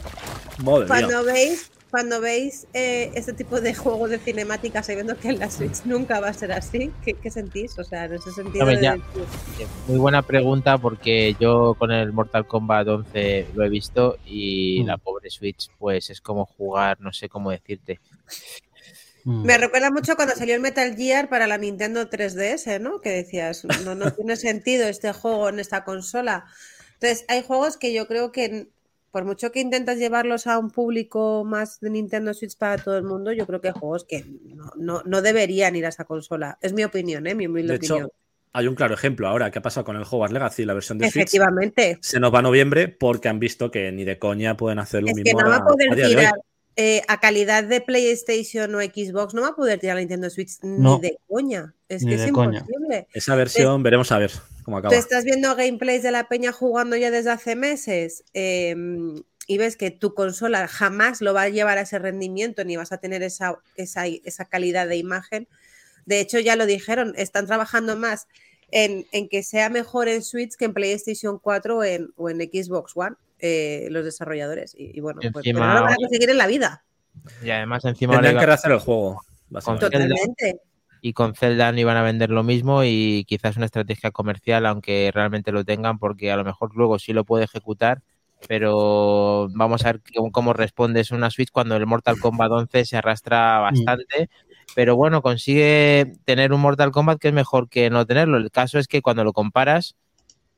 Speaker 4: Madre mía.
Speaker 5: Cuando veis, cuando veis eh, este tipo de juegos de cinemática sabiendo que en la Switch nunca va a ser así, ¿qué, qué sentís? O sea, en ese sentido.
Speaker 1: Hombre,
Speaker 5: de
Speaker 1: ya.
Speaker 5: decir,
Speaker 1: Muy buena pregunta porque yo con el Mortal Kombat 11 lo he visto y
Speaker 2: Mm.
Speaker 1: la pobre Switch pues es como jugar, no sé cómo decirte.
Speaker 2: Mm.
Speaker 5: Me recuerda mucho cuando salió el Metal Gear para la Nintendo 3DS, ¿no? Que decías, no, no tiene sentido este juego en esta consola. Entonces, hay juegos que yo creo que, por mucho que intentas llevarlos a un público más de Nintendo Switch para todo el mundo, yo creo que hay juegos que no, no, no deberían ir a esa consola. Es mi opinión, ¿eh? Mi humilde
Speaker 4: De hecho, hay un claro ejemplo ahora que ha pasado con el Hogwarts Legacy, la versión de Switch.
Speaker 5: Efectivamente.
Speaker 4: Se nos va a noviembre porque han visto que ni de coña pueden hacer lo
Speaker 5: Es que
Speaker 4: mismo
Speaker 5: no va
Speaker 4: a,
Speaker 5: poder
Speaker 4: a
Speaker 5: tirar eh, a calidad de PlayStation o Xbox, no va a poder tirar la Nintendo Switch
Speaker 2: No.
Speaker 5: ni de coña. Es
Speaker 2: Ni
Speaker 5: que es
Speaker 2: coña.
Speaker 5: imposible.
Speaker 4: Esa versión, veremos a ver cómo acaba.
Speaker 5: Tú estás viendo gameplays de la peña jugando ya desde hace meses eh, y ves que tu consola jamás lo va a llevar a ese rendimiento ni vas a tener esa, esa, esa calidad de imagen. De hecho, ya lo dijeron, están trabajando más en, en que sea mejor en Switch que en PlayStation 4 o en, o en Xbox One, eh, los desarrolladores. Y, y bueno,
Speaker 1: Y
Speaker 5: pues,
Speaker 1: encima-
Speaker 5: no lo van a conseguir en la vida.
Speaker 1: Y además encima
Speaker 4: Tendrían que rehacer el juego.
Speaker 5: Totalmente.
Speaker 1: Y con Zelda no iban a vender lo mismo y quizás una estrategia comercial, aunque realmente lo tengan, porque a lo mejor luego sí lo puede ejecutar, pero vamos a ver cómo, respondes una Switch cuando el Mortal Kombat 11 se arrastra bastante, pero bueno, consigue tener un Mortal Kombat que es mejor que no tenerlo. El caso es que cuando lo comparas,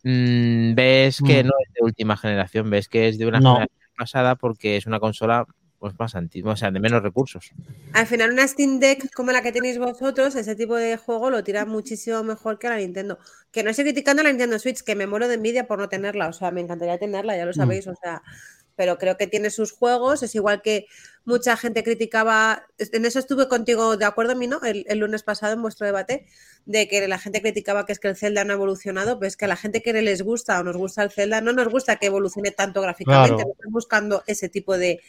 Speaker 1: mm, ves que
Speaker 2: Mm.
Speaker 1: no es de última generación, ves que es de una
Speaker 2: No.
Speaker 1: generación pasada porque es una consola pues más antigua, o sea, de menos recursos.
Speaker 5: Al final, una Steam Deck como la que tenéis vosotros, ese tipo de juego lo tira muchísimo mejor que la Nintendo. Que no estoy criticando a la Nintendo Switch, que me muero de envidia por no tenerla. O sea, me encantaría tenerla, ya lo sabéis. O sea, pero creo que tiene sus juegos. Es igual que mucha gente criticaba. En eso estuve contigo de acuerdo, Mino, el, el lunes pasado en vuestro debate, de que la gente criticaba que es que el Zelda no ha evolucionado. Pues que a la gente que les gusta o nos gusta el Zelda, no nos gusta que evolucione tanto gráficamente.
Speaker 2: Claro.
Speaker 5: No están buscando ese tipo de,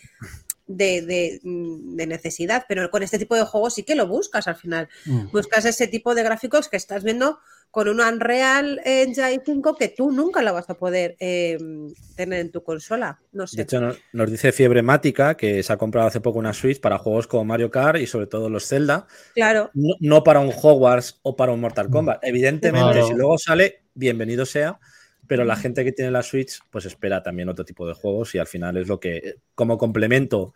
Speaker 5: de, de, mm, de necesidad, pero con este tipo de juegos sí que lo buscas al final.
Speaker 2: Mm.
Speaker 5: Buscas ese tipo de gráficos que estás viendo con un Unreal Engine 5 que tú nunca lo vas a poder eh, tener en tu consola. No
Speaker 4: De
Speaker 5: sé.
Speaker 4: hecho, no- nos dice Fiebre Mática que se ha comprado hace poco una Switch para juegos como Mario Kart y sobre todo los Zelda.
Speaker 5: Claro,
Speaker 4: No, no para un Hogwarts o para un Mortal Kombat. Evidentemente,
Speaker 2: Claro.
Speaker 4: si luego sale, bienvenido sea. Pero la gente que tiene la Switch pues espera también otro tipo de juegos y al final es lo que, como complemento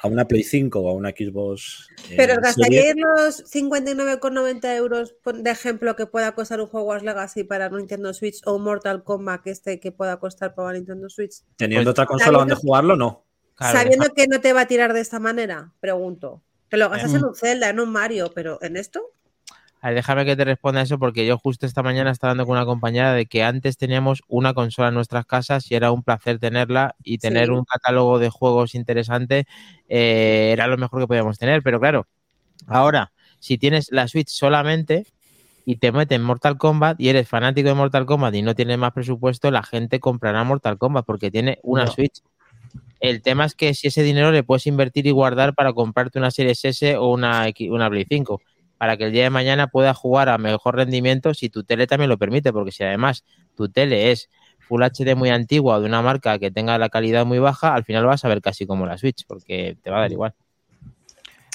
Speaker 4: a una Play 5 o a una Xbox. eh,
Speaker 5: Pero gastaríais los 59,90 euros de ejemplo que pueda costar un Hogwarts Legacy para Nintendo Switch o un Mortal Kombat que este que pueda costar para Nintendo Switch.
Speaker 4: teniendo
Speaker 1: Pues,
Speaker 4: otra consola donde jugarlo, no.
Speaker 1: Claro,
Speaker 5: Sabiendo que no te va a tirar de esta manera, pregunto. Te lo gastas en un Zelda, en un Mario, pero en esto.
Speaker 1: Déjame que te responda eso porque yo justo esta mañana estaba hablando con una compañera de que antes teníamos una consola en nuestras casas y era un placer tenerla y tener
Speaker 5: Sí.
Speaker 1: un catálogo de juegos interesante eh, era lo mejor que podíamos tener. Pero claro, ahora, si tienes la Switch solamente y te meten Mortal Kombat y eres fanático de Mortal Kombat y no tienes más presupuesto, la gente comprará Mortal Kombat porque tiene una
Speaker 6: No.
Speaker 1: Switch. El tema es que si ese dinero le puedes invertir y guardar para comprarte una Series S o una, X- una Play 5 para que el día de mañana puedas jugar a mejor rendimiento si tu tele también lo permite, porque si además tu tele es Full HD muy antigua o de una marca que tenga la calidad muy baja, al final vas a ver casi como la Switch, porque te va a dar igual.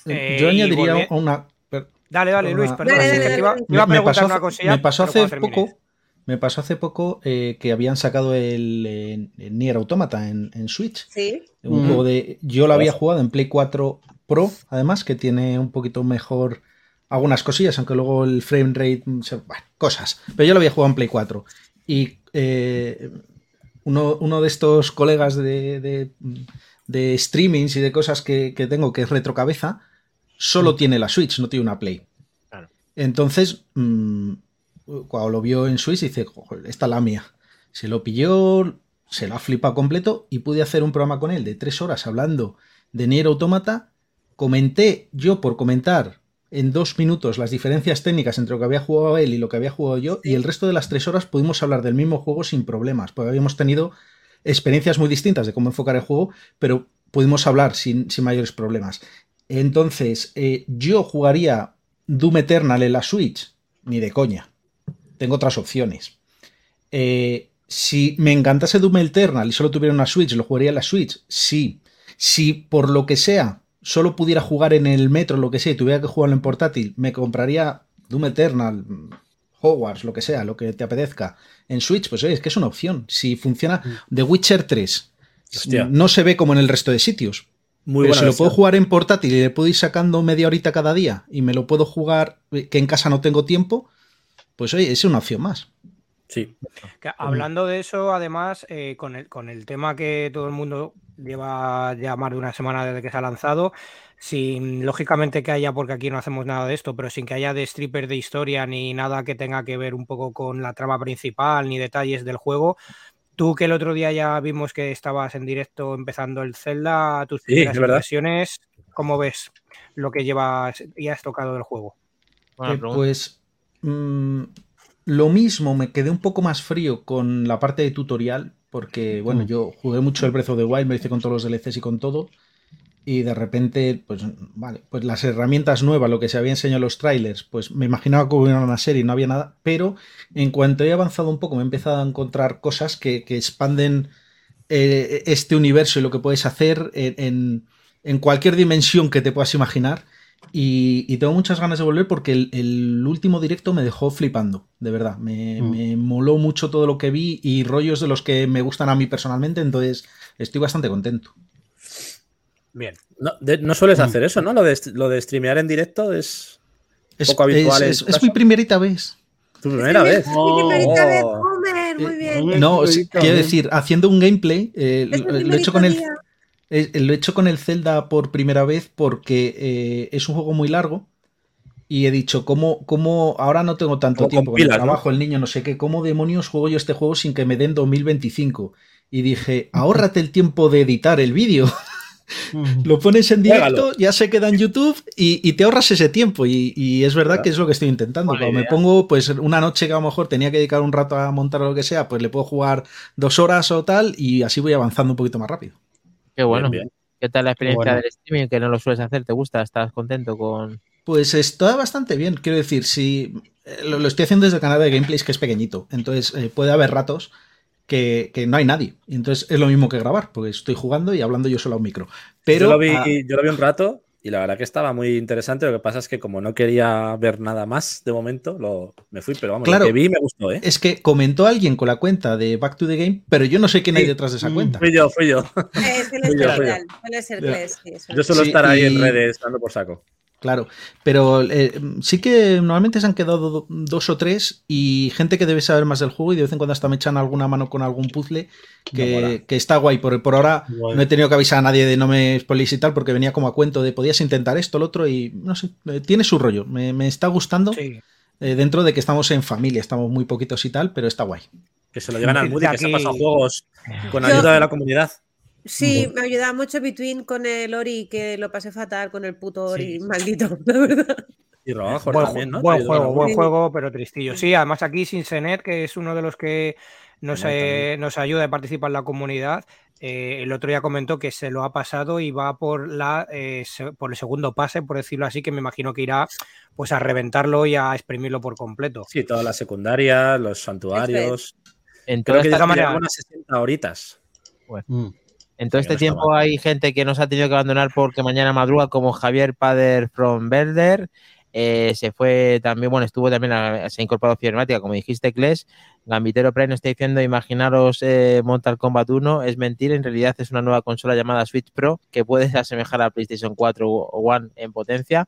Speaker 3: Eh,
Speaker 6: Yo añadiría
Speaker 3: volvi-
Speaker 6: una. per-
Speaker 3: Dale, dale, Luis, perdón.
Speaker 5: Dale,
Speaker 3: te iba,
Speaker 5: dale.
Speaker 3: te iba a
Speaker 6: me, me
Speaker 3: preguntar
Speaker 6: pasó,
Speaker 3: una cosilla.
Speaker 6: me pasó
Speaker 3: pero
Speaker 6: hace poco. Me pasó hace poco eh, que habían sacado el, el Nier Automata en, en Switch.
Speaker 5: Sí.
Speaker 6: Un
Speaker 2: Mm.
Speaker 6: juego de. Yo lo había jugado en Play 4 Pro, además, que tiene un poquito mejor algunas cosillas, aunque luego el frame rate. mm, bueno, cosas. Pero yo lo había jugado en Play 4. Y eh, uno, uno de estos colegas de, de, de streamings y de cosas que, que tengo, que es Retrocabeza, solo tiene la Switch, no tiene una Play.
Speaker 1: Claro.
Speaker 6: Entonces, mm, cuando lo vio en Switch, dice, "Joder, esta es la mía. Se lo pilló, se lo ha flipado completo y pude hacer un programa con él de tres horas hablando de Nier Automata. Comenté yo por comentar en dos minutos las diferencias técnicas entre lo que había jugado él y lo que había jugado yo, y el resto de las tres horas pudimos hablar del mismo juego sin problemas, porque habíamos tenido experiencias muy distintas de cómo enfocar el juego, pero pudimos hablar sin, sin mayores problemas. Entonces, eh, yo jugaría Doom Eternal en la Switch, ni de coña. Tengo otras opciones. Eh, si me encantase Doom Eternal y solo tuviera una Switch, ¿lo jugaría en la Switch? Sí. Si por lo que sea solo pudiera jugar en el metro, lo que sea, y tuviera que jugarlo en portátil, me compraría Doom Eternal, mm, Hogwarts, lo que sea, lo que te apetezca. En Switch, pues oye, es que es una opción. Si funciona The Witcher 3,
Speaker 4: Hostia.
Speaker 6: no se ve como en el resto de sitios.
Speaker 4: Muy
Speaker 6: pero
Speaker 4: buena
Speaker 6: si lo puedo jugar en portátil y le puedo ir sacando media horita cada día y me lo puedo jugar eh, que en casa no tengo tiempo, pues oye, es una opción más.
Speaker 4: Sí.
Speaker 3: Que hablando de eso, además, eh, con, el, con el tema que todo el mundo lleva ya más de una semana desde que se ha lanzado, sin lógicamente que haya, porque aquí no hacemos nada de esto, pero sin que haya de stripper de historia ni nada que tenga que ver un poco con la trama principal ni detalles del juego. Tú que el otro día ya vimos que estabas en directo empezando el Zelda, tus
Speaker 4: Sí,
Speaker 3: impresiones, ¿cómo ves lo que llevas y has tocado del juego?
Speaker 6: Eh, pues mm, lo mismo, me quedé un poco más frío con la parte de tutorial, porque bueno,
Speaker 2: Mm.
Speaker 6: yo jugué mucho el Breath of the Wild, me hice con todos los DLCs y con todo, y de repente, pues vale, pues las herramientas nuevas, lo que se había enseñado en los trailers, pues me imaginaba que hubiera una serie y no había nada, pero en cuanto he avanzado un poco me he empezado a encontrar cosas que, que expanden eh, este universo y lo que puedes hacer en, en- en cualquier dimensión que te puedas imaginar. Y, y tengo muchas ganas de volver porque el, el último directo me dejó flipando, de verdad. Me,
Speaker 2: Mm.
Speaker 6: me moló mucho todo lo que vi y rollos de los que me gustan a mí personalmente, entonces estoy bastante contento.
Speaker 3: Bien.
Speaker 4: No, de- no sueles
Speaker 2: Mm.
Speaker 4: hacer eso, ¿no? Lo de, lo de streamear en directo es
Speaker 6: Es,
Speaker 4: Poco habitual
Speaker 6: es- es
Speaker 4: caso.
Speaker 6: mi primerita vez.
Speaker 4: tu primera vez.
Speaker 5: Mi primerita vez,
Speaker 4: Oh.
Speaker 5: Homer, muy
Speaker 6: Eh,
Speaker 5: bien.
Speaker 6: No, quiero decir, haciendo un gameplay, eh,
Speaker 5: Es
Speaker 6: lo, he hecho con el, eh, lo he hecho con el Zelda por primera vez porque eh, es un juego muy largo y he dicho, ¿cómo, cómo ahora no tengo tanto
Speaker 4: Como
Speaker 6: tiempo con el trabajo, el niño, no sé qué, ¿cómo demonios juego yo este juego sin que me den 2025? Y dije, ahórrate el tiempo de editar el vídeo. Lo pones en directo, ya se queda en YouTube y, y te ahorras ese tiempo. Y, y es verdad
Speaker 4: Claro.
Speaker 6: que es lo que estoy intentando.
Speaker 1: Buena
Speaker 6: Cuando me pongo, pues una noche que a lo mejor tenía que dedicar un rato a montar o lo que sea, pues le puedo jugar dos horas o tal y así voy avanzando un poquito más rápido.
Speaker 1: Qué bueno.
Speaker 4: Bien, bien.
Speaker 1: ¿Qué tal la experiencia
Speaker 2: bueno.
Speaker 1: del streaming que no lo sueles hacer? ¿Te gusta? ¿Estás contento con...?
Speaker 6: Pues está bastante bien, quiero decir, si eh, lo, lo estoy haciendo desde el canal de gameplays que es pequeñito, entonces eh, puede haber ratos que, que no hay nadie, y entonces es lo mismo que grabar, porque estoy jugando y hablando yo solo a un micro. Pero
Speaker 4: yo, lo vi,
Speaker 6: ah,
Speaker 4: yo lo vi un rato y la verdad que estaba muy interesante. Lo que pasa es que como no quería ver nada más de momento, lo, me fui, pero vamos,
Speaker 6: Claro.
Speaker 4: lo que vi me gustó, ¿eh?
Speaker 6: Es que comentó alguien con la cuenta de Back to the Game, pero yo no sé quién hay detrás de esa
Speaker 2: Mm.
Speaker 6: cuenta.
Speaker 4: Fui yo, fui yo.
Speaker 5: Eh, suele
Speaker 4: Muy
Speaker 5: ser
Speaker 4: bien, muy
Speaker 5: real, suele ser
Speaker 6: Ya.
Speaker 5: que es, sí, eso
Speaker 4: Yo suelo
Speaker 6: Sí,
Speaker 4: estar ahí en redes dando por saco.
Speaker 6: Claro, pero eh, sí que normalmente se han quedado do- dos o tres y gente que debe saber más del juego y de vez en cuando hasta me echan alguna mano con algún puzzle que, que está guay. Por, por ahora
Speaker 2: Guay.
Speaker 6: no he tenido que avisar a nadie de no me spoiléis y tal porque venía como a cuento de podías intentar esto, lo otro y no sé, eh, tiene su rollo. Me, me está gustando
Speaker 3: Sí.
Speaker 6: eh, dentro de que estamos en familia, estamos muy poquitos y tal, pero está guay.
Speaker 4: Que se lo llevan al Moody, que se ha
Speaker 3: aquí-
Speaker 4: pasado juegos con ayuda de la comunidad.
Speaker 5: Sí, me ayudaba mucho Between con el Ori, que lo pasé fatal con el puto Ori,
Speaker 7: Sí.
Speaker 5: maldito, la verdad.
Speaker 4: Y Rojo
Speaker 3: Buen,
Speaker 4: también, ¿no?
Speaker 3: buen juego, buen juego, pero tristillo. Sí, además aquí Sinsenet, que es uno de los que nos, eh, nos ayuda a participar en la comunidad, eh, el otro día comentó que se lo ha pasado y va por la eh, se- por el segundo pase, por decirlo así, que me imagino que irá pues a reventarlo y a exprimirlo por completo.
Speaker 4: Sí, todas las secundarias, los santuarios.
Speaker 1: En
Speaker 4: Creo
Speaker 1: todo
Speaker 4: que ya
Speaker 3: manera-
Speaker 4: unas 60 horitas.
Speaker 2: Mm.
Speaker 1: En todo este
Speaker 4: no
Speaker 1: tiempo
Speaker 4: mal.
Speaker 1: hay gente que nos ha tenido que abandonar porque mañana madruga, como Javier Pader from Belder. Eh, se fue también, bueno, estuvo también, a- se ha incorporado Fibromática, como dijiste, Kles. Gambitero Prime está diciendo, imaginaros eh, Mortal Kombat 1, es mentira, en realidad es una nueva consola llamada Switch Pro que puede asemejar a PlayStation 4 o One en potencia.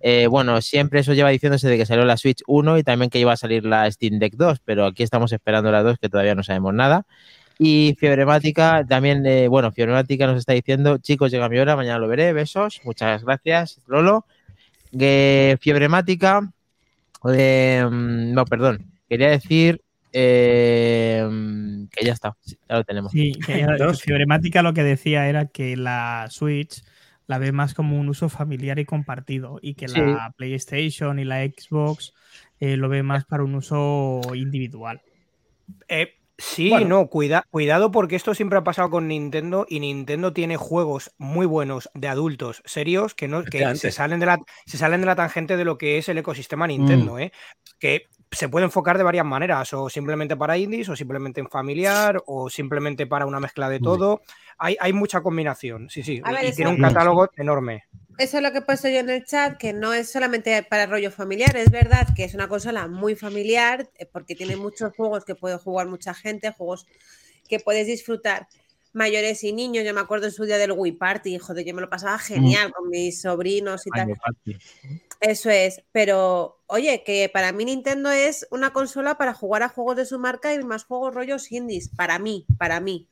Speaker 1: Eh, bueno, siempre eso lleva diciéndose de que salió la Switch 1 y también que iba a salir la Steam Deck 2, pero aquí estamos esperando la 2 que todavía no sabemos nada. Y Fiebremática también, eh, bueno, Fiebremática nos está diciendo, chicos, llega mi hora, mañana lo veré, besos, muchas gracias, Lolo. Que Fiebremática, eh, no, perdón, quería decir eh, que ya está, ya lo tenemos.
Speaker 7: Sí, que. Fibremática lo que decía era que la Switch la ve más como un uso familiar y compartido y que
Speaker 1: Sí.
Speaker 7: la PlayStation y la Xbox eh, lo ve más para un uso individual.
Speaker 3: Eh, sí,
Speaker 4: Bueno.
Speaker 3: no, cuida- cuidado porque esto siempre ha pasado con Nintendo y Nintendo tiene juegos muy buenos de adultos serios que, no, que se, salen de la, se salen de la tangente de lo que es el ecosistema Nintendo, ¿eh? que se puede enfocar de varias maneras, o simplemente para indies, o simplemente en familiar, o simplemente para una mezcla de todo. Hay, hay mucha combinación, sí, sí,
Speaker 5: A
Speaker 3: y tiene un catálogo enorme.
Speaker 5: Eso es lo que he puesto yo en el chat, que no es solamente para rollo familiar, es verdad que es una consola muy familiar, eh, porque tiene muchos juegos que puede jugar mucha gente, juegos que puedes disfrutar mayores y niños. Yo me acuerdo en su día del Wii Party, joder, yo me lo pasaba genial con mis sobrinos y tal.
Speaker 1: Party.
Speaker 5: Eso es, pero oye, que para mí Nintendo es una consola para jugar a juegos de su marca y más juegos rollos indies, para mí, para mí.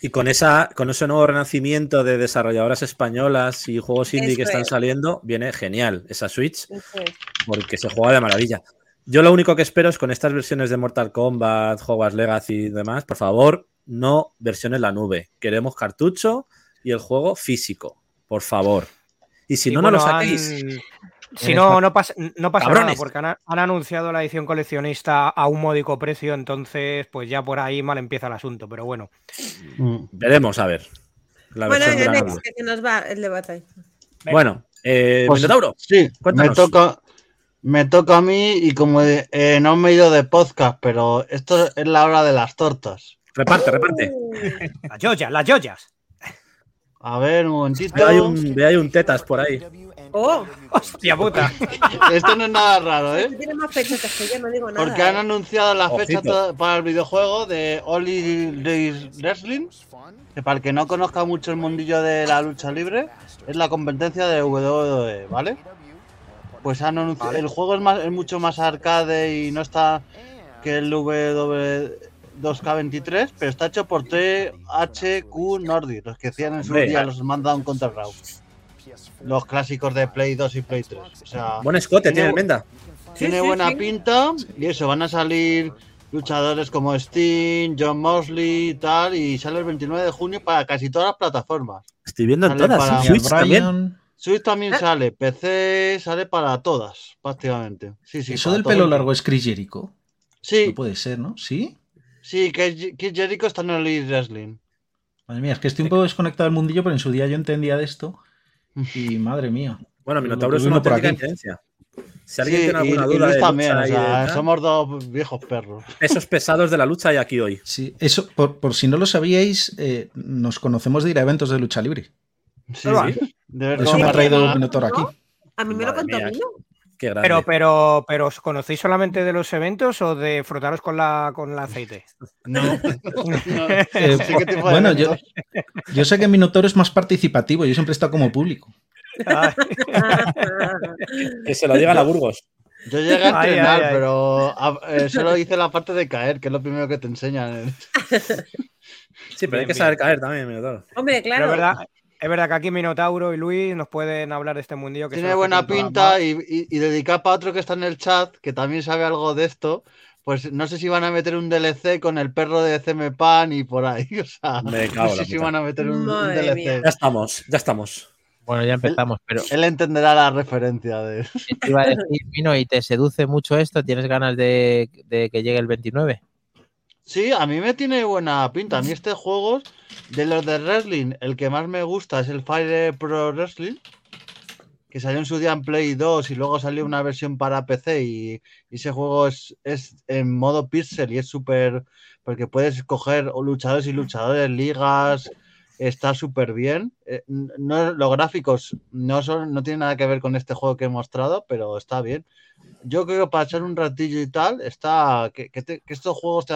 Speaker 4: Y con, esa, con ese nuevo renacimiento de desarrolladoras españolas y juegos indie que están
Speaker 5: es.
Speaker 4: saliendo, viene genial esa Switch
Speaker 5: Eso es.
Speaker 4: porque se juega de maravilla. Yo lo único que espero es con estas versiones de Mortal Kombat, Hogwarts Legacy y demás, por favor, no versiones en la nube. Queremos cartucho y el juego físico, por favor. Y si
Speaker 3: Y
Speaker 4: no,
Speaker 3: bueno,
Speaker 4: no lo
Speaker 3: han-
Speaker 4: saquéis.
Speaker 3: Si no, no pasa, no pasa nada, porque han, han anunciado la edición coleccionista a un módico precio, entonces pues ya por ahí mal empieza el asunto, pero bueno.
Speaker 2: Mm.
Speaker 4: Veremos, a ver. La
Speaker 5: Bueno,
Speaker 4: la
Speaker 5: next,
Speaker 4: nube.
Speaker 5: que nos va el debate. ahí.
Speaker 4: Bueno, eh,
Speaker 2: Pues-
Speaker 4: Minotauro,
Speaker 2: Sí, me toca, me toca a mí y como eh, no me he ido de podcast, pero esto es la hora de las tortas.
Speaker 4: reparte, reparte.
Speaker 3: Las joyas, las joyas.
Speaker 2: A ver, un momentito.
Speaker 4: Ve hay un, hay un tetas por ahí.
Speaker 5: Oh,
Speaker 3: Hostia puta.
Speaker 2: Esto no es nada raro, ¿eh?
Speaker 5: tiene más fechas que yo, no digo nada.
Speaker 2: Porque han
Speaker 5: ¿eh?
Speaker 2: anunciado la fecha para el videojuego de Oli Days Wrestling, que para el que no conozca mucho el mundillo de la lucha libre, es la competencia de WWE, ¿vale? Pues han anunciado, el juego es, más, es mucho más arcade y no está que el W2K23, pero está hecho por THQ Nordic, los que hacían en su día los SmackDown contra Raw. Los clásicos de Play 2 y Play 3. O sea,
Speaker 4: Buen escote tiene
Speaker 2: Tiene-
Speaker 4: Menda.
Speaker 2: tiene
Speaker 5: sí,
Speaker 2: buena
Speaker 5: sí.
Speaker 2: pinta y eso, van a salir luchadores como Sting, John Mosley y tal, y sale el 29 de junio para casi todas las plataformas.
Speaker 4: Estoy viendo en
Speaker 2: Sale
Speaker 4: todas.
Speaker 2: para-
Speaker 6: Daniel
Speaker 4: Switch también.
Speaker 2: Switch también
Speaker 5: Ah.
Speaker 2: sale, PC sale para todas, prácticamente. Sí, sí,
Speaker 6: Eso del
Speaker 2: todo
Speaker 6: pelo
Speaker 2: el-
Speaker 6: largo es Chris Jericho.
Speaker 2: Sí,
Speaker 6: No puede ser, ¿no? ¿Sí?
Speaker 2: sí, que Kid Jericho está en el Wrestling.
Speaker 6: Madre mía, es que estoy un poco desconectado del mundillo, pero en su día yo entendía de esto. Y madre mía.
Speaker 4: Bueno, Minotauro es una auténtica
Speaker 6: aquí.
Speaker 4: eminencia. Si alguien
Speaker 2: Sí,
Speaker 4: tiene alguna
Speaker 2: y, y
Speaker 4: duda de
Speaker 2: también,
Speaker 4: lucha
Speaker 2: o
Speaker 4: y de
Speaker 2: sea,
Speaker 4: tal,
Speaker 2: somos dos viejos perros.
Speaker 4: pesos pesados de la lucha hay aquí hoy.
Speaker 6: Sí, eso, por, por si no lo sabíais, eh, nos conocemos de ir a eventos de lucha libre.
Speaker 2: Sí, sí. De ver
Speaker 6: Eso me ha traído el Minotauro aquí.
Speaker 5: A mí me lo contó
Speaker 4: mía.
Speaker 5: Mino.
Speaker 4: Qué grande.
Speaker 3: Pero, pero, pero, ¿os conocéis solamente de los eventos o de frotaros con la con el aceite?
Speaker 2: No. No.
Speaker 6: Eh,
Speaker 2: Sí, ¿qué tipo de
Speaker 6: bueno, yo, yo sé que Minotauro es más participativo, yo siempre he estado como público.
Speaker 3: Ah,
Speaker 4: Que se lo digan a Burgos.
Speaker 2: Yo llegué a
Speaker 3: Ay,
Speaker 2: entrenar,
Speaker 3: ay, ay.
Speaker 2: pero ah, eh, solo hice la parte de caer, que es lo primero que te enseñan.
Speaker 4: Sí, pero hay que
Speaker 3: bien.
Speaker 4: saber caer también, Minotauro.
Speaker 5: Hombre,
Speaker 3: pero
Speaker 5: claro.
Speaker 3: verdad, es verdad que aquí Minotauro y Luis nos pueden hablar de este mundillo que
Speaker 2: Tiene buena pinta y, y, y dedicar para otro que está en el chat, que también sabe algo de esto. Pues no sé si van a meter un DLC con el perro de CM Pan y por ahí. O sea,
Speaker 4: Me cago
Speaker 2: no sé si van a meter un, DLC.
Speaker 5: mía.
Speaker 4: Ya estamos, ya estamos.
Speaker 1: Bueno, ya empezamos, pero
Speaker 2: Él entenderá la referencia de.
Speaker 1: te iba a decir, Mino, ¿y te seduce mucho esto? ¿Tienes ganas de, de que llegue el 29?
Speaker 2: Sí, a mí me tiene buena pinta. A mí este juego, de los de wrestling, el que más me gusta es el Fire Pro Wrestling, que salió en su día en Play 2 y luego salió una versión para PC y, ese juego es, es en modo pixel y es súper... porque puedes escoger o luchadores y luchadores, ligas, está súper bien. Eh, no, los gráficos no, son, no tienen nada que ver con este juego que he mostrado, pero está bien. Yo creo que para echar un ratillo y tal, está que, te- que estos juegos te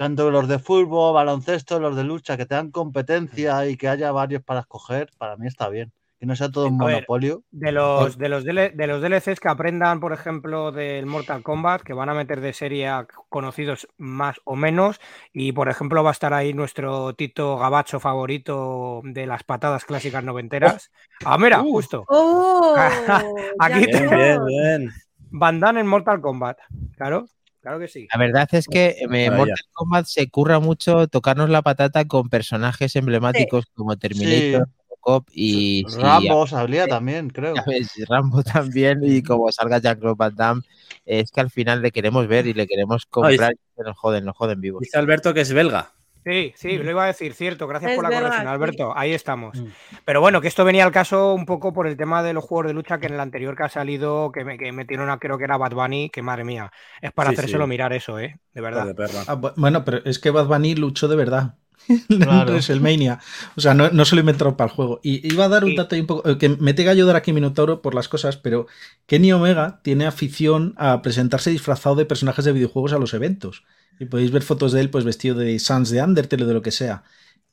Speaker 2: tanto los de fútbol, baloncesto, los de lucha, que te dan competencia y que haya varios para escoger, para mí está bien. Que no sea todo un
Speaker 3: ver,
Speaker 2: monopolio.
Speaker 3: De los, de, los DL de los DLCs que aprendan, por ejemplo, del Mortal Kombat, que van a meter de serie a conocidos más o menos. Y, por ejemplo, va a estar ahí nuestro Tito Gabacho favorito de las patadas clásicas noventeras. Ah, mira,
Speaker 2: Uh.
Speaker 3: justo.
Speaker 5: ¡Oh!
Speaker 3: Aquí
Speaker 4: Bien, bien,
Speaker 5: veo.
Speaker 4: bien.
Speaker 3: Van Damme en Mortal Kombat. Claro, claro que sí.
Speaker 1: La verdad es que eh,
Speaker 4: Maravilla.
Speaker 1: Mortal Kombat se curra mucho tocarnos la patata con personajes emblemáticos como Terminator, Robocop y, y
Speaker 2: Rambo salía también, creo.
Speaker 1: ves, Rambo también y como salga Jean-Claude Van Damme, es que al final le queremos ver y le queremos comprar y nos joden, nos joden vivos.
Speaker 4: Dice Alberto que es belga.
Speaker 3: Sí, sí, lo iba a decir, cierto. Gracias
Speaker 5: Es
Speaker 3: por la
Speaker 5: verdad,
Speaker 3: corrección,
Speaker 5: sí.
Speaker 3: Alberto. Ahí estamos.
Speaker 2: Mm.
Speaker 3: Pero bueno, que esto venía al caso un poco por el tema de los juegos de lucha que en el anterior que ha salido, que, me, que metieron a creo que era Bad Bunny, que madre mía, es para
Speaker 4: Sí,
Speaker 3: hacérselo
Speaker 4: sí.
Speaker 3: mirar eso, ¿eh? De verdad.
Speaker 4: de.
Speaker 6: Ah, bu- bueno, pero es que Bad Bunny luchó de verdad. en
Speaker 2: Claro.
Speaker 6: WrestleMania. O sea, no, no se lo inventaron para el juego. Y iba a dar un
Speaker 3: Sí.
Speaker 6: dato ahí un poco. eh, Que me tenga que ayudar aquí Minotauro por las cosas, pero Kenny Omega tiene afición a presentarse disfrazado de personajes de videojuegos a los eventos. Y podéis ver fotos de él, pues vestido de Sans de Undertale o de lo que sea.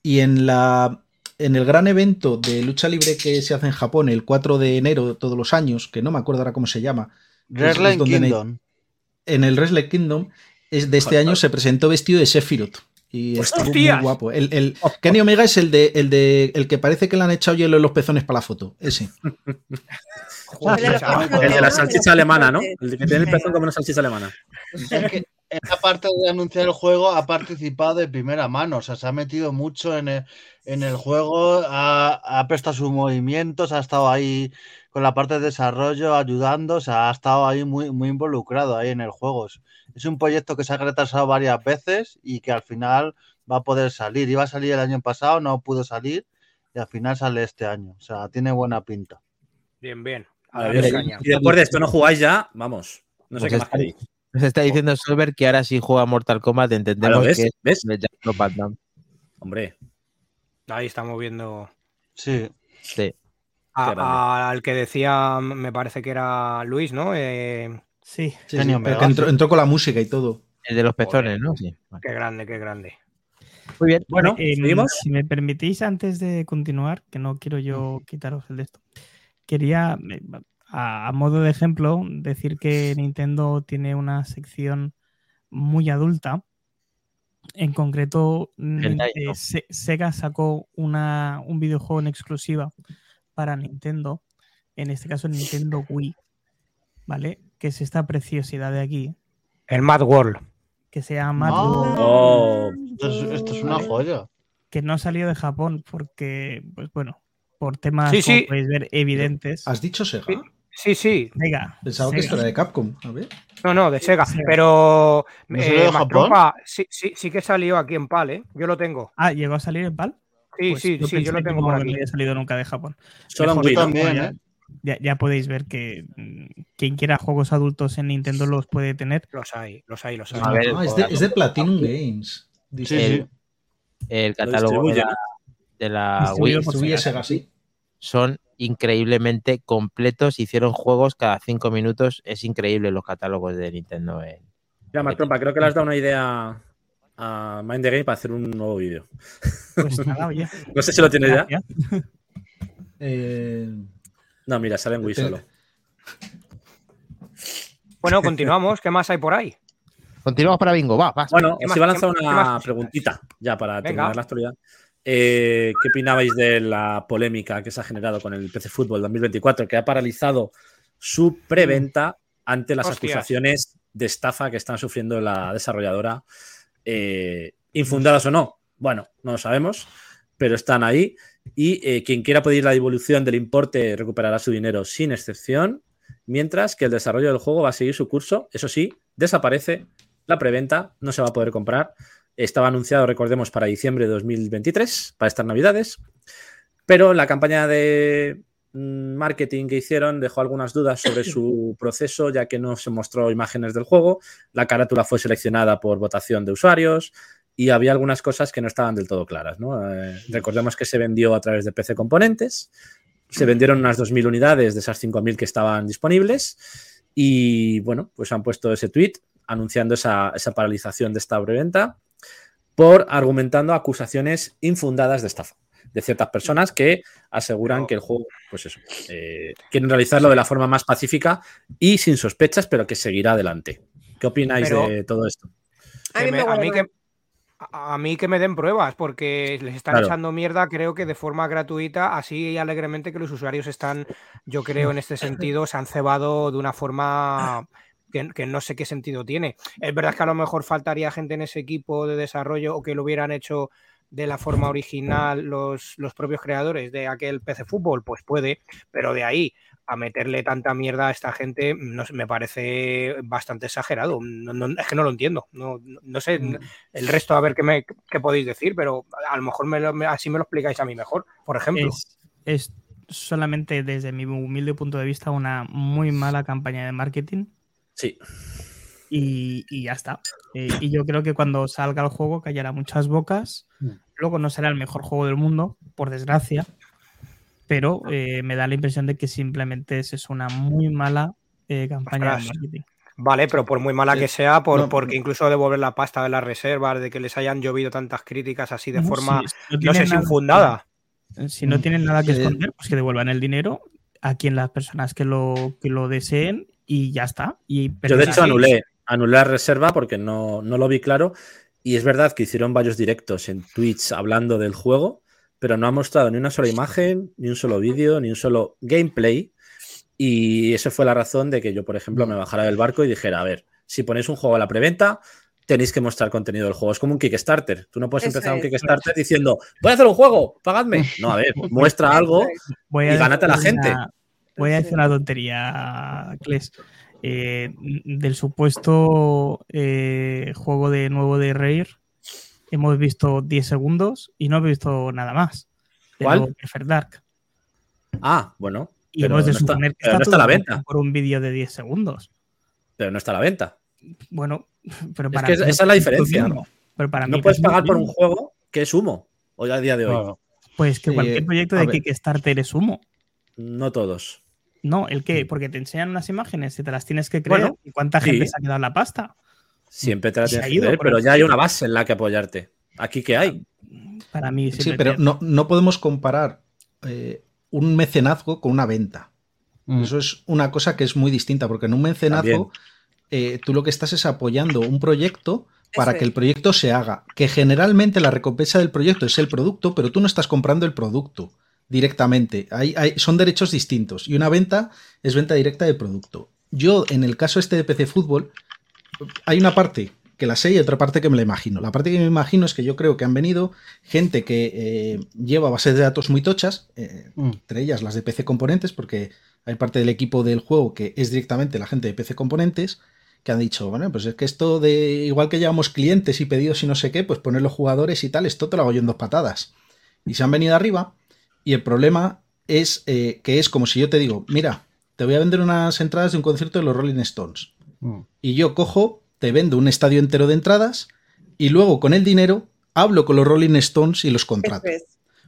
Speaker 6: Y en la. En el gran evento de lucha libre que se hace en Japón el 4 de enero de todos los años, que no me acuerdo ahora cómo se llama, es- es
Speaker 2: Wrestling Kingdom.
Speaker 6: en el Wrestle Kingdom es de este año se presentó vestido de Sephiroth. Y estuvo muy guapo. El, el- Kenny Omega es el de, el de el que parece que le han echado hielo en los pezones para la foto. Ese.
Speaker 3: Joder,
Speaker 5: El de
Speaker 4: la salchicha alemana, ¿no? El de que tiene el pezón como una salchicha alemana.
Speaker 2: Que en la parte de anunciar el juego ha participado de primera mano, o sea, se ha metido mucho en el, en el juego, ha, ha prestado sus movimientos, ha estado ahí con la parte de desarrollo ayudando, o sea, ha estado ahí muy, muy involucrado ahí en el juego. Es, un proyecto que se ha retrasado varias veces y que al final va a poder salir. Iba a salir el año pasado, no pudo salir y al final sale este año. O sea, tiene buena pinta.
Speaker 3: Bien, bien. A
Speaker 4: ver,
Speaker 3: caña.
Speaker 4: y después de esto no jugáis ya, vamos. No sé
Speaker 1: Pues
Speaker 4: qué más queréis.
Speaker 1: Nos está diciendo Solver que ahora sí juega Mortal Kombat, entendemos
Speaker 4: ¿ves?
Speaker 1: que es
Speaker 4: ¿Ves? Hombre,
Speaker 3: Ahí estamos viendo
Speaker 2: Sí,
Speaker 1: Sí.
Speaker 3: a- a- al que decía, me parece que era Luis, ¿no? Eh,
Speaker 7: Sí.
Speaker 6: Sí, que entró, con la música y todo.
Speaker 1: El de los pezones,
Speaker 3: Joder.
Speaker 1: ¿no? Sí. Vale.
Speaker 3: qué grande, qué grande.
Speaker 1: Muy bien.
Speaker 4: bueno,
Speaker 7: Eh. Si me permitís, antes de continuar, que no quiero yo quitaros el de esto, quería, a, a modo de ejemplo, decir que Nintendo tiene una sección muy adulta. En concreto,
Speaker 1: Hentai,
Speaker 7: eh, Sega sacó una, un videojuego en exclusiva para Nintendo, en este caso Nintendo Wii, ¿vale? Que es esta preciosidad de aquí,
Speaker 3: El Mad World.
Speaker 7: que se llama Mad
Speaker 2: Ah.
Speaker 7: World.
Speaker 4: Oh,
Speaker 2: esto es, esto es una
Speaker 7: Vale.
Speaker 2: joya.
Speaker 7: que no salió de Japón porque, pues bueno, por temas,
Speaker 3: Sí,
Speaker 7: como
Speaker 3: sí.
Speaker 7: podéis ver, evidentes.
Speaker 6: ¿Has dicho Sega?
Speaker 3: Sí. Sí.
Speaker 7: Venga,
Speaker 6: Pensaba que
Speaker 7: Sega.
Speaker 6: esto era de Capcom. A ver.
Speaker 3: No, no, de Sega.
Speaker 7: Sega.
Speaker 3: Pero
Speaker 2: ¿No salió de
Speaker 3: eh,
Speaker 2: Japón?
Speaker 3: Mastropa, sí, sí, sí que salió aquí en PAL, ¿eh? Yo lo tengo.
Speaker 7: Ah, ¿llegó a salir en PAL?
Speaker 3: Sí,
Speaker 7: Pues
Speaker 3: sí, sí, yo lo tengo
Speaker 7: no
Speaker 3: por aquí.
Speaker 7: había salido nunca de Japón.
Speaker 4: solo en Wii, ¿no?
Speaker 2: también,
Speaker 7: ya,
Speaker 2: ¿eh?
Speaker 7: ya- ya podéis ver que mm, quien quiera juegos adultos en Nintendo los puede tener.
Speaker 3: Los hay, los hay, los hay.
Speaker 1: A ver,
Speaker 6: Ah, es, de, es de Platinum Games. Dice.
Speaker 2: Sí,
Speaker 1: El-
Speaker 2: sí.
Speaker 1: El
Speaker 4: Lo
Speaker 1: catálogo de la,
Speaker 4: ¿no?
Speaker 1: de la Wii.
Speaker 7: Sega.
Speaker 6: Sega, sí.
Speaker 1: Son increíblemente completos. Hicieron juegos cada cinco minutos. Es increíble los catálogos de Nintendo. en-
Speaker 4: Ya, Martrompa, creo que le has dado una idea a Mind the Game para hacer un nuevo vídeo.
Speaker 7: Pues.
Speaker 4: No sé si lo tienes ya.
Speaker 6: Eh,
Speaker 4: No, mira, sale en Wii
Speaker 6: Te-
Speaker 4: solo.
Speaker 3: Bueno, continuamos. ¿Qué más hay por ahí?
Speaker 1: Continuamos para Bingo. Va, vas.
Speaker 4: Bueno,
Speaker 3: ¿Qué
Speaker 4: os
Speaker 3: más-
Speaker 4: iba a lanzar una preguntita ya para
Speaker 3: Venga.
Speaker 4: terminar la actualidad. Eh, ¿Qué opinabais de la polémica que se ha generado con el PC Fútbol 2024 que ha paralizado su preventa ante las
Speaker 3: Hostias.
Speaker 4: acusaciones de estafa que están sufriendo la desarrolladora? eh, infundadas o no. Bueno, no lo sabemos, pero están ahí. Y eh, quien quiera pedir la devolución del importe recuperará su dinero sin excepción, mientras que el desarrollo del juego va a seguir su curso. Eso sí, desaparece la preventa, no se va a poder comprar. Estaba anunciado, recordemos, para diciembre de 2023, para estas navidades. Pero la campaña de mm, marketing que hicieron dejó algunas dudas sobre su proceso, ya que no se mostró imágenes del juego. La carátula fue seleccionada por votación de usuarios y había algunas cosas que no estaban del todo claras. ¿no? Eh, recordemos que se vendió a través de PC Componentes. Se vendieron unas 2.000 unidades de esas 5.000 que estaban disponibles. Y bueno, pues han puesto ese tweet anunciando esa, esa paralización de esta preventa por argumentando acusaciones infundadas de estafa de ciertas personas que aseguran que el juego, pues eso, eh, quieren realizarlo de la forma más pacífica y sin sospechas, pero que seguirá adelante. ¿Qué opináis
Speaker 3: Pero-
Speaker 4: de todo esto?
Speaker 5: A mí
Speaker 3: me- a mí que a mí que me den pruebas, porque les están
Speaker 4: Claro.
Speaker 3: echando mierda, creo que de forma gratuita, así alegremente que los usuarios están, yo creo, en este sentido, se han cebado de una forma que, que no sé qué sentido tiene. Es verdad que a lo mejor faltaría gente en ese equipo de desarrollo o que lo hubieran hecho de la forma original los, los propios creadores de aquel PC Fútbol, pues puede, pero de ahí a meterle tanta mierda a esta gente no sé, me parece bastante exagerado. No- no- es que no lo entiendo. No, no- no sé el resto a ver qué, me, qué podéis decir, pero a lo mejor me lo- me- así me lo explicáis a mí mejor, por ejemplo.
Speaker 7: Es, es solamente desde mi humilde punto de vista una muy mala campaña de marketing
Speaker 4: Sí,
Speaker 7: y, y ya está. Eh, y yo creo que cuando salga el juego callará muchas bocas.
Speaker 2: Mm.
Speaker 7: Luego no será el mejor juego del mundo, por desgracia. Pero eh, me da la impresión de que simplemente es, una muy mala eh, campaña
Speaker 3: Ostras.
Speaker 7: de marketing.
Speaker 3: Vale, pero por muy mala
Speaker 6: Sí.
Speaker 3: que sea, por,
Speaker 6: No,
Speaker 3: porque incluso devolver la pasta de las reservas, de que les hayan llovido tantas críticas así de
Speaker 7: No,
Speaker 3: forma,
Speaker 7: si-
Speaker 3: no sé si
Speaker 7: nada-
Speaker 3: infundada.
Speaker 7: Si no tienen nada que
Speaker 6: Sí.
Speaker 7: esconder, pues que devuelvan el dinero a quien las personas que lo, que lo deseen y ya está. Y, pero
Speaker 4: yo de hecho anulé, anulé la reserva porque no, no lo vi claro. Y es verdad que hicieron varios directos en Twitch hablando del juego, pero no ha mostrado ni una sola imagen, ni un solo vídeo, ni un solo gameplay. Y esa fue la razón de que yo, por ejemplo, me bajara del barco y dijera, a ver, si ponéis un juego a la preventa, tenéis que mostrar contenido del juego. Es como un Kickstarter. Tú no puedes
Speaker 5: Eso
Speaker 4: empezar un
Speaker 5: es.
Speaker 4: Kickstarter diciendo, voy a hacer un juego, pagadme. No, a ver, muestra algo.
Speaker 7: Voy
Speaker 4: y gánate a la gente.
Speaker 7: Voy a decir una tontería, Kles. Eh, del supuesto eh, juego de nuevo de Rare, hemos visto 10 segundos y no he visto nada más. De
Speaker 4: ¿Cuál?
Speaker 7: Dark.
Speaker 4: Ah, bueno,
Speaker 7: Y
Speaker 4: pero
Speaker 7: hemos de
Speaker 4: no está-
Speaker 7: suponer que está
Speaker 4: no está a la venta.
Speaker 7: por un vídeo de 10 segundos.
Speaker 4: pero no está a la venta.
Speaker 7: Bueno, pero
Speaker 4: Es
Speaker 7: para
Speaker 4: que
Speaker 7: mí
Speaker 4: esa es la diferencia.
Speaker 7: mismo. Pero para
Speaker 4: No
Speaker 7: mí
Speaker 4: puedes pagar por un juego que es humo hoy a día de hoy.
Speaker 7: Pues que
Speaker 6: Sí,
Speaker 7: cualquier proyecto
Speaker 6: a
Speaker 7: de. Kickstarter es humo.
Speaker 4: No todos.
Speaker 7: No, ¿el qué? Porque te enseñan unas imágenes y te las tienes que creer.
Speaker 4: Bueno,
Speaker 7: ¿Y cuánta
Speaker 4: sí.
Speaker 7: gente se ha quedado en la pasta?
Speaker 4: Siempre te la tienes que creer, pero ya hay una base en la que apoyarte. ¿Aquí qué hay?
Speaker 7: Para mí
Speaker 6: Sí, pero
Speaker 7: te-
Speaker 6: no, no podemos comparar eh, un mecenazgo con una venta.
Speaker 2: Mm.
Speaker 6: Eso es una cosa que es muy distinta, porque en un mecenazgo eh, tú lo que estás es apoyando un proyecto para que el proyecto se haga. Que generalmente la recompensa del proyecto es el producto, pero tú no estás comprando el producto directamente. Hay, hay- son derechos distintos. Y una venta es venta directa de producto. Yo, en el caso este de PC Fútbol, hay una parte que la sé y otra parte que me la imagino. La parte que me imagino es que yo creo que han venido gente que eh, lleva bases de datos muy tochas, eh,
Speaker 2: Mm.
Speaker 6: entre ellas las de PC Componentes, porque hay parte del equipo del juego que es directamente la gente de PC Componentes, que han dicho, bueno, pues es que esto de, igual que llevamos clientes y pedidos y no sé qué, pues poner los jugadores y tal, esto te lo hago yo en dos patadas. Y se han venido arriba y el problema es eh, que es como si yo te digo, mira, te voy a vender unas entradas de un concierto de los Rolling Stones.
Speaker 2: Mm.
Speaker 6: Y yo cojo, te vendo un estadio entero de entradas y luego con el dinero hablo con los Rolling Stones y los contrato.
Speaker 5: es.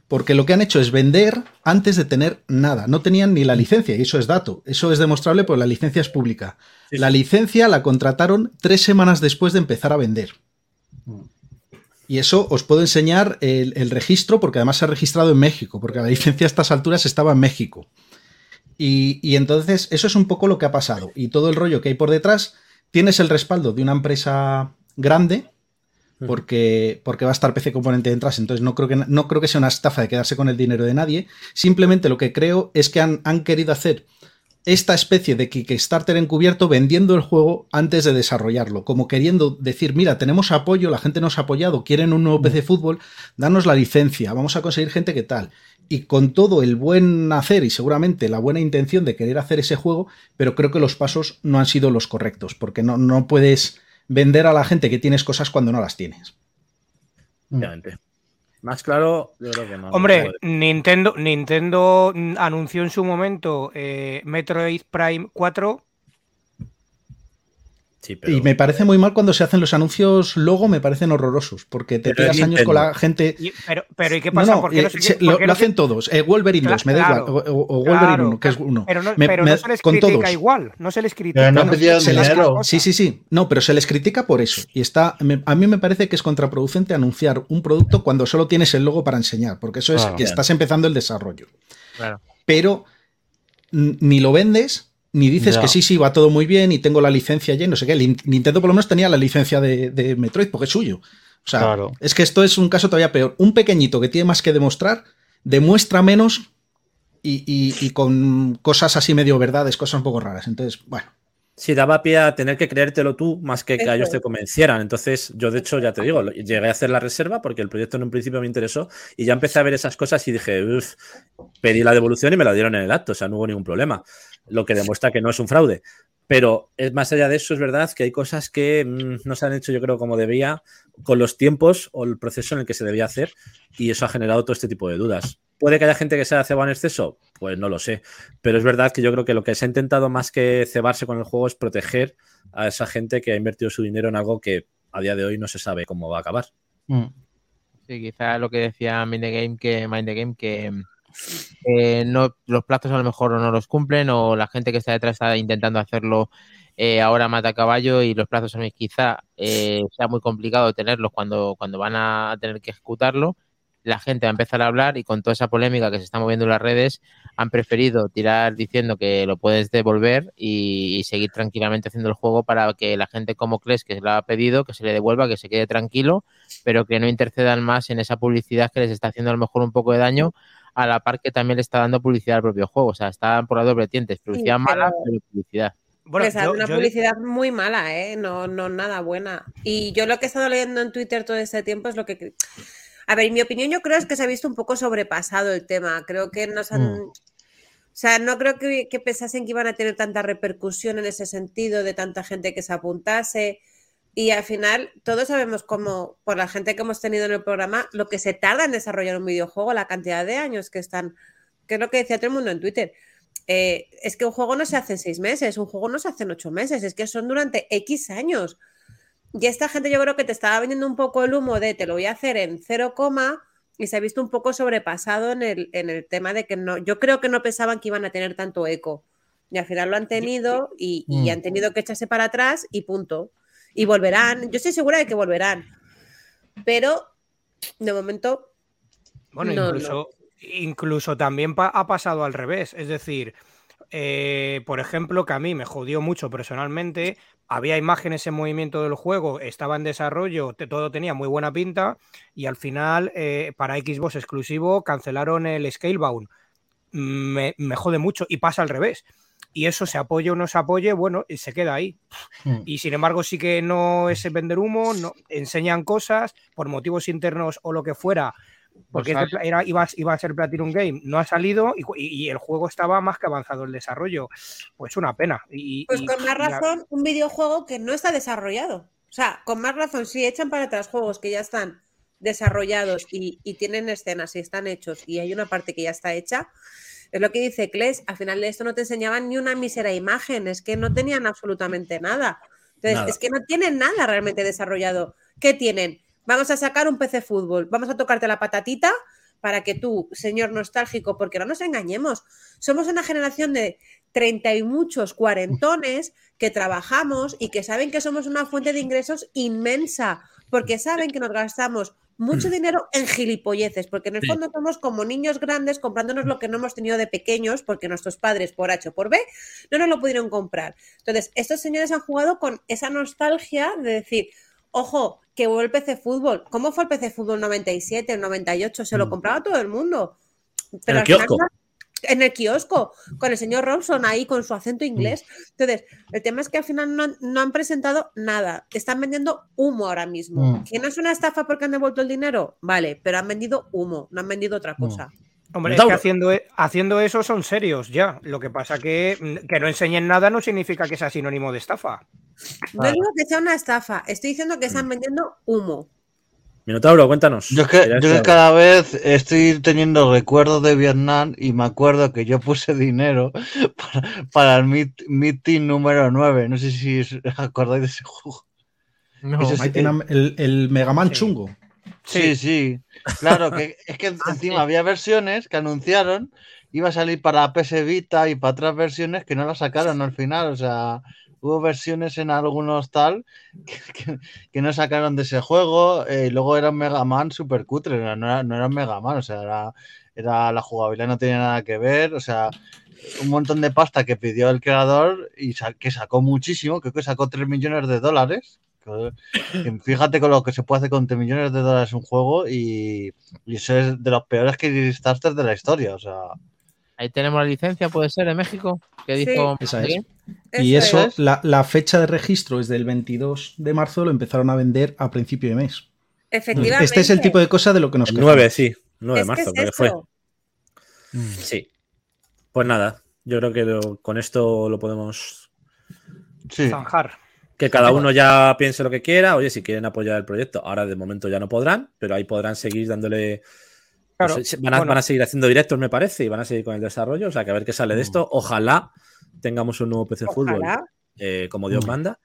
Speaker 6: porque lo que han hecho es vender antes de tener nada. No tenían ni la licencia, y eso es dato. Eso es demostrable porque la licencia es pública.
Speaker 4: Sí,
Speaker 6: La licencia la contrataron tres semanas después de empezar a vender. Y eso os puedo enseñar el, el registro, porque además se ha registrado en México, porque la licencia a estas alturas estaba en México. Y, y entonces eso es un poco lo que ha pasado. Y todo el rollo que hay por detrás, tienes el respaldo de una empresa grande, porque, porque va a estar PC Componente detrás, entonces no creo, que, no creo que sea una estafa de quedarse con el dinero de nadie. Simplemente lo que creo es que han, han querido hacer esta especie de Kickstarter encubierto vendiendo el juego antes de desarrollarlo, como queriendo decir, mira, tenemos apoyo, la gente nos ha apoyado, quieren un nuevo PC fútbol, danos la licencia, vamos a conseguir gente que tal. Y con todo el buen hacer y seguramente la buena intención de querer hacer ese juego, pero creo que los pasos no han sido los correctos, porque no, no puedes vender a la gente que tienes cosas cuando no las tienes.
Speaker 4: Obviamente. Más claro, yo creo que no.
Speaker 3: Hombre,
Speaker 4: no.
Speaker 3: Nintendo, Nintendo mm, anunció en su momento eh, Metroid Prime 4.
Speaker 4: Sí, pero-
Speaker 6: Y me parece muy mal cuando se hacen los anuncios luego, me parecen horrorosos, porque te
Speaker 4: Pero
Speaker 6: tiras años con la gente.
Speaker 3: Y- pero, pero ¿y qué
Speaker 6: No,
Speaker 3: pasa?
Speaker 6: no,
Speaker 3: ¿Por qué no
Speaker 6: eh,
Speaker 3: se-
Speaker 6: se-
Speaker 3: por
Speaker 6: lo,
Speaker 3: qué
Speaker 6: lo
Speaker 3: no se-
Speaker 6: hacen todos. Eh, Wolverine
Speaker 3: Cla-
Speaker 6: 2, me da
Speaker 3: claro.
Speaker 6: igual. O, o- o Wolverine
Speaker 3: Claro,
Speaker 6: 1, que es
Speaker 3: claro.
Speaker 6: uno.
Speaker 3: Pero no,
Speaker 6: Me-
Speaker 3: pero
Speaker 6: me-
Speaker 3: no se les
Speaker 6: con
Speaker 3: critica
Speaker 6: todos.
Speaker 3: igual. No se les critica.
Speaker 2: Pero no pidieron
Speaker 3: se les-
Speaker 2: dinero.
Speaker 6: Sí, sí, sí. No, pero se les critica por eso. Y está. me- a mí me parece que es contraproducente anunciar un producto cuando solo tienes el logo para enseñar, porque eso es
Speaker 2: Claro.
Speaker 6: que estás empezando el desarrollo.
Speaker 1: Claro.
Speaker 6: Pero ni lo vendes. Ni dices
Speaker 2: Ya.
Speaker 6: que sí, sí, va todo muy bien y tengo la licencia ya y no sé qué. El Nintendo por lo menos tenía la licencia de, de Metroid porque es suyo. O sea,
Speaker 2: Claro.
Speaker 6: es que esto es un caso todavía peor. Un pequeñito que tiene más que demostrar, demuestra menos y, y- y con cosas así medio verdades, cosas un poco raras. Entonces, bueno.
Speaker 4: Sí, daba pie a tener que creértelo tú más que que
Speaker 5: Eso
Speaker 4: ellos te convencieran. Entonces, yo de hecho, ya te digo, llegué a hacer la reserva porque el proyecto en un principio me interesó y ya empecé a ver esas cosas y dije, uff, pedí la devolución y me la dieron en el acto, o sea, no hubo ningún problema, lo que demuestra que no es un fraude. Pero es más allá de eso, es verdad que hay cosas que mm, no se han hecho, yo creo, como debía, con los tiempos o el proceso en el que se debía hacer, y eso ha generado todo este tipo de dudas. ¿Puede que haya gente que se haya cebado en exceso? Pues no lo sé. Pero es verdad que yo creo que lo que se ha intentado más que cebarse con el juego es proteger a esa gente que ha invertido su dinero en algo que a día de hoy no se sabe cómo va a acabar.
Speaker 2: Mm.
Speaker 1: Sí, quizá lo que decía Mind the Game, que, Mind the Game, que eh, no, los plazos a lo mejor no los cumplen o la gente que está detrás está intentando hacerlo eh, ahora mata caballo y los plazos a mí quizá eh, sea muy complicado tenerlos cuando, cuando van a tener que ejecutarlo. La gente va a empezar a hablar y con toda esa polémica que se está moviendo en las redes han preferido tirar diciendo que lo puedes devolver y, y seguir tranquilamente haciendo el juego para que la gente como Cles que se lo ha pedido, que se le devuelva, que se quede tranquilo pero que no intercedan más en esa publicidad que les está haciendo a lo mejor un poco de daño, a la par que también le está dando publicidad al propio juego. O sea, están por las dos vertientes, publicidad
Speaker 5: Sí,
Speaker 1: mala,
Speaker 5: pero-
Speaker 1: publicidad.
Speaker 3: Bueno,
Speaker 5: Les hace
Speaker 3: yo-
Speaker 5: una
Speaker 3: yo-
Speaker 5: publicidad muy mala, ¿eh? No, no nada buena. Y yo lo que he estado leyendo en Twitter todo este tiempo es lo que... A ver, mi opinión yo creo es que se ha visto un poco sobrepasado el tema. Creo que nos han...
Speaker 2: Mm.
Speaker 5: O sea, no creo que, que pensasen que iban a tener tanta repercusión en ese sentido de tanta gente que se apuntase. Y al final, todos sabemos cómo, por la gente que hemos tenido en el programa, lo que se tarda en desarrollar un videojuego, la cantidad de años que están, que es lo que decía todo el mundo en Twitter. Eh, es que un juego no se hace en seis meses, un juego no se hace en ocho meses, es que son durante X años. Y esta gente yo creo que te estaba vendiendo un poco el humo de te lo voy a hacer en cero coma y se ha visto un poco sobrepasado en el, en el tema de que no, yo creo que no pensaban que iban a tener tanto eco. Y al final lo han tenido y, y
Speaker 2: Mm.
Speaker 5: han tenido que echarse para atrás y punto. Y volverán, yo estoy segura de que volverán. Pero de momento
Speaker 3: Bueno,
Speaker 5: No,
Speaker 3: incluso, incluso también pa- ha pasado al revés. Es decir, eh, por ejemplo, que a mí me jodió mucho personalmente. Había imágenes en movimiento del juego, estaba en desarrollo, te- todo tenía muy buena pinta. Y al final, eh, para Xbox exclusivo, cancelaron el Scalebound. Me, me jode mucho y pasa al revés. Y eso se apoye o no se apoye, bueno, y se queda ahí.
Speaker 2: Mm.
Speaker 3: Y sin embargo, sí que no es vender humo, no, enseñan cosas por motivos internos o lo que fuera, porque
Speaker 1: Pues
Speaker 3: era, iba, a- iba a ser Platinum Game, no ha salido y, el juego estaba más que avanzado el desarrollo. Pues una pena. Y,
Speaker 5: Pues
Speaker 3: y-
Speaker 5: con más
Speaker 3: la-
Speaker 5: razón, un videojuego que no está desarrollado. O sea, con más razón, si echan para atrás juegos que ya están desarrollados y, y tienen escenas y están hechos y hay una parte que ya está hecha, es lo que dice Kles, al final de esto no te enseñaban ni una mísera imagen, es que no tenían absolutamente nada. Entonces,
Speaker 4: Nada.
Speaker 5: es que no tienen nada realmente desarrollado. ¿Qué tienen? Vamos a sacar un PC fútbol, vamos a tocarte la patatita, para que tú, señor nostálgico, porque no nos engañemos, somos una generación de treinta y muchos cuarentones que trabajamos y que saben que somos una fuente de ingresos inmensa, porque saben que nos gastamos mucho dinero en gilipolleces, porque en el
Speaker 4: Sí.
Speaker 5: fondo somos como niños grandes comprándonos lo que no hemos tenido de pequeños, porque nuestros padres por H o por B no nos lo pudieron comprar. Entonces, estos señores han jugado con esa nostalgia de decir, ojo, que vuelve el PC Fútbol. ¿Cómo fue el PC Fútbol 97, el 98? Se lo
Speaker 6: Mm.
Speaker 5: compraba todo el mundo.
Speaker 4: el
Speaker 5: al final
Speaker 4: kiosco.
Speaker 5: no- en el kiosco, con el señor Robson ahí con su acento inglés. Entonces, el tema es que al final no, han- no han presentado nada. Están vendiendo humo ahora mismo.
Speaker 2: Mm.
Speaker 5: ¿Que no es una estafa porque han devuelto el dinero? Vale, pero han vendido humo, no han vendido otra cosa.
Speaker 3: Hombre, es que haciendo, e- haciendo eso son serios ya. Lo que pasa que mm, que no enseñen nada no significa que sea sinónimo de estafa.
Speaker 5: No digo que sea una estafa, estoy diciendo que están vendiendo humo.
Speaker 4: Minotauro, cuéntanos.
Speaker 2: Yo es que, yo cada vez estoy teniendo recuerdos de Vietnam y me acuerdo que yo puse dinero para, para el Meet- Meeting número 9. No sé si os acordáis de ese juego.
Speaker 1: No.
Speaker 2: Es-
Speaker 6: el, el Mega Man
Speaker 3: Sí.
Speaker 6: chungo.
Speaker 2: Sí, sí. Claro, que es que
Speaker 1: Ah,
Speaker 2: encima había versiones que anunciaron, iba a salir para PS Vita y para otras versiones que no las sacaron al final. O sea, hubo versiones en algunos tal que, que- que no sacaron de ese juego. eh, y luego era un Mega Man super cutre, no era, no era un Mega Man, o sea, era, era la jugabilidad no tenía nada que ver. O sea, un montón de pasta que pidió el creador y sa- que sacó muchísimo, creo que sacó 3 millones de dólares. que- Fíjate con lo que se puede hacer con 3 millones de dólares un juego y, y eso es de los peores Kickstarters de la historia. O sea,
Speaker 1: Ahí tenemos la licencia, puede ser, en México. que
Speaker 5: Sí.
Speaker 1: dijo?
Speaker 6: Esa es. Y eso,
Speaker 5: es.
Speaker 6: la, la fecha de registro es del 22 de marzo, lo empezaron a vender a principio de mes.
Speaker 5: Efectivamente.
Speaker 6: Este es el tipo de cosa de lo que nos
Speaker 4: El
Speaker 6: quejamos.
Speaker 4: 9, sí. 9 de marzo,
Speaker 5: es
Speaker 4: creo que fue.
Speaker 5: eso.
Speaker 4: Sí. Pues nada, yo creo que lo- con esto lo podemos.
Speaker 2: sí.
Speaker 3: Zanjar.
Speaker 4: Que cada uno ya piense lo que quiera. Oye, si quieren apoyar el proyecto, ahora de momento ya no podrán, pero ahí podrán seguir dándole.
Speaker 3: Claro,
Speaker 4: van, a,
Speaker 3: bueno.
Speaker 4: van a seguir haciendo directos, me parece, y van a seguir con el desarrollo. O sea, que a ver qué sale de esto. Ojalá tengamos un nuevo PC Fútbol
Speaker 5: Ojalá.
Speaker 4: eh, como Dios
Speaker 6: Mm.
Speaker 4: manda.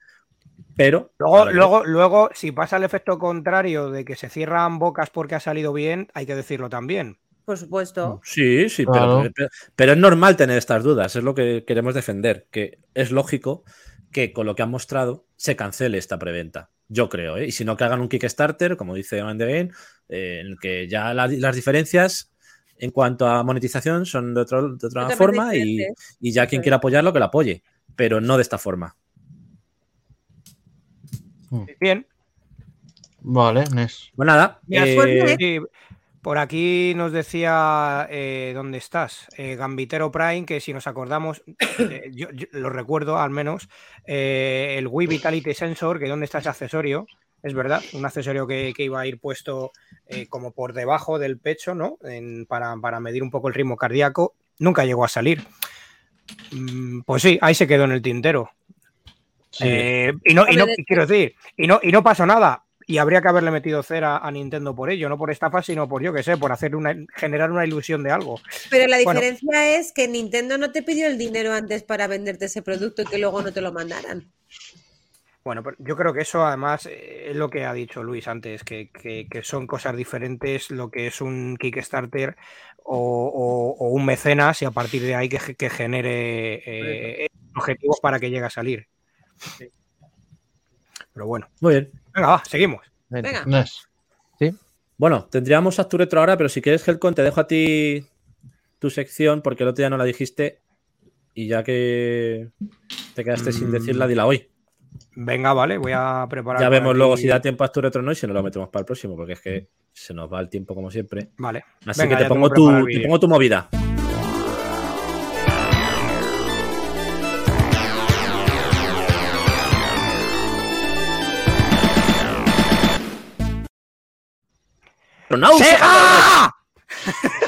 Speaker 4: Pero.
Speaker 3: Luego,
Speaker 4: que-
Speaker 3: luego, luego, si pasa el efecto contrario de que se cierran bocas porque ha salido bien, hay que decirlo también.
Speaker 5: Por supuesto.
Speaker 4: Sí, sí,
Speaker 2: Claro.
Speaker 4: pero, pero- pero es normal tener estas dudas, es lo que queremos defender, que es lógico que con lo que han mostrado se cancele esta preventa. Yo creo, ¿eh? Y si no, que hagan un Kickstarter, como dice Mind the Game, eh, en el que ya la- las diferencias en cuanto a monetización son de, otro- de otra
Speaker 5: Totalmente
Speaker 4: forma y, y ya quien quiera apoyarlo, que lo apoye, pero no de esta forma.
Speaker 3: Bien.
Speaker 2: Vale, Nes.
Speaker 4: Pues nada, eh,
Speaker 5: suerte.
Speaker 3: Sí, por aquí nos decía eh, dónde estás, eh, Gambitero Prime, que si nos acordamos, eh, yo, yo lo recuerdo al menos, eh, el Wii Vitality Sensor, que dónde está ese accesorio, es verdad, un accesorio que, que iba a ir puesto eh, como por debajo del pecho, ¿no? En- para, para medir un poco el ritmo cardíaco, nunca llegó a salir. Mm, Pues sí, ahí se quedó en el tintero. Eh, y no, y no,
Speaker 5: Hombre, de-
Speaker 3: quiero decir, y no, y no pasó nada. Y habría que haberle metido cera a Nintendo por ello, no por estafa, sino por yo que sé, por hacer una, generar una ilusión de algo.
Speaker 5: Pero la
Speaker 3: Bueno.
Speaker 5: diferencia es que Nintendo no te pidió el dinero antes para venderte ese producto y que luego no te lo mandaran.
Speaker 3: Bueno, pero yo creo que eso además eh, es lo que ha dicho Luis antes, que, que- que son cosas diferentes lo que es un Kickstarter o, o- o un mecenas y a partir de ahí que, que genere eh, objetivos para que llegue a salir. Pero bueno,
Speaker 4: muy bien.
Speaker 3: venga, va, seguimos.
Speaker 5: Venga.
Speaker 2: Nes.
Speaker 4: Bueno, tendríamos Actu Retro ahora, pero si quieres, Helcon, te dejo a ti tu sección porque el otro día no la dijiste y ya que te quedaste sin
Speaker 3: Mm.
Speaker 4: decirla, dila hoy.
Speaker 3: Venga, vale, voy a preparar.
Speaker 4: Ya vemos luego si da tiempo a Actu Retro o no y si no lo metemos para el próximo, porque es que se nos va el tiempo como siempre.
Speaker 3: Vale.
Speaker 4: Así
Speaker 3: Venga,
Speaker 4: que te pongo, tu, te pongo tu movida.
Speaker 3: ¡Sega!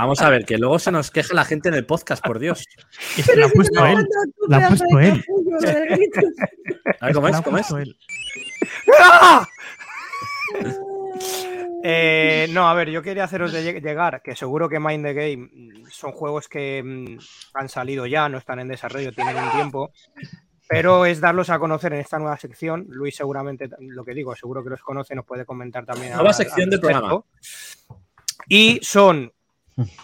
Speaker 4: Vamos a ver, que luego se nos queja la gente en el podcast, por Dios.
Speaker 7: Es que la ha puesto él. La ha puesto él.
Speaker 4: A ver, ¿cómo es?
Speaker 3: ¡Ah! Eh, no, a ver, yo quería haceros de llegar, que seguro que Mind the Game mm, son juegos que mm, han salido ya, no están en desarrollo, tienen un tiempo. pero es darlos a conocer en esta nueva sección. Luis seguramente, lo que digo, seguro que los conoce, nos puede comentar también.
Speaker 4: Nueva
Speaker 3: al-
Speaker 4: sección
Speaker 3: al
Speaker 4: del
Speaker 3: respecto.
Speaker 4: programa.
Speaker 3: Y son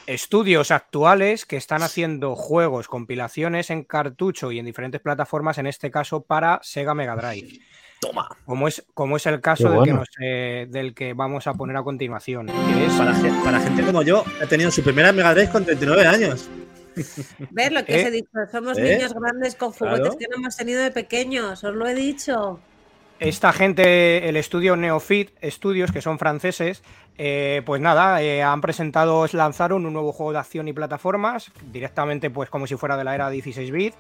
Speaker 3: estudios actuales que están haciendo juegos, compilaciones en cartucho y en diferentes plataformas, en este caso para Sega Mega Drive.
Speaker 4: Toma.
Speaker 3: Como es, como es el caso
Speaker 2: Qué
Speaker 3: del, que
Speaker 2: bueno.
Speaker 3: nos, eh, del que vamos a poner a continuación. que es-
Speaker 4: Para, ge- para gente como yo, ha tenido su primera Mega Drive con 39 años.
Speaker 5: ¿Ves lo que
Speaker 3: ¿Eh?
Speaker 5: os he dicho? Somos
Speaker 4: ¿Eh?
Speaker 5: niños grandes con juguetes
Speaker 4: Claro.
Speaker 5: que no hemos tenido de pequeños, os lo he dicho.
Speaker 3: Esta gente, el estudio Neofit Studios, que son franceses, eh, pues nada, eh, han presentado, lanzaron un nuevo juego de acción y plataformas, directamente pues como si fuera de la era 16 bit.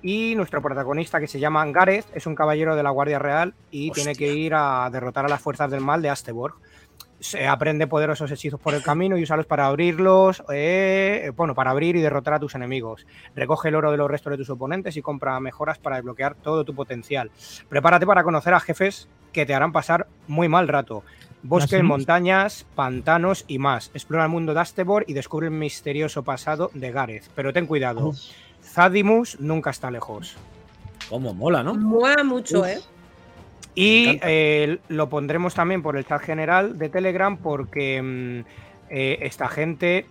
Speaker 3: Y nuestro protagonista, que se llama Gareth, es un caballero de la Guardia Real y tiene que ir a derrotar a las fuerzas del mal de Asteborg. Se aprende poderosos hechizos por el camino y usarlos para abrirlos, eh, bueno, para abrir y derrotar a tus enemigos. Recoge el oro de los restos de tus oponentes y compra mejoras para desbloquear todo tu potencial. Prepárate para conocer a jefes que te harán pasar muy mal rato. Bosques,
Speaker 7: ¿Ah,
Speaker 3: montañas, pantanos y más. Explora el mundo de Astebor y descubre el misterioso pasado de Gareth. Pero ten cuidado, Zadimus nunca está lejos.
Speaker 4: Cómo mola, ¿no?
Speaker 5: Mola mucho, ¿eh?
Speaker 3: Y eh, lo pondremos también por el chat general de Telegram porque mm, eh, esta gente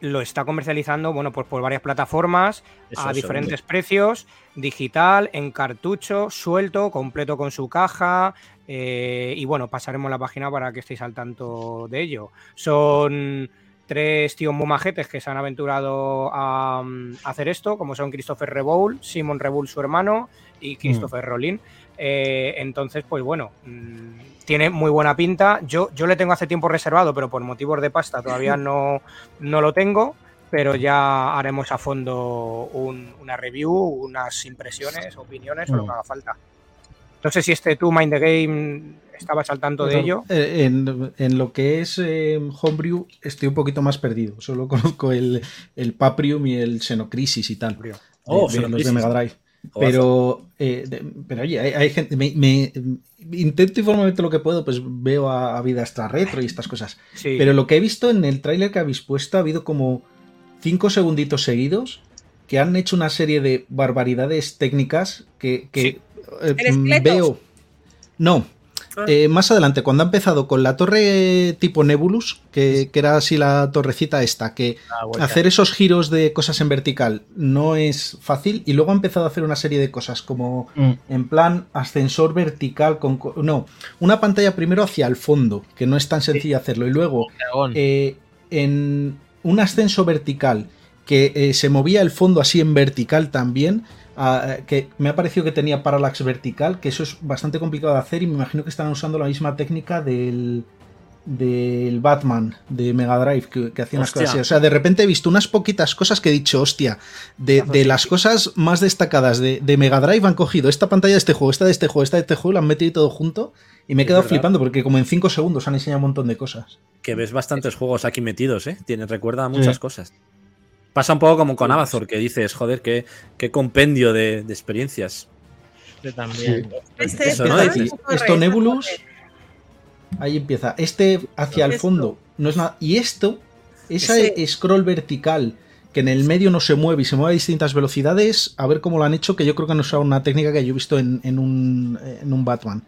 Speaker 3: lo está comercializando bueno, pues por varias plataformas
Speaker 4: Eso,
Speaker 3: a diferentes precios, digital, en cartucho, suelto, completo con su caja. Eh, y bueno, pasaremos la página para que estéis al tanto de ello. Son tres tíos muy majetes que se han aventurado a, mm, hacer esto, como son Christopher Reboul, Simon Reboul, su hermano, y Christopher Rolin. Eh, entonces, pues bueno, mm, tiene muy buena pinta. Yo, yo le tengo hace tiempo reservado, pero por motivos de pasta todavía no, no lo tengo. Pero ya haremos a fondo un- una review, unas impresiones, opiniones o lo que haga falta. No sé si este tú, Mind the Game, estabas al tanto de ello.
Speaker 6: Eh, En, en lo que es eh, Homebrew estoy un poquito más perdido. Solo conozco el, el Paprium y el Xenocrisis y tal.
Speaker 4: Oh,
Speaker 6: de, los de. Mega Drive. Pero, eh, de- pero oye, hay, hay gente. Me, me- intento informarme todo lo que puedo, pues veo a, a Vida Extra Retro y estas cosas.
Speaker 3: Sí.
Speaker 6: Pero lo que he visto en el tráiler que habéis puesto ha habido como cinco segunditos seguidos que han hecho una serie de barbaridades técnicas que, que,
Speaker 3: Sí.
Speaker 6: Eh,
Speaker 5: ¿El esqueletos?
Speaker 6: veo. No.
Speaker 5: Ah.
Speaker 6: eh, más adelante, cuando ha empezado con la torre tipo Nebulus, que, que era así la torrecita esta, que
Speaker 1: Ah,
Speaker 6: hacer esos giros de cosas en vertical no es fácil, y luego ha empezado a hacer una serie de cosas como
Speaker 2: Mm.
Speaker 6: en plan ascensor vertical con... co- No, una pantalla primero hacia el fondo, que no es tan sencillo hacerlo, y luego eh, en un ascenso vertical que eh, se movía el fondo así en vertical también, ah, que me ha parecido que tenía parallax vertical, que eso es bastante complicado de hacer y me imagino que están usando la misma técnica del del Batman de Mega Drive que, que hacía unas
Speaker 4: Hostia.
Speaker 6: cosas así. O sea, de repente he visto unas poquitas cosas que he dicho, hostia, de, de las cosas más destacadas de, de Mega Drive han cogido esta pantalla de este juego, esta de este juego, esta de este juego, la han metido todo junto y me he quedado flipando porque como en 5 segundos han enseñado un montón de cosas.
Speaker 4: Que ves bastantes juegos aquí metidos, ¿eh? Tiene, recuerda a muchas
Speaker 2: Sí.
Speaker 4: cosas. Pasa un poco como con Amazon, que dices, joder, qué, qué compendio de, de experiencias.
Speaker 1: Este también.
Speaker 5: Este
Speaker 4: Eso,
Speaker 5: es
Speaker 4: ¿no? Dices,
Speaker 6: Esto Nebulus, ahí empieza. Este hacia el fondo no es nada. Y esto, ese
Speaker 5: Sí.
Speaker 6: scroll vertical que en el medio no se mueve y se mueve a distintas velocidades, a ver cómo lo han hecho, que yo creo que han usado una técnica que yo he visto en, en un, en un Batman.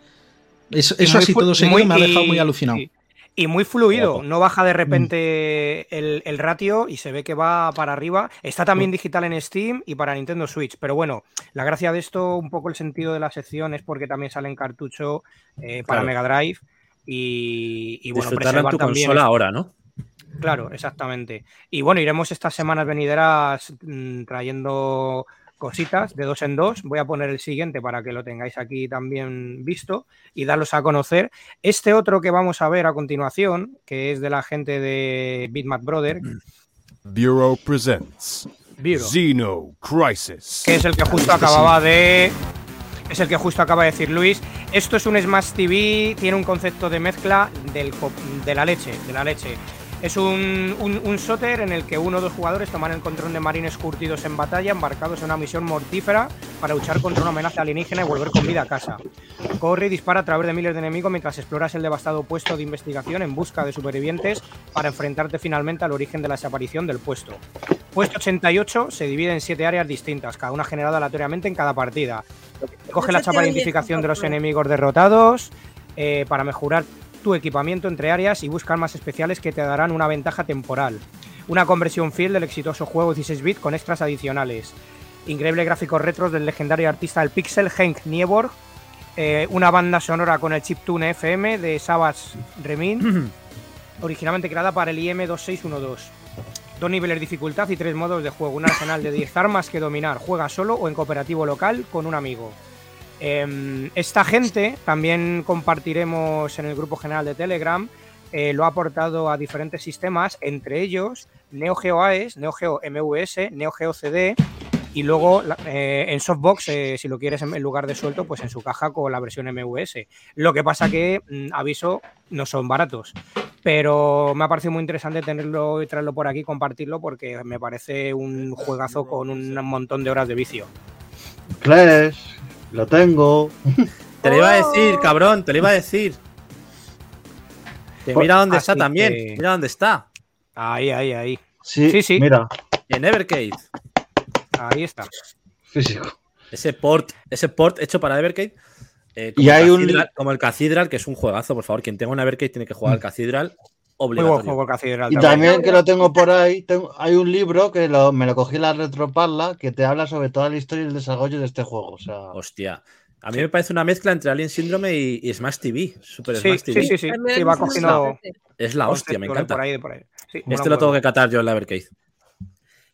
Speaker 6: Eso,
Speaker 3: Y
Speaker 6: eso así todo seguido
Speaker 3: muy-
Speaker 6: me ha dejado muy alucinado.
Speaker 3: Y, y muy fluido, no baja de repente el, el ratio y se ve que va para arriba. Está también digital en Steam y para Nintendo Switch. Pero bueno, la gracia de esto, un poco el sentido de la sección es porque también sale en cartucho eh, para
Speaker 4: Claro.
Speaker 3: Mega Drive. Y, y bueno,
Speaker 4: en tu
Speaker 3: también
Speaker 4: consola ahora, ¿no?
Speaker 3: Claro, exactamente. Y bueno, iremos estas semanas venideras mm, trayendo cositas de dos en dos. Voy a poner el siguiente para que lo tengáis aquí también visto y darlos a conocer. Este otro que vamos a ver a continuación, que es de la gente de Bitmap Brother,
Speaker 9: Bureau presents
Speaker 3: Viro,
Speaker 9: Xeno Crisis.
Speaker 3: que es el que justo acababa de... Es el que justo acaba de decir Luis. Esto es un Smash TV, tiene un concepto de mezcla del, de la leche, de la leche. Es un, un, un shooter en el que uno o dos jugadores toman el control de marines curtidos en batalla, embarcados en una misión mortífera para luchar contra una amenaza alienígena y volver con vida a casa. Corre y dispara a través de miles de enemigos mientras exploras el devastado puesto de investigación en busca de supervivientes para enfrentarte finalmente al origen de la desaparición del puesto. Puesto 88 se divide en 7 áreas distintas, cada una generada aleatoriamente en cada partida. Coge la chapa de identificación de los enemigos derrotados eh, para mejorar tu equipamiento entre áreas y busca armas especiales que te darán una ventaja temporal. Una conversión fiel del exitoso juego 16 bit con extras adicionales. Increíbles gráficos retros del legendario artista del Pixel, Henk Nieborg. Eh, una banda sonora con el chiptune FM de Savage Remin, originalmente creada para el IM2612. Dos niveles de dificultad y tres modos de juego. Un arsenal de 10 armas que dominar. Juega solo o en cooperativo local con un amigo. Em, esta gente también compartiremos en el grupo general de Telegram. eh, lo ha aportado a diferentes sistemas, entre ellos Neo Geo AES, Neo Geo MVS, Neo Geo CD y luego eh, en Softbox, eh, si lo quieres en en lugar de suelto, pues en su caja con la versión MVS. Lo que pasa que, mm, aviso, no son baratos. Pero me ha parecido muy interesante tenerlo y traerlo por aquí, compartirlo, porque me parece un juegazo con un montón de horas de vicio.
Speaker 2: Clash, lo tengo.
Speaker 4: Te lo iba a
Speaker 5: Oh.
Speaker 4: decir, cabrón, te lo iba a decir. Que mira dónde está también.
Speaker 3: que-
Speaker 4: Mira dónde está.
Speaker 3: Ahí, ahí, ahí.
Speaker 2: Sí,
Speaker 3: Sí, sí.
Speaker 2: Mira,
Speaker 4: En Evercade.
Speaker 3: Ahí está.
Speaker 2: físico.
Speaker 4: Ese port, ese port hecho para Evercade. eh, como,
Speaker 2: Y
Speaker 4: el
Speaker 2: hay un-
Speaker 4: Cathedral, como el Cathedral, que es un juegazo, por favor. Quien tenga una Evercade tiene que jugar al Cathedral
Speaker 3: Muy buen
Speaker 4: obligatorio.
Speaker 3: juego Catedral.
Speaker 2: Y también que lo tengo por ahí, tengo- hay un libro que lo- me lo cogí en la Retroparla que te habla sobre toda la historia y el desarrollo de este juego. O sea,
Speaker 4: Hostia. A mí me parece una mezcla entre Alien Syndrome y, y Smash TV. Super
Speaker 3: Sí,
Speaker 4: Smash
Speaker 3: sí,
Speaker 4: TV.
Speaker 3: sí, sí. Sí,
Speaker 5: es
Speaker 3: va cogiendo.
Speaker 4: Es la hostia, me encanta.
Speaker 3: Por ahí, de por ahí. Sí,
Speaker 4: Este
Speaker 3: bueno,
Speaker 4: lo tengo
Speaker 3: bueno.
Speaker 4: que catar yo en la Evercade.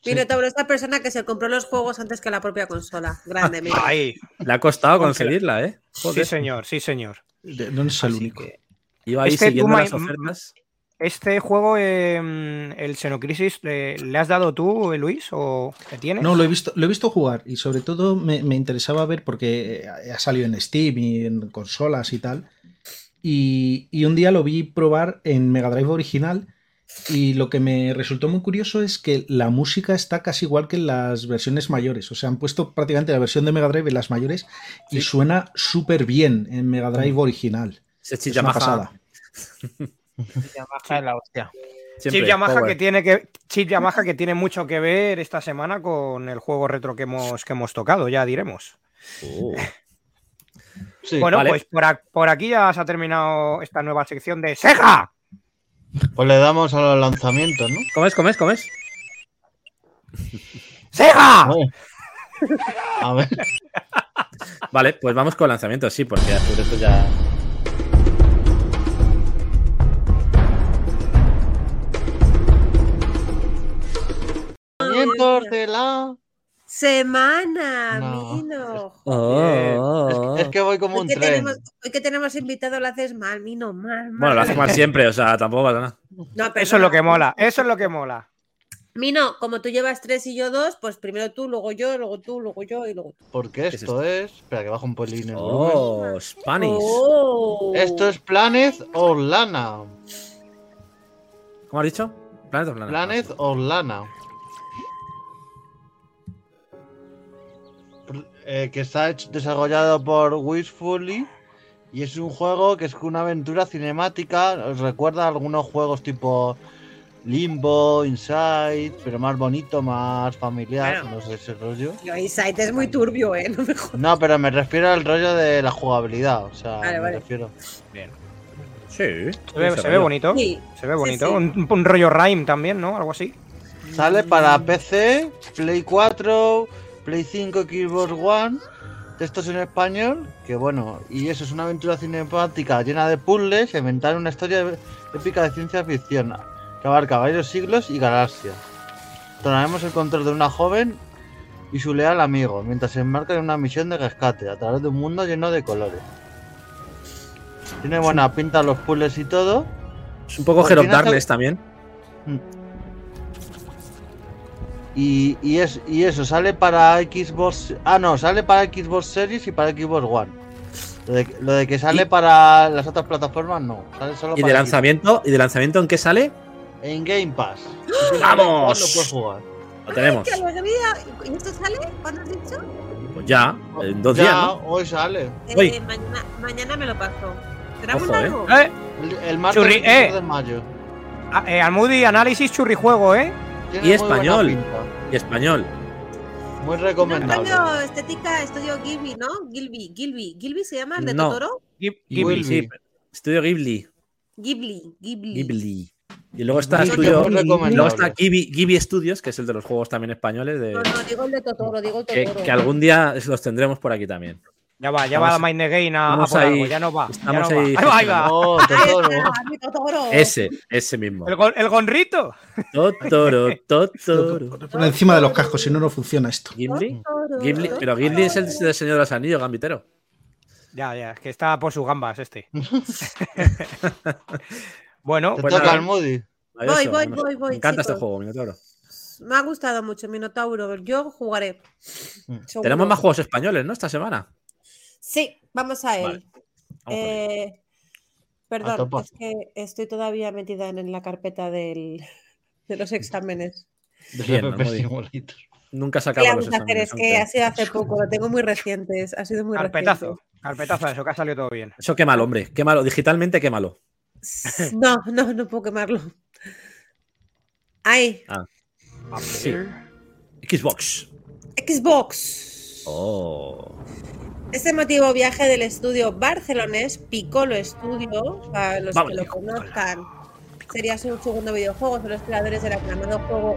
Speaker 5: Mira, Tauro, esta persona que se compró los juegos antes que la propia consola. Grande, mira.
Speaker 3: Ahí.
Speaker 4: Le ha costado conseguirla, ¿eh?
Speaker 3: Sí, señor, sí, señor.
Speaker 6: De- No es el único.
Speaker 3: que-
Speaker 4: Iba ahí
Speaker 3: Es que tú,
Speaker 4: siguiendo las ofertas.
Speaker 3: Este juego, eh, el Xenocrisis, eh, ¿le has dado tú, eh, Luis? ¿O le tienes?
Speaker 6: No, lo he visto, lo he visto jugar y sobre todo me, me interesaba ver porque eh, ha salido en Steam y en consolas y tal. Y, y un día lo vi probar en Mega Drive original y lo que me resultó muy curioso es que la música está casi igual que en las versiones mayores. O sea, han puesto prácticamente la versión de Mega Drive en las mayores y
Speaker 4: Sí.
Speaker 6: suena súper bien en Mega Drive original.
Speaker 4: Ese
Speaker 6: Es una pasada.
Speaker 1: Yamaha es la hostia.
Speaker 4: siempre,
Speaker 3: Chip Yamaha,
Speaker 4: power.
Speaker 3: que tiene que, Chip Yamaha que tiene mucho que ver esta semana con el juego retro que hemos, que hemos tocado, ya diremos.
Speaker 2: Sí,
Speaker 3: bueno,
Speaker 4: vale.
Speaker 3: pues por, a- por aquí ya se ha terminado esta nueva sección de ¡Sega!
Speaker 2: pues le damos a los lanzamientos, ¿no?
Speaker 4: ¿Comes, comes, comes?
Speaker 3: ¡Sega!
Speaker 2: A ver. A ver.
Speaker 4: Vale, pues vamos con lanzamientos, sí, porque por esto ya.
Speaker 2: De la.
Speaker 5: Semana,
Speaker 2: No.
Speaker 5: Mino.
Speaker 4: Oh.
Speaker 2: Es, es que voy como
Speaker 5: Hoy
Speaker 2: un
Speaker 5: que,
Speaker 2: tren.
Speaker 5: tenemos, hoy que tenemos invitado lo haces mal, Mino, mal, mal.
Speaker 4: Bueno, lo hace mal siempre, o sea, tampoco pasa nada.
Speaker 5: No,
Speaker 3: Eso es lo que mola, eso es lo que mola.
Speaker 5: Mino, como tú llevas tres y yo dos, pues primero tú, luego yo, luego tú, luego yo y luego tú.
Speaker 2: Porque
Speaker 4: es
Speaker 2: esto es. Espera, que bajo un pelín el volumen.
Speaker 4: Oh, Spanish.
Speaker 5: Oh.
Speaker 2: Esto es Planet or Lana.
Speaker 4: ¿Cómo has dicho? Planet of Lana.
Speaker 2: Planet or Eh, que está hecho- desarrollado por Wishfully y es un juego que es una aventura cinemática. Os recuerda a algunos juegos tipo Limbo, Inside, pero más bonito, más familiar.
Speaker 5: Bueno.
Speaker 2: No sé ese rollo.
Speaker 5: Tío, Insight es muy turbio, ¿eh? No me jodas.
Speaker 2: No, pero me refiero al rollo de la jugabilidad. O sea,
Speaker 5: Vale,
Speaker 2: me
Speaker 5: vale.
Speaker 2: refiero.
Speaker 4: Sí.
Speaker 3: Se ve, se ve bonito.
Speaker 5: Sí,
Speaker 3: Se ve
Speaker 5: sí,
Speaker 3: bonito.
Speaker 5: sí.
Speaker 3: Un, un rollo Rhyme también, ¿no? Algo así.
Speaker 2: Sale para PC, Play 4, Play 5, Xbox One. Textos en español, que bueno, y eso es una aventura cinemática llena de puzzles inventar una historia épica de ciencia ficción que abarca varios siglos y galaxias. Tomaremos el control de una joven y su leal amigo, mientras se embarca en una misión de rescate a través de un mundo lleno de colores. Tiene buena pinta los puzzles y todo.
Speaker 4: Es un poco
Speaker 2: hasta-
Speaker 4: Darkness también.
Speaker 2: Y, y, es, y eso, sale para Xbox. Ah, no, sale para Xbox Series y para Xbox One. Lo de, lo de que sale
Speaker 4: Y-
Speaker 2: para las otras plataformas, no. Sale solo
Speaker 4: ¿Y de
Speaker 2: para
Speaker 4: lanzamiento? ¿Y de lanzamiento en qué sale?
Speaker 2: En Game Pass.
Speaker 4: ¡Vamos!
Speaker 2: Lo puedes jugar.
Speaker 4: Lo tenemos.
Speaker 5: ¡Qué alegría! ¿Y esto sale? ¿Cuándo has dicho?
Speaker 4: Pues ya, en dos
Speaker 2: ya,
Speaker 4: días, ¿no?
Speaker 2: hoy sale.
Speaker 5: Eh, mañana, mañana me lo paso. ¿Será muy
Speaker 4: Ojo, ¿eh?
Speaker 5: largo?
Speaker 3: Eh,
Speaker 2: El, el martes
Speaker 3: Churri-
Speaker 2: 23
Speaker 3: eh.
Speaker 2: de mayo.
Speaker 3: a- eh, Almudi, análisis churrijuego, ¿eh?
Speaker 2: Tiene
Speaker 4: Y español. Y español.
Speaker 2: Muy
Speaker 5: ¿No
Speaker 2: recomendable.
Speaker 5: premio estética estudio Gilby, no? Gilby, Gilby. ¿Gilby se llama el de
Speaker 4: No.
Speaker 5: Totoro?
Speaker 3: Ghib-
Speaker 4: Ghibli,
Speaker 3: Ghibli.
Speaker 4: sí. Estudio Ghibli.
Speaker 5: Ghibli, Ghibli.
Speaker 4: Ghibli. Y luego está
Speaker 2: Muy
Speaker 4: estudio.
Speaker 2: recomendable.
Speaker 4: Luego está Ghibli, Ghibli Studios, que es el de los juegos también españoles. De,
Speaker 5: No, no, digo el de Totoro, digo el
Speaker 4: que,
Speaker 5: Totoro.
Speaker 4: que algún día los tendremos por aquí también.
Speaker 3: Ya va, ya
Speaker 4: Estamos-
Speaker 3: va la Mind Again a, a por
Speaker 4: ahí-
Speaker 3: algo, ya no va. ya
Speaker 4: estamos
Speaker 3: no va.
Speaker 4: ahí
Speaker 3: va, ahí va.
Speaker 2: Oh, Totoro.
Speaker 5: Totoro.
Speaker 4: Ese, ese mismo.
Speaker 3: El, gon- el gonrito.
Speaker 4: Totoro, Totoro.
Speaker 6: Por encima de los cascos, si no, no funciona esto.
Speaker 5: Totoro.
Speaker 4: Ghibli. Pero Ghibli es el del Señor de los Anillos, Gambitero.
Speaker 3: Ya, ya, es que está por sus gambas este. bueno,
Speaker 2: Te
Speaker 3: pues
Speaker 2: toca el Moody.
Speaker 5: Voy, voy,
Speaker 4: no-
Speaker 5: voy, voy,
Speaker 4: Me encanta este
Speaker 5: chicos.
Speaker 4: juego, Minotauro.
Speaker 5: Me ha gustado mucho Minotauro. Yo jugaré. Seguro.
Speaker 4: Tenemos más juegos españoles, ¿no? Esta semana.
Speaker 5: Sí, vamos a él.
Speaker 4: Vale.
Speaker 5: Eh, perdón, es que estoy todavía metida en, en la carpeta del, de los exámenes.
Speaker 4: Bien. Nunca se
Speaker 5: ¿Qué le
Speaker 4: acaban los exámenes.
Speaker 5: Es que ha sido hace poco, lo tengo muy reciente, ha sido muy
Speaker 3: carpetazo. Carpetazo, eso que ha salido todo bien.
Speaker 4: Eso qué malo, hombre. Qué malo. Digitalmente, qué malo.
Speaker 5: reciente. No, no, no puedo quemarlo. Ay,
Speaker 4: Sí. Xbox.
Speaker 5: Xbox.
Speaker 4: Oh.
Speaker 5: Este emotivo viaje del estudio barcelonés Piccolo Studio, para los
Speaker 4: Vamos,
Speaker 5: que lo conozcan, sería su segundo videojuego, son los creadores del aclamado juego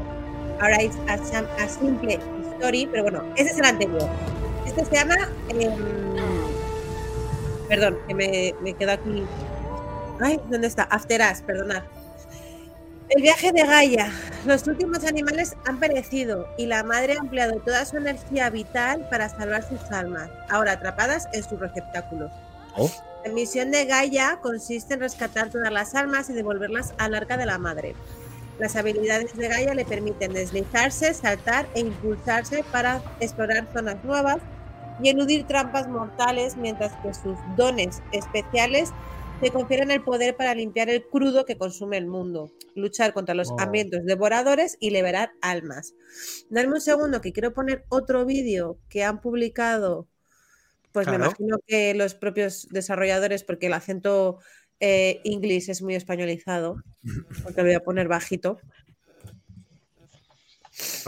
Speaker 5: Arise a, a Simple Story, pero bueno, ese es el anterior. Este se llama. em, perdón, que me, me quedo aquí. Ay, ¿dónde está? After Us, perdonad. El viaje de Gaia. Los últimos animales han perecido y la madre ha empleado toda su energía vital para salvar sus almas, ahora atrapadas en sus receptáculos.
Speaker 4: Oh.
Speaker 5: La misión de Gaia consiste en rescatar todas las almas y devolverlas al arca de la madre. Las habilidades de Gaia le permiten deslizarse, saltar e impulsarse para explorar zonas nuevas y eludir trampas mortales, mientras que sus dones especiales le confieren el poder para limpiar el crudo que consume el mundo, luchar contra los
Speaker 2: Oh.
Speaker 5: hambrientos devoradores y liberar almas. Darme un segundo que quiero poner otro vídeo que han publicado, pues me imagino que los propios desarrolladores, porque el acento eh, inglés es muy españolizado, porque lo voy a poner bajito.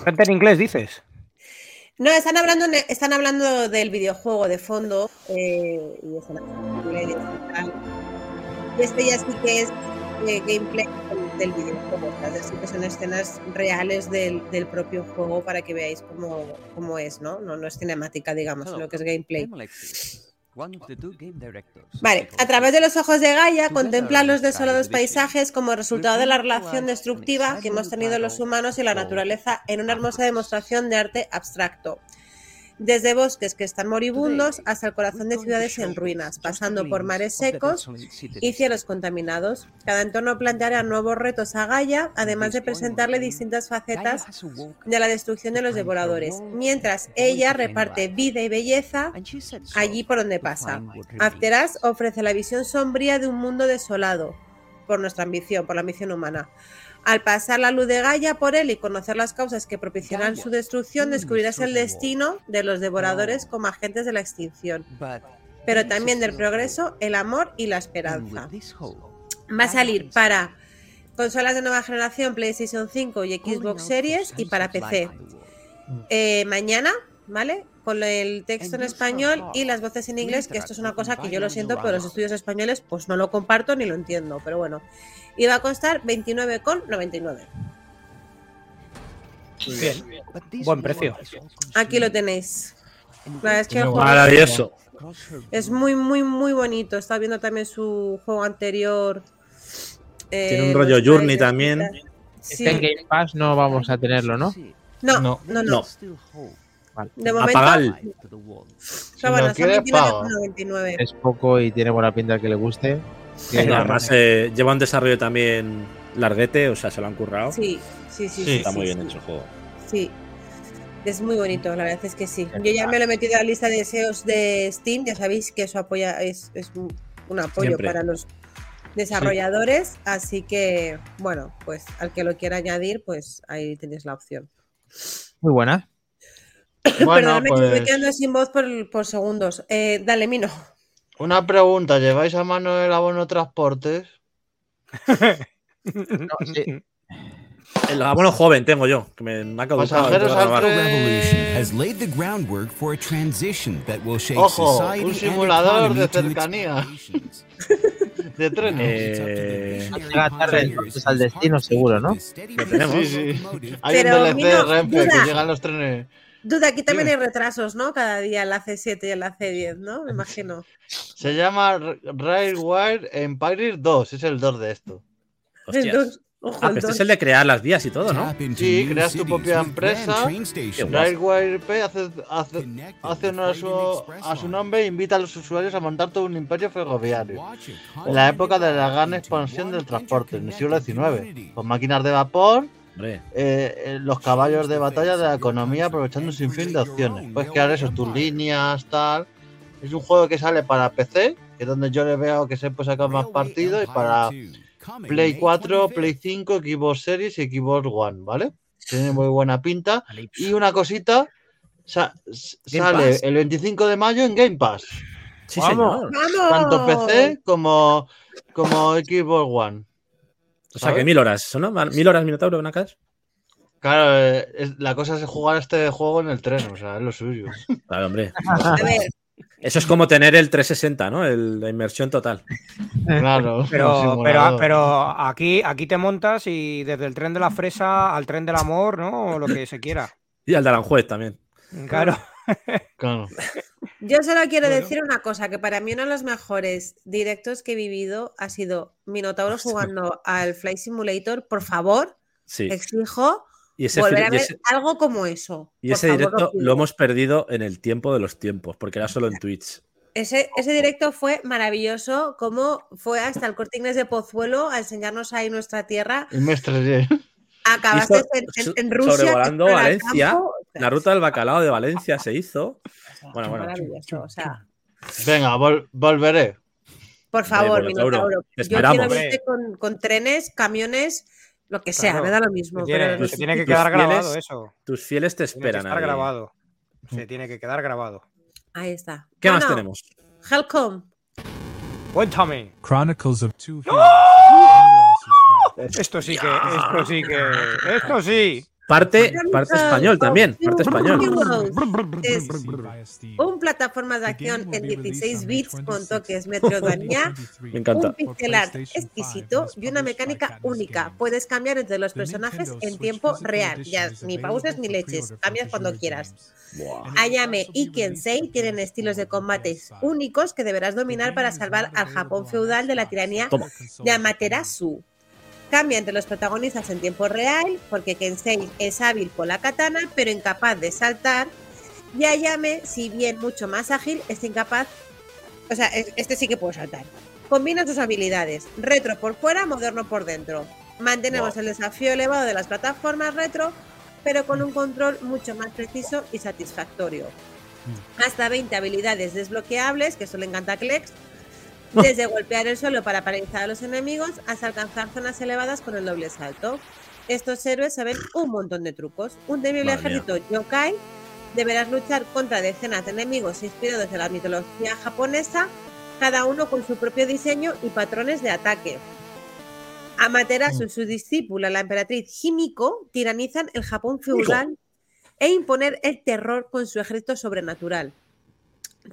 Speaker 3: Gente en inglés, dices.
Speaker 5: No, están hablando, en- están hablando del videojuego de fondo eh, y es en inglés y este ya sí que es eh, gameplay del, videojuego, sea, sí que son escenas reales del, del propio juego para que veáis cómo, cómo es, ¿no? ¿no? No es cinemática, digamos, lo que es gameplay.
Speaker 10: I'm Alexis, one of the two game directors of
Speaker 5: Vale, a través de los ojos de Gaia
Speaker 10: Together
Speaker 5: contempla los desolados paisajes como resultado de la relación destructiva que hemos tenido los humanos y la naturaleza en una hermosa demostración de arte abstracto. Desde bosques que están moribundos hasta el corazón de ciudades en ruinas, pasando por mares secos y cielos contaminados. Cada entorno planteará nuevos retos a Gaia, además de presentarle distintas facetas de la destrucción de los devoradores, mientras ella reparte vida y belleza allí por donde pasa. After Us ofrece la visión sombría de un mundo desolado por nuestra ambición, por la ambición humana. Al pasar la luz de Gaia por él y conocer las causas que propiciarán su destrucción, descubrirás el destino de los devoradores como agentes de la extinción, pero también del progreso, el amor y la esperanza. Va a salir para consolas de nueva generación, PlayStation 5 y Xbox Series y para PC. Eh, mañana, ¿vale? Con el texto en español y las voces en inglés, que esto es una cosa que yo lo siento, pero los estudios españoles pues no lo comparto ni lo entiendo, pero bueno. Y va a costar 29,99.
Speaker 3: Bien. Buen precio.
Speaker 5: Aquí lo tenéis. La es que
Speaker 4: Maravilloso.
Speaker 5: es muy, muy, muy bonito. Estaba viendo también su juego anterior. eh,
Speaker 4: Tiene un rollo Journey también.
Speaker 5: Sí.
Speaker 1: Este en Game Pass no vamos a tenerlo, ¿no?
Speaker 5: No,
Speaker 2: No.
Speaker 5: no, no.
Speaker 4: No.
Speaker 5: De momento,
Speaker 4: Apagal.
Speaker 5: pero bueno,
Speaker 2: lo quieres,
Speaker 5: son
Speaker 2: paga.
Speaker 5: 29,99.
Speaker 1: Es poco y tiene buena pinta que le guste.
Speaker 4: Y además eh, lleva un desarrollo también larguete, o sea, se lo han currado.
Speaker 5: Sí, sí, sí.
Speaker 2: Sí,
Speaker 5: sí,
Speaker 4: Está
Speaker 5: sí,
Speaker 4: muy bien
Speaker 5: sí.
Speaker 4: hecho el juego.
Speaker 5: Sí. Es muy bonito, la verdad es que sí. Yo ya me lo he metido a la lista de deseos de Steam, ya sabéis que eso apoya, es, es un, un apoyo
Speaker 4: Siempre.
Speaker 5: para los desarrolladores, así que bueno, pues al que lo quiera añadir, pues ahí tenéis la opción.
Speaker 1: Muy buena.
Speaker 2: Bueno,
Speaker 5: Perdóname que me voy
Speaker 2: pues
Speaker 5: quedando sin voz por, por segundos. Eh, dale, Mino.
Speaker 2: una pregunta, ¿lleváis a mano el abono transportes?
Speaker 1: No, sí.
Speaker 4: El abono joven tengo yo, que me, me ha caducado. Que
Speaker 11: has laid the groundwork for a transition that will shape
Speaker 2: Ojo,
Speaker 11: society
Speaker 2: un simulador de cercanía. De trenes.
Speaker 4: Eh,
Speaker 1: Llega tarde entonces al destino, seguro, ¿no?
Speaker 4: lo tenemos.
Speaker 2: Sí, sí. Hay
Speaker 5: Pero,
Speaker 2: un DLC de Renfe que llegan los trenes.
Speaker 5: Duda, aquí también hay retrasos, ¿no? Cada día en la C7 y en la C10, ¿no? Me imagino.
Speaker 2: Se llama Railwire Empire 2, es el 2 de esto.
Speaker 4: Hostias.
Speaker 5: Ojo,
Speaker 4: Ah, pero este es el de crear las vías y todo, ¿no?
Speaker 2: Sí, creas tu propia empresa. Railwire P hace, hace, hace honor a su, a su nombre e invita a los usuarios a montar todo un imperio ferroviario. En la época de la gran expansión del transporte, en el siglo XIX, con máquinas de vapor, eh, eh, los caballos de batalla de la economía aprovechando un sinfín de opciones. Puedes crear eso, tus líneas, tal. Es un juego que sale para PC, que es donde yo le veo que se puede sacar más partido, y para Play 4, Play 5, Xbox Series y Xbox One, ¿vale? Tiene muy buena pinta. Y una cosita, sa- sale
Speaker 4: Pass.
Speaker 2: el 25 de mayo en Game Pass.
Speaker 4: sí,
Speaker 1: Vamos.
Speaker 4: señor.
Speaker 5: ¡Vamos!
Speaker 2: Tanto PC como, como Xbox One.
Speaker 4: O sea, que mil horas, ¿no? Mil horas Minotauro, ¿no? Claro,
Speaker 2: Claro, eh, es- la cosa es jugar este juego en el tren, o sea, es lo suyo.
Speaker 4: hombre.
Speaker 5: A ver,
Speaker 4: Eso es como tener el 360, ¿no? El- la inmersión total.
Speaker 2: Claro.
Speaker 3: Pero, pero, pero aquí, aquí te montas y desde el tren de la fresa al tren del amor, ¿no? O lo que se quiera.
Speaker 4: Y al de Aranjuez también.
Speaker 3: Claro.
Speaker 2: Claro.
Speaker 5: Yo solo quiero decir una cosa, que para mí uno de los mejores directos que he vivido ha sido Minotauro jugando al Flight Simulator. Por favor,
Speaker 4: Sí.
Speaker 5: exijo
Speaker 4: Y ese,
Speaker 5: volver a
Speaker 4: y
Speaker 5: ver
Speaker 4: ese-
Speaker 5: algo como eso.
Speaker 4: y ese
Speaker 5: favor,
Speaker 4: directo lo hemos perdido en el tiempo de los tiempos, porque era solo en Twitch.
Speaker 5: Ese, ese directo fue maravilloso, como fue hasta el Corte Inglés de Pozuelo a enseñarnos ahí nuestra tierra.
Speaker 2: Y me estresé.
Speaker 5: Acabaste
Speaker 4: Hizo-
Speaker 5: en, en-
Speaker 4: so-
Speaker 5: en Rusia.
Speaker 4: sobrevolando Valencia,
Speaker 5: campo,
Speaker 4: La ruta del bacalao de Valencia se hizo. Bueno, bueno.
Speaker 5: maravilloso, o sea,
Speaker 2: Venga, vol- volveré.
Speaker 5: por favor,
Speaker 4: Hombre, Minotauro, te
Speaker 5: Yo
Speaker 4: esperamos.
Speaker 5: quiero verte con, con trenes, camiones, lo que sea,
Speaker 3: Claro,
Speaker 5: me da lo mismo.
Speaker 3: Se tiene,
Speaker 5: pero-
Speaker 3: se tiene que quedar
Speaker 4: fieles
Speaker 3: grabado eso.
Speaker 4: Tus fieles te
Speaker 3: Tiene que
Speaker 4: esperan.
Speaker 3: estar
Speaker 4: ahí.
Speaker 3: grabado. Se tiene que quedar grabado.
Speaker 5: Ahí está.
Speaker 4: ¿Qué más tenemos?
Speaker 5: Helcom.
Speaker 3: Cuéntame.
Speaker 9: Chronicles of Two
Speaker 3: Esto sí que, esto sí que, esto sí.
Speaker 4: Parte, parte español también. Parte español.
Speaker 5: Es un plataforma de acción en 16 bits con toques Metroidvania,
Speaker 4: Me encanta.
Speaker 5: un pixel art exquisito y una mecánica única. Puedes cambiar entre los personajes en tiempo real. Ya ni pauses ni leches, cambias cuando quieras. Ayame y Kensei tienen estilos de combates únicos que deberás dominar para salvar al Japón feudal de la tiranía
Speaker 4: Toma.
Speaker 5: de Amaterasu. Cambia entre los protagonistas en tiempo real, porque Kensei es hábil con la katana, pero incapaz de saltar. Y Ayame, si bien mucho más ágil, es incapaz. O sea, es- este sí que puede saltar. Combina sus habilidades: retro por fuera, moderno por dentro. Mantenemos el desafío elevado de las plataformas retro, pero con un control mucho más preciso y satisfactorio. Hasta 20 habilidades desbloqueables, que eso le encanta a Klex, desde golpear el suelo para paralizar a los enemigos hasta alcanzar zonas elevadas con el doble salto. Estos héroes saben un montón de trucos. Un temible ejército yokai deberás luchar contra decenas de enemigos inspirados en la mitología japonesa, cada uno con su propio diseño y patrones de ataque. Amaterasu y su discípula, la emperatriz Himiko, tiranizan el Japón feudal e imponer el terror con su ejército sobrenatural.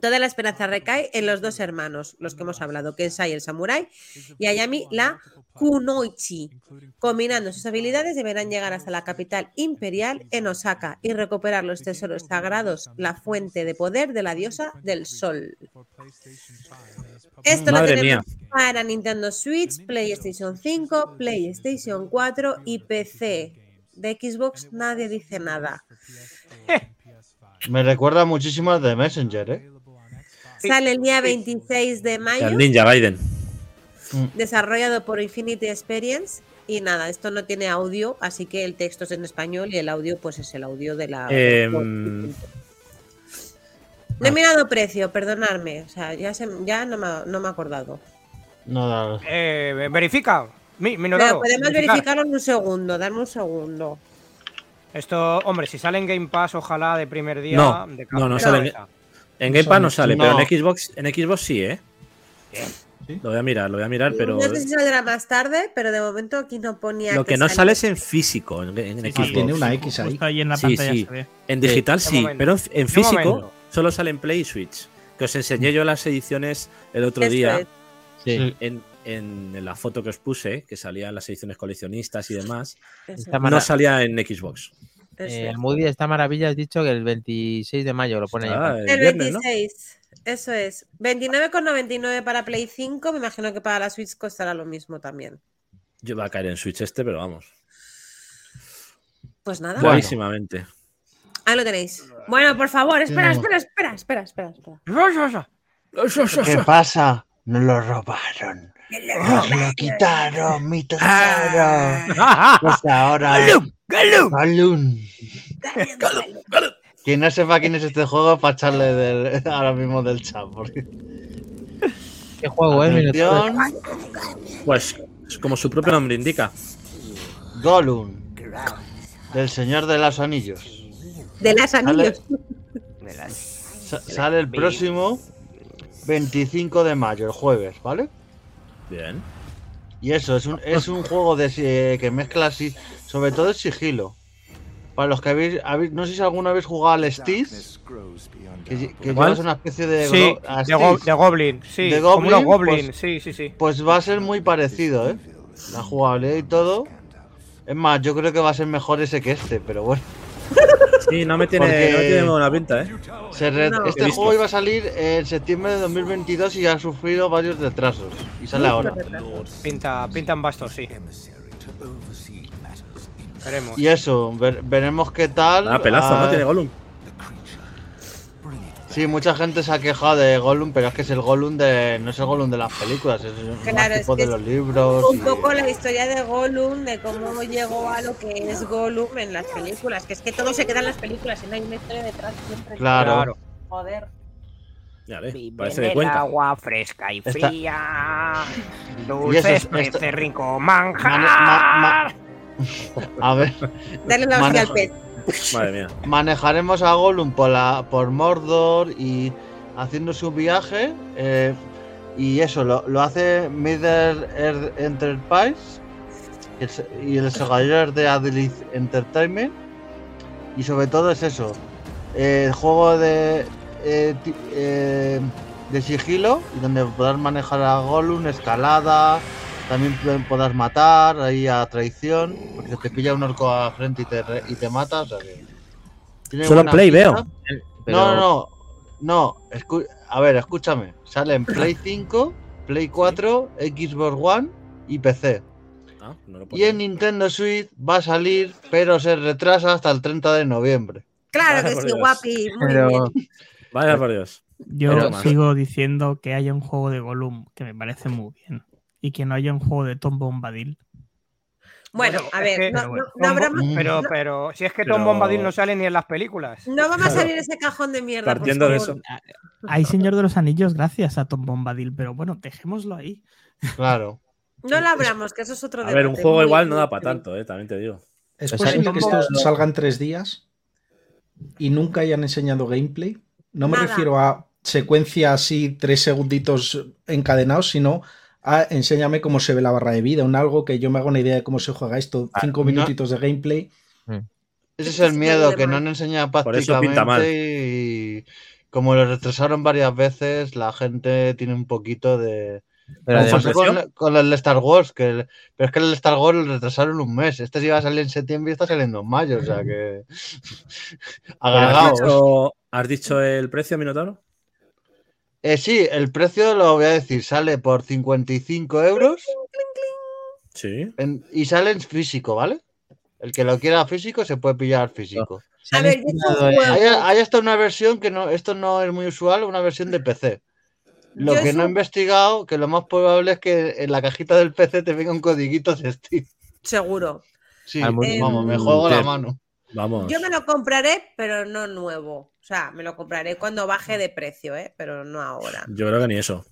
Speaker 5: Toda la esperanza recae en los dos hermanos, los que hemos hablado, Kensai el samurái y Ayami la kunoichi. Combinando sus habilidades deberán llegar hasta la capital imperial en Osaka y recuperar los tesoros sagrados, la fuente de poder de la diosa del sol. Esto
Speaker 4: Madre
Speaker 5: lo tenemos
Speaker 4: mía.
Speaker 5: para Nintendo Switch, PlayStation 5, PlayStation 4 y PC. De Xbox nadie dice nada.
Speaker 2: Me recuerda muchísimo al de Messenger, ¿eh?
Speaker 5: Sale el día 26 de mayo.
Speaker 4: El Ninja Gaiden.
Speaker 5: desarrollado por Infinity Experience. Y nada, esto no tiene audio, así que el texto es en español y el audio, pues es el audio de la.
Speaker 4: Em,
Speaker 5: No he mirado precio, perdonadme. O sea, ya, se- ya no, me, no me he acordado.
Speaker 2: No, no.
Speaker 3: Eh, verifica. Mi,
Speaker 5: Pero podemos
Speaker 3: verificar.
Speaker 5: verificarlo en un segundo, darme un segundo.
Speaker 3: Esto, hombre, si sale en Game Pass, ojalá de primer día.
Speaker 4: No,
Speaker 3: de
Speaker 4: no, no sale en, en Game Pass no sale,
Speaker 2: No.
Speaker 4: pero en Xbox, en Xbox sí, ¿eh? Lo voy a mirar, lo voy a mirar, pero
Speaker 5: No sé si saldrá más tarde, pero de momento aquí no ponía.
Speaker 4: lo que no sale es en físico, en, en
Speaker 7: Sí,
Speaker 4: Xbox.
Speaker 7: sí,
Speaker 6: tiene una X ahí.
Speaker 7: Ahí en la
Speaker 4: Sí,
Speaker 7: pantalla
Speaker 4: sí.
Speaker 7: se ve.
Speaker 4: En digital sí,
Speaker 3: momento.
Speaker 4: pero en- físico solo sale en Play y Switch. Que os enseñé yo las ediciones el otro
Speaker 5: Eso
Speaker 4: día. En, en- en la foto que os puse, que salían las ediciones coleccionistas y demás,
Speaker 5: Eso
Speaker 4: no salía en Xbox.
Speaker 1: Eh,
Speaker 5: es.
Speaker 1: Moody esta maravilla has dicho que el 26 de mayo lo pone ahí.
Speaker 4: Ah, el
Speaker 5: El
Speaker 4: viernes, ¿no?
Speaker 5: 26. Eso es. 29,99 para Play 5. Me imagino que para la Switch costará lo mismo también.
Speaker 4: Yo va a caer en Switch este, pero vamos.
Speaker 5: Pues nada.
Speaker 4: Clarísimamente.
Speaker 5: Ahí lo tenéis. Bueno, por favor, espera, espera, espera, espera, espera, espera.
Speaker 2: ¿Qué pasa? Nos lo robaron. Nos lo quitaron, mi tesoro. Pues ahora. Gollum. Quien no sepa quién es este juego, para echarle del, ahora mismo del chat. Porque...
Speaker 1: ¿Qué juego es?
Speaker 2: Atención,
Speaker 4: Pues como su propio nombre indica.
Speaker 2: Gollum. Del Señor de los Anillos.
Speaker 5: De las anillos.
Speaker 2: Sa- sale el próximo 25 de mayo, el jueves, ¿vale?
Speaker 4: Bien.
Speaker 2: Y eso, es un, es un juego de, si- que mezcla así, sobre todo el sigilo. Para los que habéis, habéis- no sé si alguna vez jugado al Stis, que, que llevas una especie de,
Speaker 3: Sí, de, go-
Speaker 2: Styx.
Speaker 3: de Goblin, sí.
Speaker 2: De Goblin, pues-
Speaker 3: sí, sí, sí.
Speaker 2: Pues va a ser muy parecido, ¿eh? La jugabilidad y todo. Es más, yo creo que va a ser mejor ese que este, pero bueno.
Speaker 4: Sí, no me tiene,
Speaker 2: Porque-
Speaker 4: no me tiene buena pinta, ¿eh?
Speaker 2: Se re-
Speaker 5: No.
Speaker 4: He
Speaker 2: Este juego iba a salir en septiembre de 2022 y ha sufrido varios retrasos. Y sale ahora.
Speaker 3: Pinta, pintan bastos, sí. Veremos.
Speaker 2: Y eso, ver- veremos qué tal.
Speaker 4: Ah, pelazo,
Speaker 2: Ah,
Speaker 4: ¿no? Tiene Gollum.
Speaker 2: Sí, mucha gente se ha quejado de Gollum, pero es que es el Gollum de. No es el Gollum de las películas, es un
Speaker 5: Claro, es
Speaker 2: tipo
Speaker 5: que
Speaker 2: de los libros.
Speaker 5: Un
Speaker 2: y-
Speaker 5: poco la historia de Gollum, de cómo llegó a lo que es Gollum en las películas. Que es que todo se queda en las películas y no hay una historia detrás siempre.
Speaker 2: Claro.
Speaker 3: Claro.
Speaker 5: Joder.
Speaker 4: Ya ves,
Speaker 3: Vive
Speaker 4: parece
Speaker 3: en
Speaker 4: de
Speaker 3: el
Speaker 4: cuenta.
Speaker 3: agua fresca y fría.
Speaker 2: Y
Speaker 3: Dulces,
Speaker 2: es- esto-
Speaker 3: rico manjar.
Speaker 2: ma- ma- A ver,
Speaker 5: Dale la hostia al pez.
Speaker 2: Manejaremos a Gollum por, por Mordor y haciendo su viaje. eh, y eso lo, lo hace Middle Earth Enterprise y el, y de Adeliz Entertainment. Y sobre todo es eso: el juego de, eh, eh, de sigilo, donde podrás manejar a Gollum, escalada. También podrás matar ahí a traición, porque te pilla un orco a frente y te, re- y te mata. O sea que tiene
Speaker 4: Solo
Speaker 2: buena
Speaker 4: Play, veo.
Speaker 1: Pero-
Speaker 2: No, no, no. Escu- a ver, escúchame. Sale en Play 5, Play 4, Xbox One y PC.
Speaker 4: Ah, no lo
Speaker 2: Y en Nintendo Switch va a salir, pero se retrasa hasta el 30 de noviembre.
Speaker 5: Claro
Speaker 4: Vaya
Speaker 5: que sí,
Speaker 4: Dios.
Speaker 5: guapi. Muy
Speaker 1: Pero,
Speaker 5: bien.
Speaker 4: Vaya por Dios.
Speaker 7: Yo
Speaker 4: Pero más.
Speaker 7: sigo diciendo que haya un juego de Gollum que me parece muy bien. Y que no haya un juego de Tom Bombadil.
Speaker 5: Bueno, a
Speaker 3: es
Speaker 5: ver,
Speaker 3: que-
Speaker 5: no,
Speaker 7: pero bueno.
Speaker 5: no- no habrá más-
Speaker 3: pero, pero, si es que
Speaker 4: Pero-
Speaker 3: Tom Bombadil no sale ni en las películas.
Speaker 5: no vamos a salir ese cajón de mierda. por
Speaker 4: Partiendo de eso.
Speaker 7: Hay Señor de los Anillos gracias a Tom Bombadil, pero bueno, dejémoslo ahí.
Speaker 2: Claro.
Speaker 5: No lo abramos, que eso es otro
Speaker 4: A ver, un juego igual no da para tanto, eh, también te digo.
Speaker 6: ¿Es posible que esto salga en tres días y nunca hayan enseñado gameplay? No me
Speaker 5: Nada.
Speaker 6: refiero a secuencia así, tres segunditos encadenados, sino a enséñame cómo se ve la barra de vida, un algo que yo me haga una idea de cómo se juega esto,
Speaker 2: Ah,
Speaker 6: cinco
Speaker 2: no.
Speaker 6: minutitos de gameplay.
Speaker 2: Ese es el miedo, que no han enseñado
Speaker 4: Por eso pinta mal.
Speaker 2: prácticamente y como lo retrasaron varias veces, la gente tiene un poquito de...
Speaker 1: pero
Speaker 2: con, con el de Star Wars, que el- pero es que el Star Wars lo retrasaron un mes. Este sí iba a salir en septiembre y está saliendo en mayo, o sea que...
Speaker 4: ¿Has
Speaker 2: Agarraos.
Speaker 4: dicho, has dicho el precio, Minotauro?
Speaker 2: Eh, sí, el precio lo voy a decir, sale por 55 euros
Speaker 4: Sí.
Speaker 2: en- y sale en físico, ¿vale? El que lo quiera físico se puede pillar físico.
Speaker 5: A ver,
Speaker 2: Hay, hay hasta una versión que no, esto no es muy usual, una versión de PC. Lo
Speaker 5: Yo
Speaker 2: que
Speaker 5: eso-
Speaker 2: no he investigado, que lo más probable es que en la cajita del PC te venga un codiguito de Steam.
Speaker 5: Seguro.
Speaker 2: Sí, vamos, me juego la mano.
Speaker 4: Vamos.
Speaker 5: Yo me lo compraré, pero no nuevo. O sea, me lo compraré cuando baje de precio, ¿eh? Pero no ahora.
Speaker 4: Yo creo que ni eso.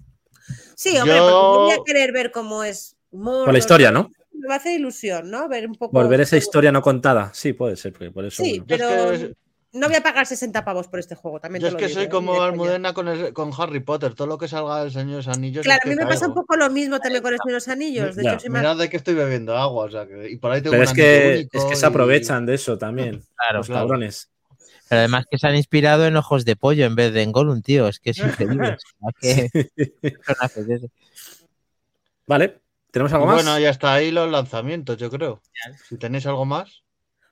Speaker 5: Sí, hombre,
Speaker 2: Yo-
Speaker 5: porque yo voy a querer ver cómo es.
Speaker 4: Por la historia, ¿no?
Speaker 5: Me va a hacer ilusión, ¿no? Ver un poco.
Speaker 4: Volver esa historia no contada. Sí, puede ser, porque por eso.
Speaker 5: Sí,
Speaker 4: bueno.
Speaker 2: Es
Speaker 5: Pero-
Speaker 2: que
Speaker 5: no voy a pagar 60 pavos por este juego. También
Speaker 2: Yo
Speaker 5: te
Speaker 2: es
Speaker 5: lo
Speaker 2: que
Speaker 5: digo,
Speaker 2: soy
Speaker 5: ¿eh?
Speaker 2: como. Almudena con, el- con Harry Potter. Todo lo que salga del Señor de los Anillos.
Speaker 5: Claro,
Speaker 2: es
Speaker 5: a mí me pasa un poco lo mismo también con el Señor de los Anillos. De hecho, soy más-
Speaker 2: Mirad de que estoy bebiendo agua. O sea, que, y por ahí tengo
Speaker 4: Pero es que, es que se
Speaker 2: y-
Speaker 4: aprovechan de eso también.
Speaker 1: Claro,
Speaker 4: los
Speaker 2: claro.
Speaker 4: cabrones.
Speaker 1: Pero además que se han inspirado en ojos de pollo en vez de en Gollum, tío. Es que es increíble.
Speaker 4: Vale, ¿tenemos algo más?
Speaker 2: Bueno, ya está ahí los lanzamientos, yo creo. Si tenéis algo más.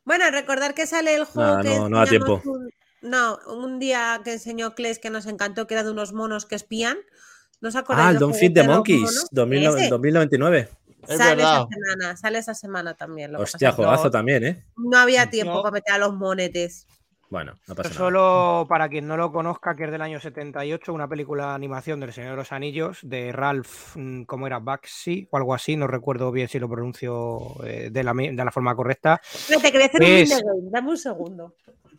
Speaker 5: Bueno, recordar que sale el juego
Speaker 4: Nada,
Speaker 5: que
Speaker 4: no- no da tiempo.
Speaker 5: Un, no, un día que enseñó Kles que nos encantó, que era de unos monos que espían. ¿No os acordáis?
Speaker 4: ah, el Don't Feed the Monkeys,
Speaker 5: mono?
Speaker 4: 2009
Speaker 5: Ese.
Speaker 4: 2099.
Speaker 2: Es
Speaker 5: Sale
Speaker 2: verdad.
Speaker 5: esa semana, sale esa semana también. lo
Speaker 4: Hostia,
Speaker 5: no-
Speaker 4: también, ¿eh?
Speaker 5: No había tiempo
Speaker 3: No.
Speaker 5: para meter a los monetes.
Speaker 4: Bueno, no pasa
Speaker 3: Esto
Speaker 4: nada.
Speaker 3: solo para quien no lo conozca, que es del año 78, una película de animación del Señor de los Anillos de Ralph, mm, ¿cómo era? Baxi o algo así, no recuerdo bien si lo pronuncio eh, de, la, de la forma correcta.
Speaker 5: A hacer un
Speaker 3: Es-
Speaker 5: Mindegame, Dame un segundo.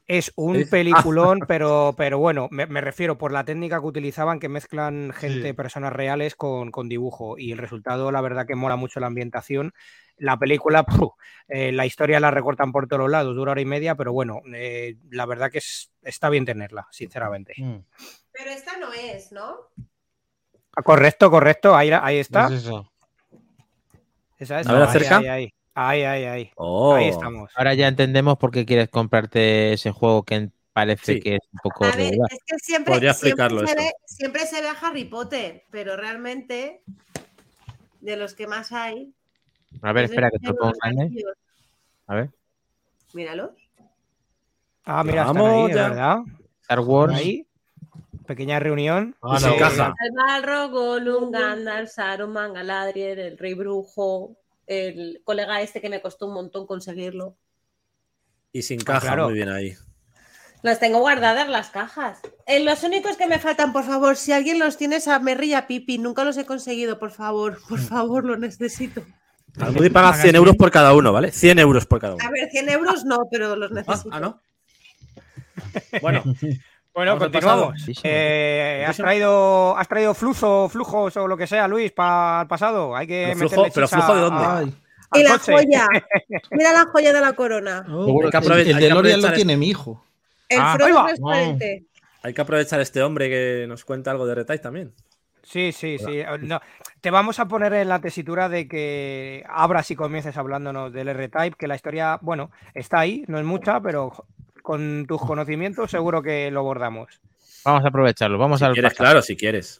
Speaker 3: Es un
Speaker 4: Es-
Speaker 3: peliculón, pero, pero bueno, me, me refiero por la técnica que utilizaban, que mezclan gente,
Speaker 2: Sí.
Speaker 3: personas reales con, con dibujo. Y el resultado, la verdad que mola mucho la ambientación. La película. Eh, la historia la recortan por todos lados, dura hora y media, pero bueno, eh, la verdad que es- está bien tenerla, sinceramente.
Speaker 2: Mm,
Speaker 5: Pero esta no es, ¿no?
Speaker 3: Ah, Correcto, correcto, ahí, ahí está.
Speaker 2: es eso.
Speaker 3: Esa es.
Speaker 4: A ver,
Speaker 3: Ahí,
Speaker 4: acerca.
Speaker 3: Ahí, ahí, ahí, ahí, ahí.
Speaker 4: Oh,
Speaker 3: Ahí estamos.
Speaker 1: Ahora ya entendemos por qué quieres comprarte ese juego que parece
Speaker 4: Sí.
Speaker 1: que es un poco
Speaker 5: A ver, es que siempre,
Speaker 4: Podría
Speaker 5: siempre,
Speaker 4: explicarlo
Speaker 5: se
Speaker 4: esto.
Speaker 5: ve, siempre se ve a Harry Potter, pero realmente de los que más hay.
Speaker 1: A ver, espera que te lo pongo. A ver.
Speaker 5: Míralos.
Speaker 3: Ah, mira, están
Speaker 4: Vamos
Speaker 3: ahí,
Speaker 4: ya.
Speaker 3: ¿verdad?
Speaker 1: Star Wars.
Speaker 3: Ahí. Pequeña reunión.
Speaker 2: Ah,
Speaker 4: sin
Speaker 2: no,
Speaker 4: caja.
Speaker 5: El Balrog, Gollum, Gandalf, Saruman, Galadriel, el Rey Brujo, el colega este que me costó un montón conseguirlo.
Speaker 4: Y sin
Speaker 3: Ah,
Speaker 4: caja,
Speaker 3: claro.
Speaker 4: muy bien ahí.
Speaker 5: Las tengo guardadas las cajas. Eh, los únicos que me faltan, por favor, si alguien los tiene, esa merrilla pipi. Nunca los he conseguido, por favor. Por favor, lo necesito.
Speaker 4: Almudi paga 100 euros por cada uno, ¿vale? 100 euros por cada uno.
Speaker 5: A ver, 100 euros no, pero los
Speaker 4: Ah,
Speaker 5: necesito.
Speaker 4: ah, ¿no? Bueno,
Speaker 3: Bueno, continuamos. Eh, ¿has, traído, ¿Has traído flujo, flujos o lo que sea, Luis, para el pasado? Hay que
Speaker 4: Pero flujo-
Speaker 3: meterle
Speaker 4: pero flujo de dónde?
Speaker 6: Ay,
Speaker 5: Y la
Speaker 3: coche.
Speaker 5: joya. Mira la joya de la corona.
Speaker 6: oh, el,
Speaker 4: que aprove-
Speaker 6: el
Speaker 4: hay que
Speaker 6: DeLorean lo tiene mi hijo.
Speaker 5: El
Speaker 1: Ah,
Speaker 5: Frodo transparente.
Speaker 4: hay que aprovechar a este hombre que nos cuenta algo de Retype también.
Speaker 3: Sí, sí, sí. No, te vamos a poner en la tesitura de que abras y comiences hablándonos del R-Type, que la historia, bueno, está ahí, no es mucha, pero con tus conocimientos seguro que lo abordamos.
Speaker 1: Vamos a aprovecharlo. Vamos
Speaker 4: Si
Speaker 1: al
Speaker 4: quieres, claro, si quieres.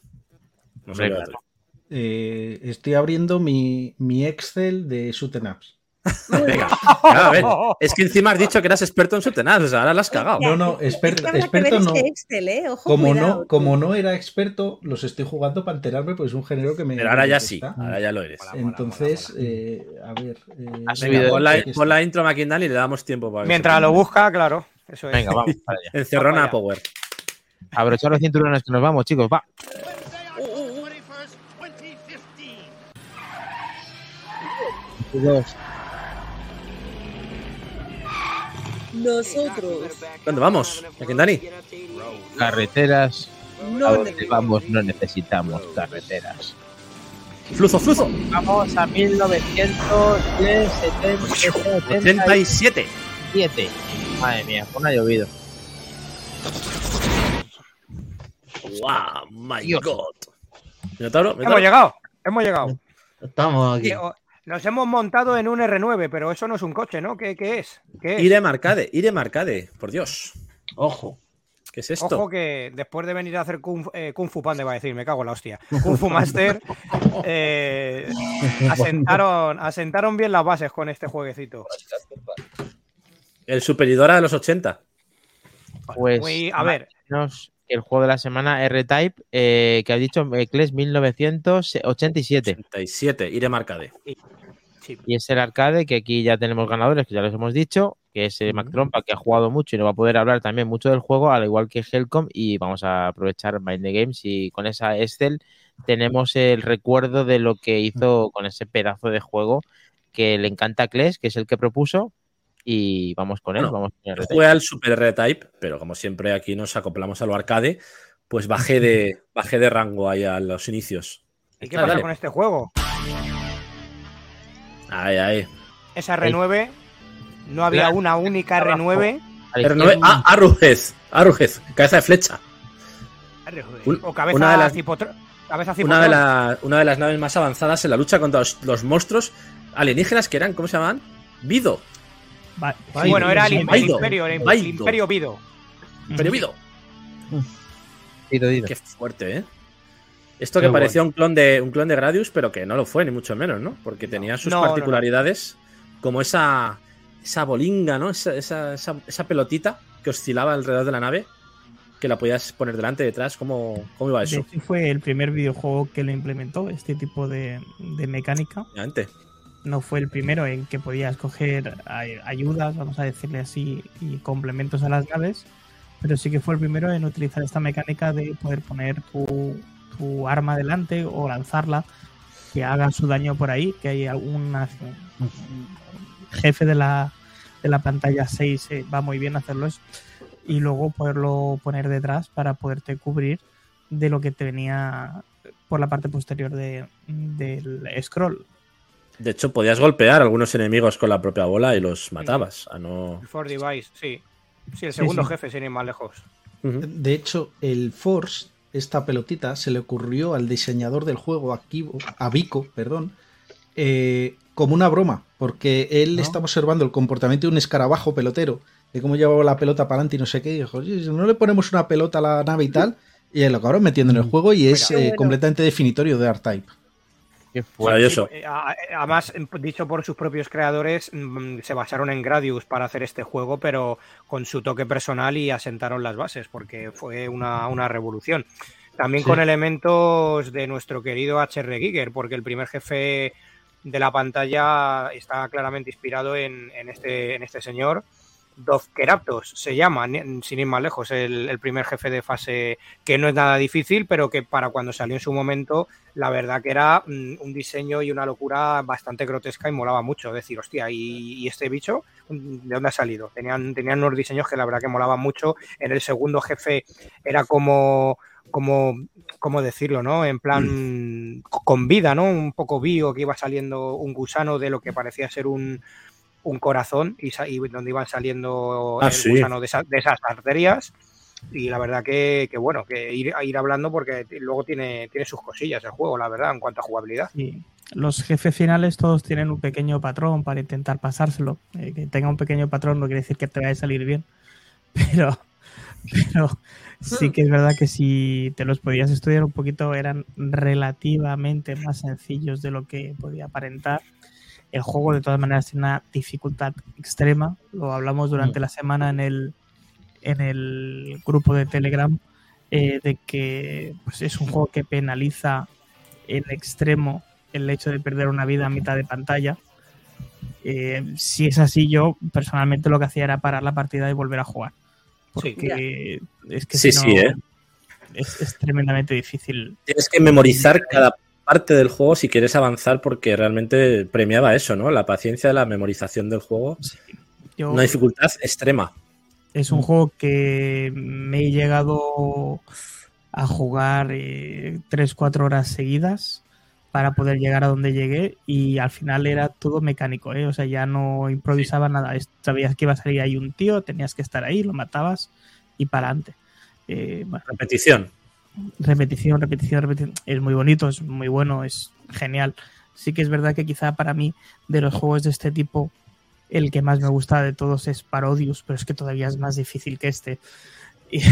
Speaker 4: No sé,
Speaker 1: Hombre,
Speaker 4: claro.
Speaker 6: Eh, estoy abriendo mi, mi Excel de Shooten.
Speaker 4: Venga, claro, a ver. Es que encima has dicho que eras experto en Sutenaz, o sea, ahora la has cagado.
Speaker 6: No, no, exper- experto no.
Speaker 5: Excel, ¿eh? Ojo,
Speaker 6: Como
Speaker 5: cuidado,
Speaker 6: no, como no era experto, los estoy jugando para enterarme, pues es un género que me.
Speaker 4: Pero ahora ya sí, ahora ya lo eres.
Speaker 6: Entonces, eh, a ver. eh, venga,
Speaker 4: Pon la, pon la intro McKindall y le damos tiempo para
Speaker 3: Mientras lo busca, claro. Eso es.
Speaker 1: Venga, vamos para allá.
Speaker 4: Encerrona a. Power.
Speaker 1: Abrochar los cinturones que nos vamos, chicos. Va. Dos.
Speaker 5: Nosotros
Speaker 4: ¿Dónde vamos? McKindani.
Speaker 1: Carreteras.
Speaker 5: no
Speaker 1: A donde vamos no necesitamos carreteras.
Speaker 4: Fluzo, fluzo.
Speaker 1: Vamos a 1987.
Speaker 4: 87.
Speaker 1: Madre mía, pues no ha llovido.
Speaker 4: Wow, my
Speaker 1: Dios.
Speaker 4: god. Minotauro,
Speaker 3: Hemos llegado, hemos llegado.
Speaker 2: Estamos aquí.
Speaker 3: Nos hemos montado en un R9, pero eso no es un coche, ¿no? ¿Qué, qué es? ¿Qué es?
Speaker 4: Irem Arcade, Irem Arcade, por Dios.
Speaker 2: Ojo.
Speaker 4: ¿Qué es esto?
Speaker 3: Ojo que después de venir a hacer Kung, Fu- eh, Kung Fu Panda, va a decir, me cago en la hostia. Kung Fu Master, eh, asentaron, asentaron bien las bases con este jueguecito.
Speaker 4: El superidora de los 80.
Speaker 1: Pues.
Speaker 3: Muy- a ver,
Speaker 1: menos el juego de la semana R-Type, eh, que ha dicho Kles 1987.
Speaker 4: 87, Irem Arcade.
Speaker 3: sí.
Speaker 1: Y es el arcade, que aquí ya tenemos ganadores, que ya los hemos dicho, que es eh, Mac Trompa, que ha jugado mucho y nos va a poder hablar también mucho del juego, al igual que Helcom, y vamos a aprovechar Mind the Games y con esa Excel tenemos el recuerdo de lo que hizo con ese pedazo de juego que le encanta a Kles, que es el que propuso, y vamos con él,
Speaker 4: Bueno,
Speaker 1: vamos con el
Speaker 4: jugué al Super R-Type, pero como siempre aquí nos acoplamos a lo arcade, pues bajé de, bajé de rango ahí a los inicios.
Speaker 3: ¿y qué pasa
Speaker 4: dale.
Speaker 3: con este juego?
Speaker 4: Ahí, ahí.
Speaker 3: Esa R9, no había
Speaker 1: La-
Speaker 3: una única
Speaker 1: abajo.
Speaker 3: R9.
Speaker 1: A
Speaker 4: Pero no, ah, Arrujez, Arrujez, cabeza de flecha. Un-
Speaker 3: o cabeza
Speaker 4: una de las-
Speaker 3: cipotro- cabeza
Speaker 4: Una de, la- una de las naves más avanzadas en la lucha contra los, los monstruos alienígenas que eran, ¿cómo se llamaban? Vido.
Speaker 3: Sí, bueno, era el, imperio, el, imperio Vido.
Speaker 4: Imperio. Qué fuerte, ¿eh? Esto que parecía un clon de un clon de Gradius, pero que no lo fue, ni mucho menos, ¿no? Porque tenía sus
Speaker 3: No, no, no.
Speaker 4: particularidades, como esa, esa bolinga, ¿no? Esa, esa, esa, esa pelotita que oscilaba alrededor de la nave, que la podías poner delante, detrás. ¿Cómo, cómo iba
Speaker 7: De
Speaker 4: eso?
Speaker 7: hecho, fue el primer videojuego que lo implementó, este tipo de, de mecánica.
Speaker 4: Obviamente.
Speaker 7: No fue el primero en que podías coger ay- ayudas, vamos a decirle así, y complementos a las naves, pero sí que fue el primero en utilizar esta mecánica de poder poner tu, tu arma delante o lanzarla, que haga su daño por ahí, que hay alguna jefe de la, de la pantalla 6 eh, va muy bien hacerlo eso, y luego poderlo poner detrás para poderte cubrir de lo que te venía por la parte posterior de, del scroll.
Speaker 4: De hecho, podías golpear a algunos enemigos con la propia bola y los matabas. A no...
Speaker 3: El For Device, sí. Sí, el segundo
Speaker 7: sí.
Speaker 3: jefe, sin ir más lejos.
Speaker 6: De hecho, el Force, esta pelotita, se le ocurrió al diseñador del juego, a, Kibo- a Vico, perdón, eh, como una broma, porque él
Speaker 7: ¿No?
Speaker 6: estaba observando el comportamiento de un escarabajo pelotero, de cómo llevaba la pelota para adelante y no sé qué, y dijo, no le ponemos una pelota a la nave y tal, y lo acabaron metiendo en el juego y es
Speaker 3: Mira.
Speaker 6: eh,
Speaker 3: Bueno.
Speaker 6: completamente definitorio de R-Type.
Speaker 3: Eh, Además, em, dicho por sus propios creadores, mm, se basaron en Gradius para hacer este juego, pero con su toque personal y asentaron las bases, porque fue una, una revolución. También
Speaker 6: Sí.
Speaker 3: con elementos de nuestro querido HR Giger, porque el primer jefe de la pantalla está claramente inspirado en, en este, en este señor. Dovkeraptos se llama, sin ir más lejos, el, el primer jefe de fase que no es nada difícil, pero que para cuando salió en su momento, la verdad que era mm, un diseño y una locura bastante grotesca y molaba mucho. Decir, hostia, ¿y, y este bicho mm, de dónde ha salido? Tenían, tenían unos diseños que la verdad que molaban mucho. En el segundo jefe era como, como, ¿cómo decirlo, no? En plan, con vida, ¿no? Un poco bio, que iba saliendo un gusano de lo que parecía ser un, un corazón y, sa- y donde iban saliendo
Speaker 4: Ah,
Speaker 3: el
Speaker 4: sí.
Speaker 3: gusano de, esa- de esas arterias. Y la verdad que, que bueno, que ir, a ir hablando porque luego tiene, tiene sus cosillas el juego, la verdad, en cuanto a jugabilidad.
Speaker 7: Sí. Los jefes finales todos tienen un pequeño patrón para intentar pasárselo. Eh, que tenga un pequeño patrón no quiere decir que te vaya a salir bien. Pero, pero sí que es verdad que si te los podías estudiar un poquito eran relativamente más sencillos de lo que podía aparentar. El juego de todas maneras tiene una dificultad extrema. Lo hablamos durante la semana en el, en el grupo de Telegram. eh, de que pues, es un juego que penaliza en extremo el hecho de perder una vida a mitad de pantalla. Eh, si es así, yo personalmente lo que hacía era parar la partida y volver a jugar.
Speaker 3: Sí.
Speaker 7: Porque es que
Speaker 4: Sí,
Speaker 7: si no,
Speaker 4: sí, ¿eh?
Speaker 7: es, es tremendamente difícil.
Speaker 4: Tienes que memorizar cada parte del juego si quieres avanzar porque realmente premiaba eso, ¿no? La paciencia la memorización del juego.
Speaker 7: Yo-
Speaker 4: Una dificultad extrema.
Speaker 7: Es un juego que me he llegado a jugar 3-4 horas seguidas para poder llegar a donde llegué y al final era todo mecánico, ¿eh? o sea, ya no improvisaba nada. Sabías que iba a salir ahí un tío, tenías que estar ahí, lo matabas y para adelante. Eh, bueno,
Speaker 4: Repetición.
Speaker 7: Repetición, repetición, repetición. Es muy bonito, es muy bueno, es genial. Sí que es verdad que quizá para mí, de los juegos de este tipo, el que más me gusta de todos es Parodius, pero es que todavía es más difícil que este. Y,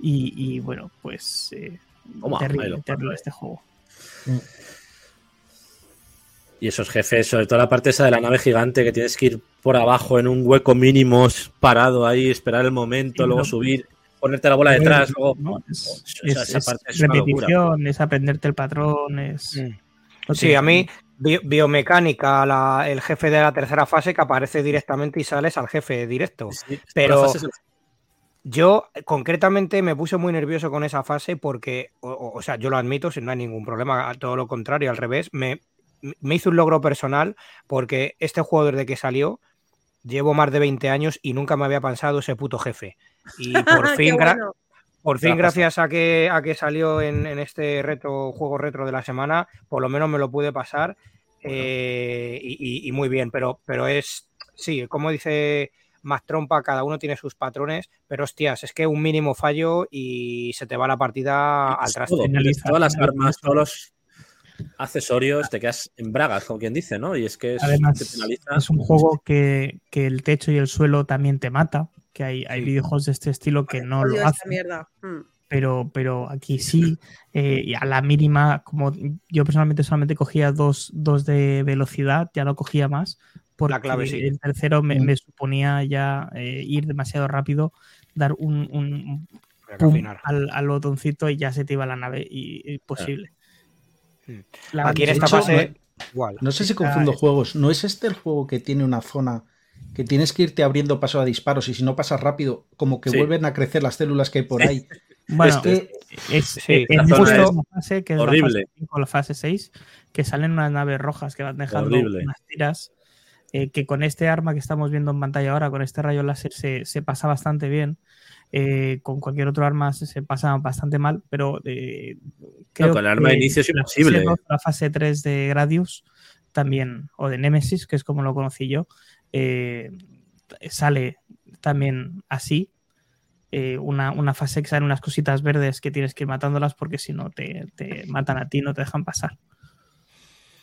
Speaker 7: y- y, bueno, pues eh,
Speaker 4: Toma,
Speaker 7: terrible, terrible este juego.
Speaker 4: Y esos jefes, sobre todo la parte esa de la nave gigante que tienes que ir por abajo en un hueco mínimo, parado ahí, esperar el momento,
Speaker 7: Sí,
Speaker 4: luego
Speaker 7: no.
Speaker 4: subir, ponerte la bola detrás, luego.
Speaker 7: No, es,
Speaker 4: esa-
Speaker 7: es-
Speaker 4: esa
Speaker 7: es
Speaker 4: parte es una locura.
Speaker 7: repetición, es aprenderte el patrón, es... no
Speaker 3: Sí,
Speaker 7: tiene-
Speaker 3: a mí, bio- biomecánica, la- el jefe de la tercera fase que aparece directamente y sales al jefe directo. Pero yo concretamente me puse muy nervioso con esa fase porque, o, sea, yo lo admito, si no hay ningún problema, todo lo contrario, al revés, me, me hizo un logro personal porque este juego desde que salió llevo más de 20 años y nunca me había pasado ese puto jefe. Y por fin,
Speaker 5: bueno.
Speaker 3: por fin, gracias a que, a que salió en, en este reto, juego retro de la semana, por lo menos me lo pude pasar eh, y, y- y muy bien. Pero, pero es, sí, como dice más trompa, cada uno tiene sus patrones, pero hostias, es que un mínimo fallo y se te va la partida al traste.
Speaker 4: Todo, todas las armas, todos los accesorios, te quedas en bragas, como quien dice, ¿no? Y es que es,
Speaker 7: Además,
Speaker 4: te penaliza.
Speaker 7: es un juego que, que el techo y el suelo también te mata, que hay, hay
Speaker 3: Sí.
Speaker 7: videojuegos de este estilo que no lo hacen.
Speaker 5: mierda. Mm.
Speaker 7: pero, pero aquí sí, eh, y a la mínima, como yo personalmente solamente cogía dos, dos de velocidad, ya no cogía más, porque
Speaker 3: clave sí.
Speaker 7: el tercero me,
Speaker 2: Mm.
Speaker 7: me suponía ya eh, ir demasiado rápido, dar un, pum al, al botoncito y ya se te iba la nave, y, y posible.
Speaker 3: Mm.
Speaker 7: La-
Speaker 3: Aquí en esta
Speaker 7: hecho,
Speaker 3: fase, igual.
Speaker 6: No sé si confundo juegos. ¿No es este el juego que tiene una zona que tienes que irte abriendo paso a disparos y si no pasas rápido, como que
Speaker 4: Sí.
Speaker 6: vuelven a crecer las células que hay por
Speaker 4: Sí.
Speaker 6: ahí?
Speaker 7: Bueno, es,
Speaker 3: Sí,
Speaker 7: es
Speaker 4: la
Speaker 7: justo una fase que es
Speaker 4: horrible.
Speaker 7: la fase 5 o la fase 6, que salen unas naves rojas que van dejando
Speaker 4: Horrible.
Speaker 7: unas tiras, eh, que con este arma que estamos viendo en pantalla ahora, con este rayo láser, se, se pasa bastante bien. Eh, con cualquier otro arma se, se pasa bastante mal, pero eh, creo
Speaker 4: con el arma de inicio es
Speaker 7: la fase
Speaker 4: imposible.
Speaker 7: 2, La fase 3 de Gradius también, o de Nemesis, que es como lo conocí yo, eh, sale también así, eh, una, una fase que salen unas cositas verdes que tienes que ir matándolas porque si no te, matan a ti, no te dejan pasar.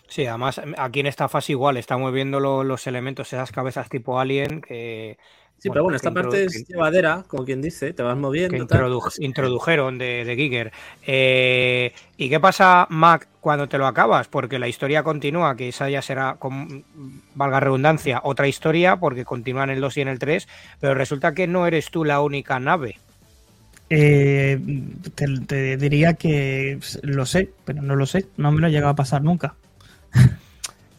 Speaker 3: Sí, además aquí en esta fase igual, estamos viendo lo- los elementos, esas cabezas tipo alien que,
Speaker 4: Sí, pero bueno, esta
Speaker 3: que
Speaker 4: parte es llevadera, como quien dice, te vas
Speaker 3: que
Speaker 4: moviendo. tal.
Speaker 3: introdu- introdujeron de, de Giger. Eh, ¿Y qué pasa, Mac, cuando te lo acabas? Porque la historia continúa, que esa ya será, con, valga redundancia, otra historia, porque continúan el 2 y en el 3, pero resulta que no eres tú la única nave.
Speaker 7: Eh, te, te diría que lo sé, pero no lo sé, no me lo he llegado a pasar nunca.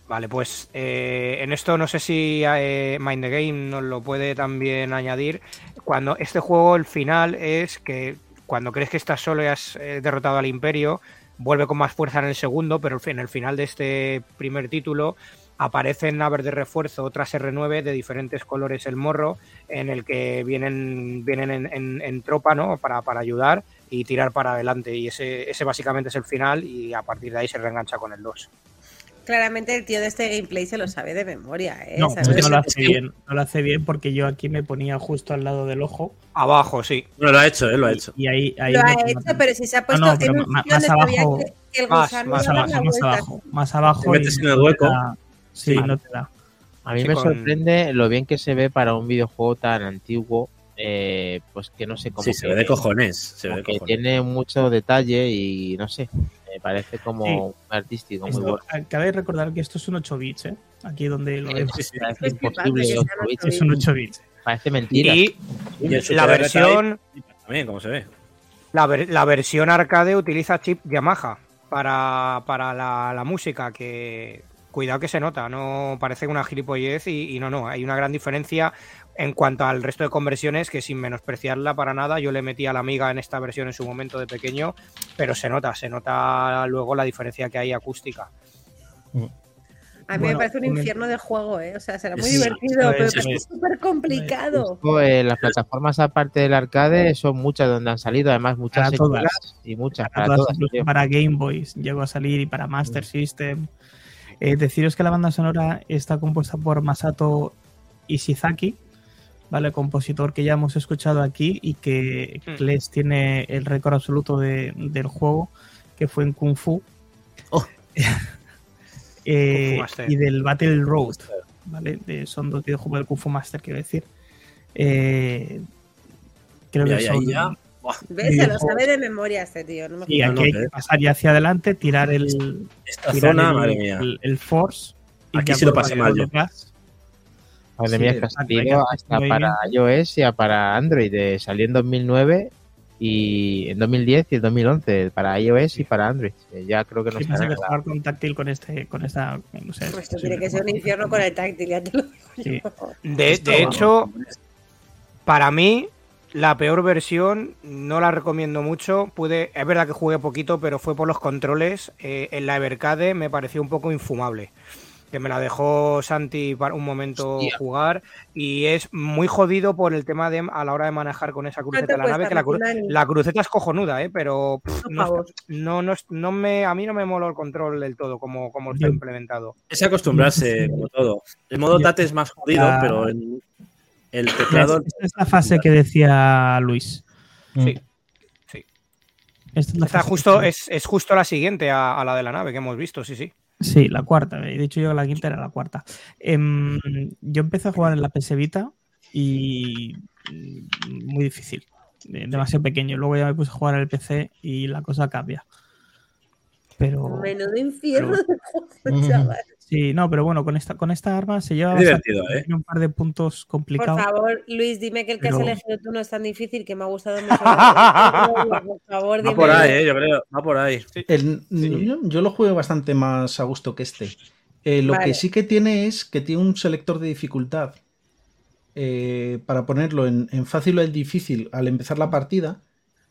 Speaker 3: Vale, pues eh, en esto no sé si eh, Mind the Game nos lo puede también añadir. Cuando este juego, el final es que cuando crees que estás solo y has eh, derrotado al Imperio, vuelve con más fuerza en el segundo, pero en el final de este primer título aparecen naves de refuerzo, otras R9 de diferentes colores el morro, en el que vienen, vienen en, en- tropa ¿no? para, para ayudar y tirar para adelante. Y ese, ese básicamente es el final y a partir de ahí se reengancha con el 2.
Speaker 5: Claramente el tío de este gameplay se lo sabe de memoria, ¿eh?
Speaker 7: No,
Speaker 5: ¿Sabes?
Speaker 7: no lo hace bien, no lo hace bien porque yo aquí me ponía justo al lado del ojo
Speaker 3: Abajo, sí.
Speaker 4: Bueno, lo ha hecho, ¿eh? Lo ha hecho.
Speaker 7: y ahí, ahí
Speaker 5: Lo
Speaker 7: no
Speaker 5: ha hecho,
Speaker 7: matan.
Speaker 5: pero si se ha
Speaker 7: No,
Speaker 5: puesto
Speaker 7: no, pero
Speaker 5: en un
Speaker 7: más abajo-
Speaker 5: que, el
Speaker 3: Más, más
Speaker 7: abajo, más abajo, más abajo.
Speaker 4: Te metes en el
Speaker 7: no te
Speaker 4: hueco.
Speaker 7: da- Sí,
Speaker 3: Vale.
Speaker 7: no te da.
Speaker 1: A mí
Speaker 3: Sí,
Speaker 1: me
Speaker 3: con-
Speaker 1: sorprende lo bien que se ve para un videojuego tan antiguo, eh, pues que no sé cómo
Speaker 4: Sí, se ve de cojones. Se ve de
Speaker 1: que
Speaker 4: cojones.
Speaker 1: tiene mucho detalle y no sé, me parece como
Speaker 7: Sí.
Speaker 1: muy artístico, muy
Speaker 7: Esto,
Speaker 1: bueno.
Speaker 7: Cabe recordar que esto es un 8 bits, ¿eh? Aquí donde lo vemos.
Speaker 1: Parece
Speaker 5: Es flipante
Speaker 1: imposible,
Speaker 5: que
Speaker 1: bits.
Speaker 7: Es un 8 bits.
Speaker 1: parece mentira.
Speaker 3: Y la versión,
Speaker 4: También, como se ve.
Speaker 3: la, ver- la versión arcade utiliza chip Yamaha para, para la, la música, que cuidado que se nota, no parece una gilipollez y, y no, no, hay una gran diferencia en cuanto al resto de conversiones que sin menospreciarla para nada, yo le metí a la amiga en esta versión en su momento de pequeño, pero se nota, se nota luego la diferencia que hay acústica.
Speaker 5: A mí
Speaker 7: Bueno,
Speaker 5: me parece un
Speaker 7: comen-
Speaker 5: infierno de juego, ¿eh? O sea, será muy
Speaker 4: Sí,
Speaker 5: divertido, pero
Speaker 7: es,
Speaker 5: súper complicado.
Speaker 1: Eh, las plataformas aparte del arcade son muchas donde han salido, además muchas
Speaker 7: Para todas.
Speaker 1: y muchas
Speaker 7: para,
Speaker 1: para
Speaker 7: todas,
Speaker 1: todas.
Speaker 7: incluso
Speaker 1: tío.
Speaker 7: para Game Boys llegó a salir y para Master System. Eh, deciros que la banda sonora está compuesta por Masato Ishizaki, ¿vale? Compositor que ya hemos escuchado aquí y que
Speaker 3: Hmm.
Speaker 7: Les tiene el récord absoluto de- del juego, que fue en Kung Fu.
Speaker 4: Oh.
Speaker 7: Eh,
Speaker 3: Kung Fu Master.
Speaker 7: y del Battle Road, ¿vale? De- son dos videojuegos del Kung Fu Master, quiero decir. Eh, creo
Speaker 4: Mira,
Speaker 7: que son
Speaker 4: ya. Buah,
Speaker 5: ¿Ves? Se lo sabe de memoria este tío. No me
Speaker 7: y aquí hay
Speaker 4: que-
Speaker 7: que pasar ya hacia adelante, tirar el,
Speaker 4: Esta
Speaker 7: tirar
Speaker 4: zona,
Speaker 7: el,
Speaker 4: madre mía.
Speaker 7: el- el Force. y
Speaker 4: Aquí
Speaker 7: ya
Speaker 4: sí lo pasé mal yo.
Speaker 1: Madre
Speaker 7: Sí,
Speaker 1: mía, es que ha salido hasta para iOS y para Android. eh, salió en 2009 y en 2010 y en 2011 para iOS y para Android. Eh, ya creo que no
Speaker 7: Sí, pasa que jugar con táctil con este, con esta, no sé,
Speaker 5: Pues esto tiene que ser un infierno con el táctil, ya te lo digo
Speaker 7: Sí.
Speaker 5: yo.
Speaker 3: De, hecho. Para mí, la peor versión no la recomiendo mucho. Pude, es verdad que jugué poquito, pero fue por los controles. Eh, en la Evercade me pareció un poco infumable. Que me la dejó Santi para un momento
Speaker 1: Hostia.
Speaker 3: jugar. Y es muy jodido por el tema de a la hora de manejar con esa cruceta
Speaker 5: te
Speaker 3: la nave. Que la, cru-
Speaker 5: Martinani?
Speaker 3: la cruceta es cojonuda, ¿eh? pero no, no, no, no me, a mí no me moló el control del todo como, como está
Speaker 7: Yo-
Speaker 3: implementado.
Speaker 4: Es acostumbrarse, como todo. El modo Tate es más jodido,
Speaker 7: Ya.
Speaker 4: pero El teclado.
Speaker 7: Esta es la fase que decía Luis.
Speaker 3: Sí.
Speaker 7: Esta es la
Speaker 3: Esta
Speaker 7: fase
Speaker 3: justo, es, es justo la siguiente a, a la de la nave que hemos visto, sí, sí.
Speaker 7: Sí, la cuarta. He dicho yo que la quinta era la cuarta. Em, yo empecé a jugar en la PS Vita y mm, muy difícil. Demasiado pequeño. Luego ya me puse a jugar en el PC y la cosa cambia. Pero
Speaker 5: Menudo infierno
Speaker 7: pero-
Speaker 5: de juego, chaval.
Speaker 7: Sí, no, pero bueno, con esta, con esta arma se lleva
Speaker 4: divertido, ¿eh?
Speaker 7: tiene un par de puntos
Speaker 5: Por
Speaker 7: complicados.
Speaker 5: favor, Luis, dime que el que
Speaker 7: Pero-
Speaker 5: has elegido tú no es tan difícil, que me ha gustado mucho. Por favor,
Speaker 4: Va
Speaker 5: dime.
Speaker 4: por ahí, eh, yo creo. Va por ahí.
Speaker 6: El- yo, yo lo juego bastante más a gusto que este. Eh, lo
Speaker 5: Vale.
Speaker 6: que sí que tiene es que tiene un selector de dificultad eh, para ponerlo en, en fácil o en difícil al empezar la partida.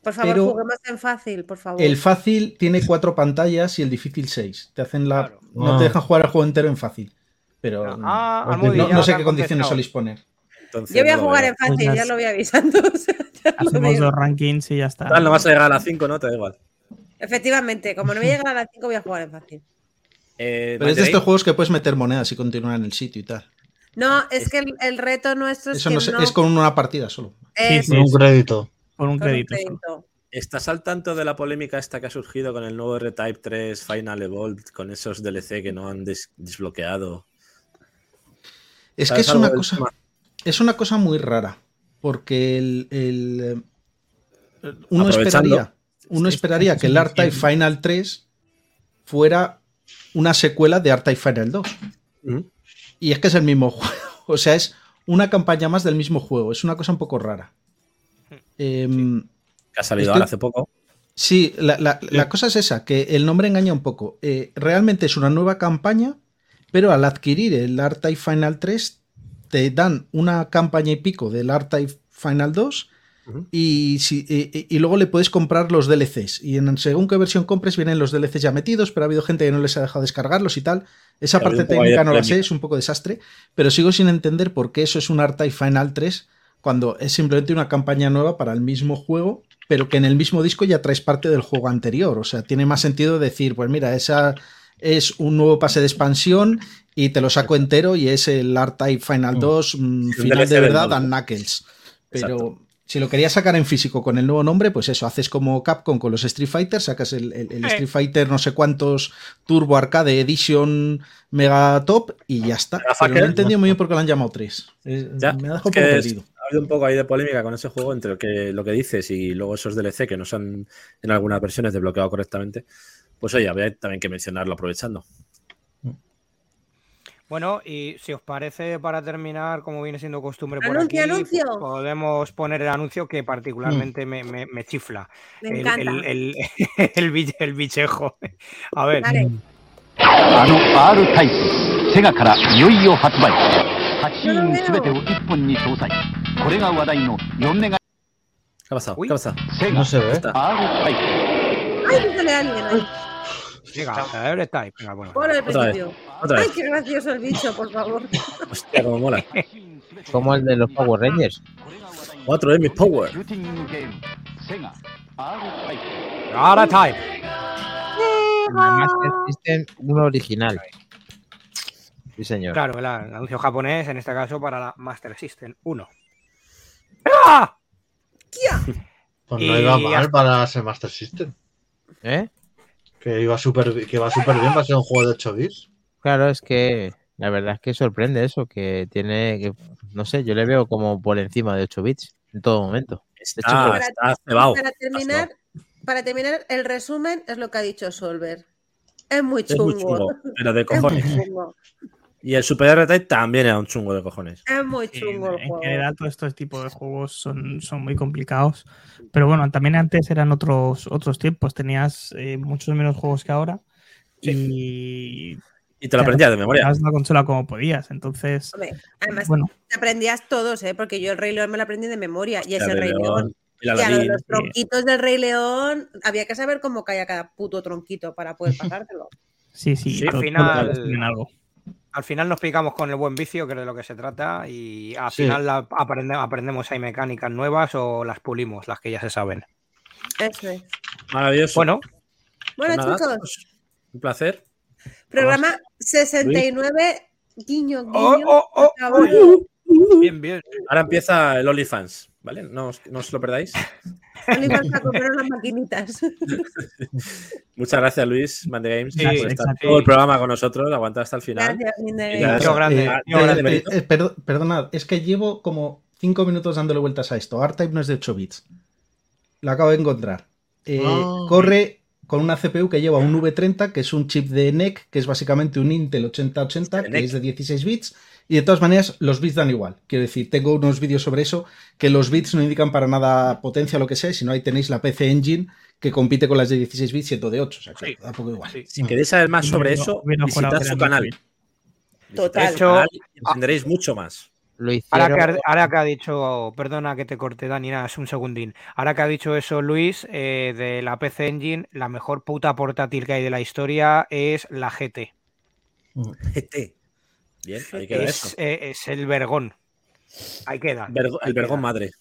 Speaker 5: Por favor,
Speaker 6: pero-
Speaker 5: juguemos en fácil, por favor.
Speaker 6: El fácil tiene cuatro pantallas y el difícil seis. Te hacen la, no
Speaker 2: Ah.
Speaker 6: te dejan jugar el juego entero en fácil. Pero
Speaker 3: Ah,
Speaker 6: no-
Speaker 3: Almudi,
Speaker 6: no, sé qué condiciones soléis poner.
Speaker 4: Entonces,
Speaker 5: Yo voy a jugar
Speaker 4: veo.
Speaker 5: en fácil,
Speaker 7: Pues ya
Speaker 5: ya
Speaker 7: es-
Speaker 5: lo voy avisando. o sea, ya lo
Speaker 7: Hacemos los rankings y ya está.
Speaker 4: No vas a llegar a las 5, ¿no? Te da igual.
Speaker 5: Efectivamente, como no me llega a las 5, voy a jugar en fácil.
Speaker 4: Eh,
Speaker 6: Pero es de estos juegos que puedes meter monedas y continuar en el sitio y tal.
Speaker 5: No, es que el, el reto nuestro es
Speaker 6: Eso
Speaker 5: que
Speaker 6: no sé-
Speaker 5: no-
Speaker 6: es con una partida solo.
Speaker 5: es
Speaker 2: Con un crédito.
Speaker 7: Por un crédito.
Speaker 5: crédito.
Speaker 4: ¿Estás al tanto de la polémica esta que ha surgido con el nuevo R-Type 3 Final Evolved con esos DLC que no han des- desbloqueado?
Speaker 6: Es que
Speaker 4: ¿Sabes
Speaker 6: es una cosa.
Speaker 4: tema?
Speaker 6: Es una cosa muy rara. Porque el. el, eh, uno esperaría. Uno esperaría que el R-Type. Final 3 fuera una secuela de R-Type Final 2.
Speaker 4: Ujú.
Speaker 6: Y es que es el mismo juego. O sea, es una campaña más del mismo juego. Es una cosa un poco rara. Em,
Speaker 4: Que ha salido
Speaker 6: Estoy-
Speaker 4: ahora hace poco.
Speaker 6: Sí, la, la- la cosa es esa, que el nombre engaña un poco. Eh, realmente es una nueva campaña, pero al adquirir el R-Type Final 3, te dan una campaña y pico del R-Type Final 2
Speaker 4: Ujú.
Speaker 6: y, si- y- y- y luego le puedes comprar los DLCs. Y en según qué versión compres, vienen los DLCs ya metidos, pero ha habido gente que no les ha dejado descargarlos y tal. Esa parte técnica no la sé, es un poco desastre, pero sigo sin entender por qué eso es un R-Type Final 3 cuando es simplemente una campaña nueva para el mismo juego, pero que en el mismo disco ya traes parte del juego anterior. O sea, tiene más sentido decir, pues mira, esa es un nuevo pase de expansión y te lo saco entero y es el R-Type Final 2 mm, final
Speaker 4: DLC
Speaker 6: de verdad and Knuckles. Pero
Speaker 4: Exacto.
Speaker 6: si lo querías sacar en físico con el nuevo nombre, pues eso, haces como Capcom con los Street Fighter, sacas el, el- el
Speaker 3: Eh.
Speaker 6: Street Fighter no sé cuántos Turbo Arcade Edition Mega Top y ya está. Pero no he entendido muy bien por qué lo han llamado 3.
Speaker 4: Ya,
Speaker 6: me ha dejado
Speaker 4: es que
Speaker 6: perdido.
Speaker 4: Habido un poco ahí de polémica con ese juego entre lo que, lo que dices y luego esos DLC que no se han en algunas versiones desbloqueado correctamente. Pues oye, había también que mencionarlo aprovechando.
Speaker 3: Bueno, y si os parece, para terminar, como viene siendo costumbre por
Speaker 5: Anuncio,
Speaker 3: aquí,
Speaker 5: anuncio.
Speaker 3: podemos poner el anuncio que particularmente me, me- me chifla.
Speaker 5: Me
Speaker 3: El,
Speaker 5: encanta.
Speaker 3: el, el, el el bichejo. A ver,
Speaker 5: Vale.
Speaker 12: シーンすべてを1本に搭載。これが話題の4メガ。
Speaker 4: ¿Qué ha pasado? ¿Qué ha pasado?
Speaker 2: No se ve.
Speaker 12: AeroType.
Speaker 5: Ay, que sale alguien ahí. Ay, qué gracioso el bicho, por favor.
Speaker 4: Hostia, cómo mola.
Speaker 1: Como el de los Power Rangers.
Speaker 4: 4M Power.
Speaker 1: Además, existen uno original. Sí, señor.
Speaker 3: Claro, el anuncio japonés, en este caso para la Master System 1. ¡Ah!
Speaker 2: Pues
Speaker 3: Y
Speaker 2: no iba
Speaker 3: ya-
Speaker 2: mal para ser Master System.
Speaker 1: ¿Eh?
Speaker 2: Que iba súper que va súper bien, va a ser un juego de 8 bits.
Speaker 1: Claro, es que la verdad es que sorprende eso, que tiene, que, no sé, yo le veo como por encima de 8 bits en todo momento.
Speaker 4: Está,
Speaker 5: Para-
Speaker 4: está cebado.
Speaker 5: Para terminar, para terminar, el resumen es lo que ha dicho Solver. Es muy
Speaker 4: Es muy
Speaker 5: chungo.
Speaker 4: chungo, pero de
Speaker 5: Es muy
Speaker 4: cojones. Y el Super R-Type también era un chungo de cojones.
Speaker 5: Es muy
Speaker 7: Sí,
Speaker 5: chungo el
Speaker 7: en
Speaker 5: juego.
Speaker 7: general, todo este tipo de juegos son, son muy complicados. Pero bueno, también antes eran otros, otros tiempos. Tenías eh, muchos menos juegos que ahora. Y
Speaker 4: Y te lo aprendías de memoria.
Speaker 7: Tenías la consola como podías. Entonces,
Speaker 5: Hombre, además,
Speaker 7: bueno,
Speaker 5: te aprendías todos, ¿eh? Porque yo el Rey León me lo aprendí de memoria. Y ese
Speaker 4: El
Speaker 5: Rey
Speaker 4: Rey
Speaker 5: León.
Speaker 4: León, el
Speaker 5: Y a lo de
Speaker 4: Aladdin.
Speaker 5: los tronquitos del Rey León, había que saber cómo caía cada puto tronquito para poder pasártelo.
Speaker 7: sí, sí.
Speaker 3: Sí, al final-
Speaker 7: todos algo.
Speaker 3: Al final nos picamos con el buen vicio, que es de lo que se trata, y al
Speaker 2: Sí.
Speaker 3: final la- aprende- aprendemos hay mecánicas nuevas o las pulimos, las que ya se saben.
Speaker 5: Eso es.
Speaker 4: Maravilloso.
Speaker 3: Bueno,
Speaker 5: Bueno,
Speaker 4: Pues nada,
Speaker 5: chicos,
Speaker 4: pues, un placer.
Speaker 5: programa 69, guiño, guiño.
Speaker 3: Oh, oh, oh. Bien, bien.
Speaker 4: Ahora empieza el OnlyFans, ¿vale? No, os- no os lo perdáis.
Speaker 5: OnlyFans para comprar unas maquinitas.
Speaker 4: Muchas gracias, Luis, Man the Games,
Speaker 3: Sí,
Speaker 4: por estar
Speaker 3: exacto.
Speaker 4: todo el programa con nosotros, aguantar hasta el final.
Speaker 5: Gracias.
Speaker 6: Eh, eh, perdo- perdonad, es que llevo como 5 minutos dándole vueltas a esto. R-Type no es de 8 bits. Lo acabo de encontrar. Eh,
Speaker 2: Ah.
Speaker 6: Corre con una CPU que lleva un V30, que es un chip de NEC, que es básicamente un Intel 8080, que
Speaker 4: NEC.
Speaker 6: es de 16 bits. Y de todas maneras, los bits dan igual. Quiero decir, tengo unos vídeos sobre eso, que los bits no indican para nada potencia o lo que sea, sino ahí tenéis la PC Engine que compite con las de 16 bits y de 8. O sea, que
Speaker 3: Sí.
Speaker 6: da poco igual.
Speaker 3: Sí.
Speaker 4: Si queréis saber más sobre eso,
Speaker 7: hubiera
Speaker 4: visitad su canal.
Speaker 5: Total.
Speaker 4: su canal y entenderéis mucho más.
Speaker 1: Lo
Speaker 3: Ahora que, ha- ahora que ha dicho, perdona que te corte, Dani, nada, es un segundín. Ahora que ha dicho eso Luis, eh, de la PC Engine, la mejor puta portátil que hay de la historia es la GT.
Speaker 4: GT. Bien, ahí queda
Speaker 3: Es,
Speaker 4: eso.
Speaker 3: eh, es el vergón. Ahí queda.
Speaker 4: Vergo-
Speaker 3: ahí
Speaker 4: el vergón
Speaker 3: queda.
Speaker 4: madre.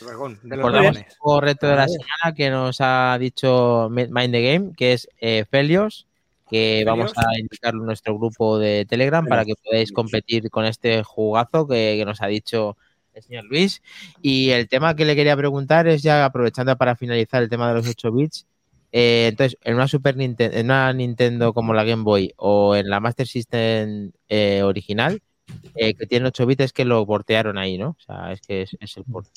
Speaker 3: El vergón de los
Speaker 1: Recordamos el juego reto de la semana que nos ha dicho Mind the Game, que es eh, Felios, que vamos a indicarlo en nuestro grupo de Telegram para que podáis competir con este jugazo que, que nos ha dicho el señor Luis. Y el tema que le quería preguntar es ya aprovechando para finalizar el tema de los 8 bits. Eh, entonces, en una Super Nintendo, en una Nintendo como la Game Boy o en la Master System eh, original, eh, que tiene 8 bits, es que lo portearon ahí, ¿no? O sea, es que es, es el port.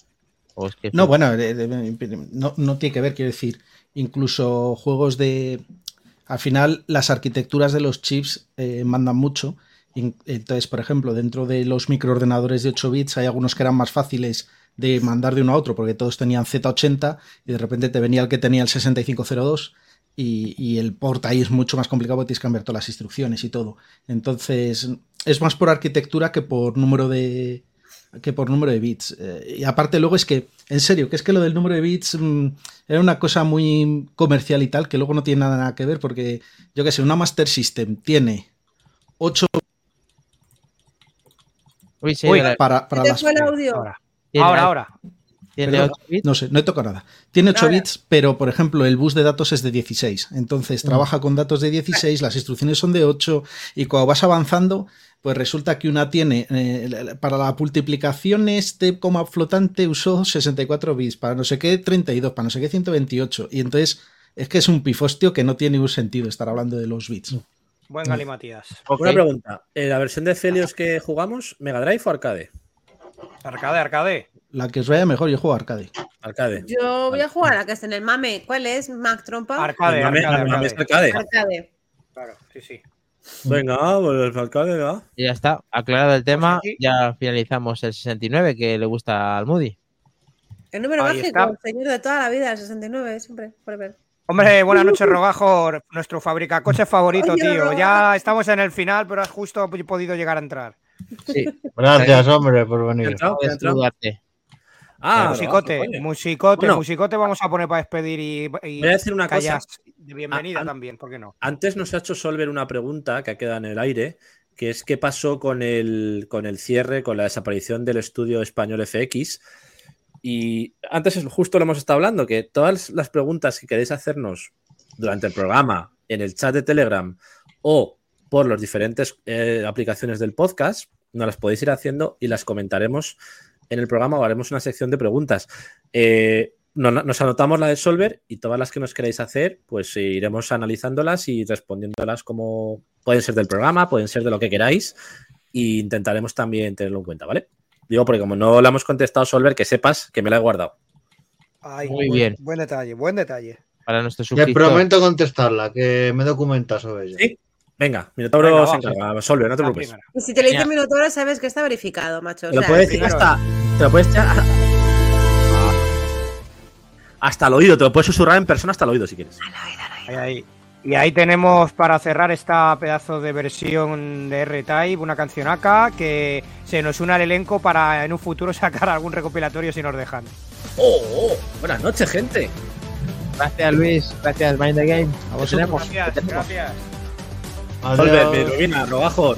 Speaker 1: O es que
Speaker 6: No, bueno, no, no tiene que ver, quiero decir, incluso juegos de... Al final, las arquitecturas de los chips eh, mandan mucho. Entonces, por ejemplo, dentro de los microordenadores de 8 bits hay algunos que eran más fáciles de mandar de uno a otro porque todos tenían Z80 y de repente te venía el que tenía el 6502 y, y el port ahí es mucho más complicado porque tienes que cambiar todas las instrucciones y todo. Entonces, es más por arquitectura que por número de, que por número de bits. Eh, y aparte luego es que, en serio, que es que lo del número de bits mm, era una cosa muy comercial y tal, que luego no tiene nada que ver porque, yo qué sé, una Master System tiene 8
Speaker 1: Uy, sí,
Speaker 3: Uy,
Speaker 6: para, para
Speaker 5: ¿Te
Speaker 6: las...
Speaker 5: fue el audio?
Speaker 3: Ahora, ahora. ahora.
Speaker 1: tiene
Speaker 6: Perdón,
Speaker 1: 8 bits.
Speaker 6: No sé, no he tocado nada. Tiene 8
Speaker 5: Ahora.
Speaker 6: bits, pero por ejemplo el bus de datos es de 16. Entonces trabaja con datos de 16, las instrucciones son de 8 y cuando vas avanzando, pues resulta que una tiene, eh, para la multiplicación este coma flotante usó 64 bits, para no sé qué 32, para no sé qué 128. Y entonces es que es un pifostio que no tiene un sentido estar hablando de los bits.
Speaker 3: Buen Gali Matías.
Speaker 1: Ok.
Speaker 4: Una pregunta. ¿eh, ¿La versión de Felios que jugamos, Mega Drive o arcade?
Speaker 3: Arcade, arcade.
Speaker 6: La que os vaya mejor, yo juego arcade.
Speaker 4: Arcade.
Speaker 5: Yo voy a jugar a que está en el mame. ¿Cuál es? Mac Trompa.
Speaker 3: Arcade,
Speaker 4: El mame-
Speaker 3: arcade,
Speaker 4: el mame es
Speaker 3: arcade. Claro, sí, sí.
Speaker 4: Venga, pues el arcade, va.
Speaker 1: Y ya está, aclarado el tema,
Speaker 3: Pues
Speaker 1: ya finalizamos el 69 que le gusta al Moody.
Speaker 5: El número
Speaker 3: Ahí
Speaker 5: mágico,
Speaker 3: está.
Speaker 5: el señor de toda la vida, el 69, siempre.
Speaker 3: Hombre, buenas noches, Rogajo, nuestro fabricacoche favorito,
Speaker 5: Oye,
Speaker 3: tío.
Speaker 5: Rogajo.
Speaker 3: Ya estamos en el final, pero has justo podido llegar a entrar.
Speaker 1: Sí,
Speaker 2: Gracias, hombre, por
Speaker 4: ¿Qué ha
Speaker 2: venir.
Speaker 4: Ah,
Speaker 3: musicote, musicote,
Speaker 4: Bueno.
Speaker 3: musicote vamos a poner para despedir y, y
Speaker 4: Voy a decir una cosa.
Speaker 3: de bienvenida
Speaker 4: Ah,
Speaker 3: también, ¿por qué no?
Speaker 4: Antes nos ha hecho Solver una pregunta que ha quedado en el aire, que es qué pasó con el, con el cierre, con la desaparición del estudio español FX. Y antes es- justo lo hemos estado hablando, que todas las preguntas que queréis hacernos durante el programa, en el chat de Telegram o por las diferentes eh, aplicaciones del podcast, nos las podéis ir haciendo y las comentaremos en el programa o haremos una sección de preguntas. Eh, no- nos anotamos la de Solver y todas las que nos queráis hacer, pues iremos analizándolas y respondiéndolas como pueden ser del programa, pueden ser de lo que queráis e intentaremos también tenerlo en cuenta, ¿vale? Digo, porque como no le hemos contestado Solver, que sepas que me la he guardado.
Speaker 3: Ay,
Speaker 1: Muy
Speaker 3: buen-
Speaker 1: bien.
Speaker 3: Buen detalle, buen detalle.
Speaker 1: Para nuestro
Speaker 2: Te prometo contestarla, que me documenta sobre ella.
Speaker 4: ¿Sí? Venga, Minotauro
Speaker 3: Venga,
Speaker 4: se encarga. No te preocupes.
Speaker 5: Y si te le dice. Minotauro, sabes que está verificado, macho.
Speaker 4: Te lo
Speaker 5: sea,
Speaker 4: puedes decir hasta. Te lo puedes echar hasta el oído, te lo puedes susurrar en persona hasta el oído si quieres.
Speaker 3: Ahí, ahí. Y ahí tenemos para cerrar esta pedazo de versión de R-Type, una canción acá que se nos une al elenco para en un futuro sacar algún recopilatorio si nos dejan.
Speaker 4: ¡Oh! oh! Buenas noches, gente.
Speaker 1: Gracias Luis, gracias Mind the Game. A vosotros.
Speaker 3: Gracias, gracias.
Speaker 4: Solver. Mirubina, Robajor,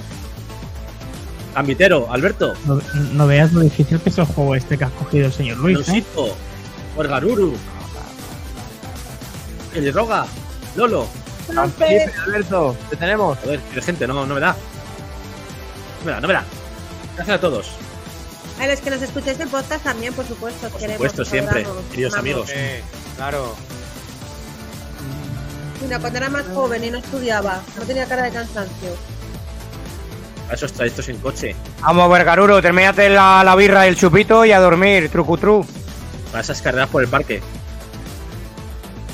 Speaker 4: Ambitero, Alberto,
Speaker 7: No, no veas lo difícil que es el juego este que ha cogido el señor Luis. ¿eh?
Speaker 4: Nosito, Orgaruru, Roga, Lolo.
Speaker 1: Alberto, te tenemos.
Speaker 4: Joder, qué gente, no, no me da. No me da, no me da. Gracias a todos.
Speaker 5: A los que nos escuchéis en podcast también, por supuesto.
Speaker 4: Por supuesto, siempre, queridos amigos.
Speaker 3: Eh, claro.
Speaker 5: Mira, cuando era más joven y no estudiaba, no tenía cara de cansancio.
Speaker 4: A esos trayectos en coche.
Speaker 3: Vamos, Vergaruro, termínate la, la birra y el chupito y a dormir, trucutru.
Speaker 4: A esas carreras por el parque.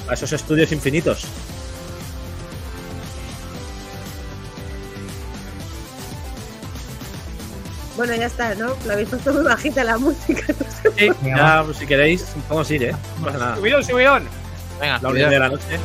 Speaker 4: A esos estudios infinitos.
Speaker 5: Bueno, ya está, ¿no? Lo habéis puesto muy bajita la música.
Speaker 4: Sí, ya, pues, si queréis, podemos ir, ¿eh? No pasa nada.
Speaker 3: Subidón, subidón.
Speaker 1: Venga,
Speaker 4: La orden de la noche.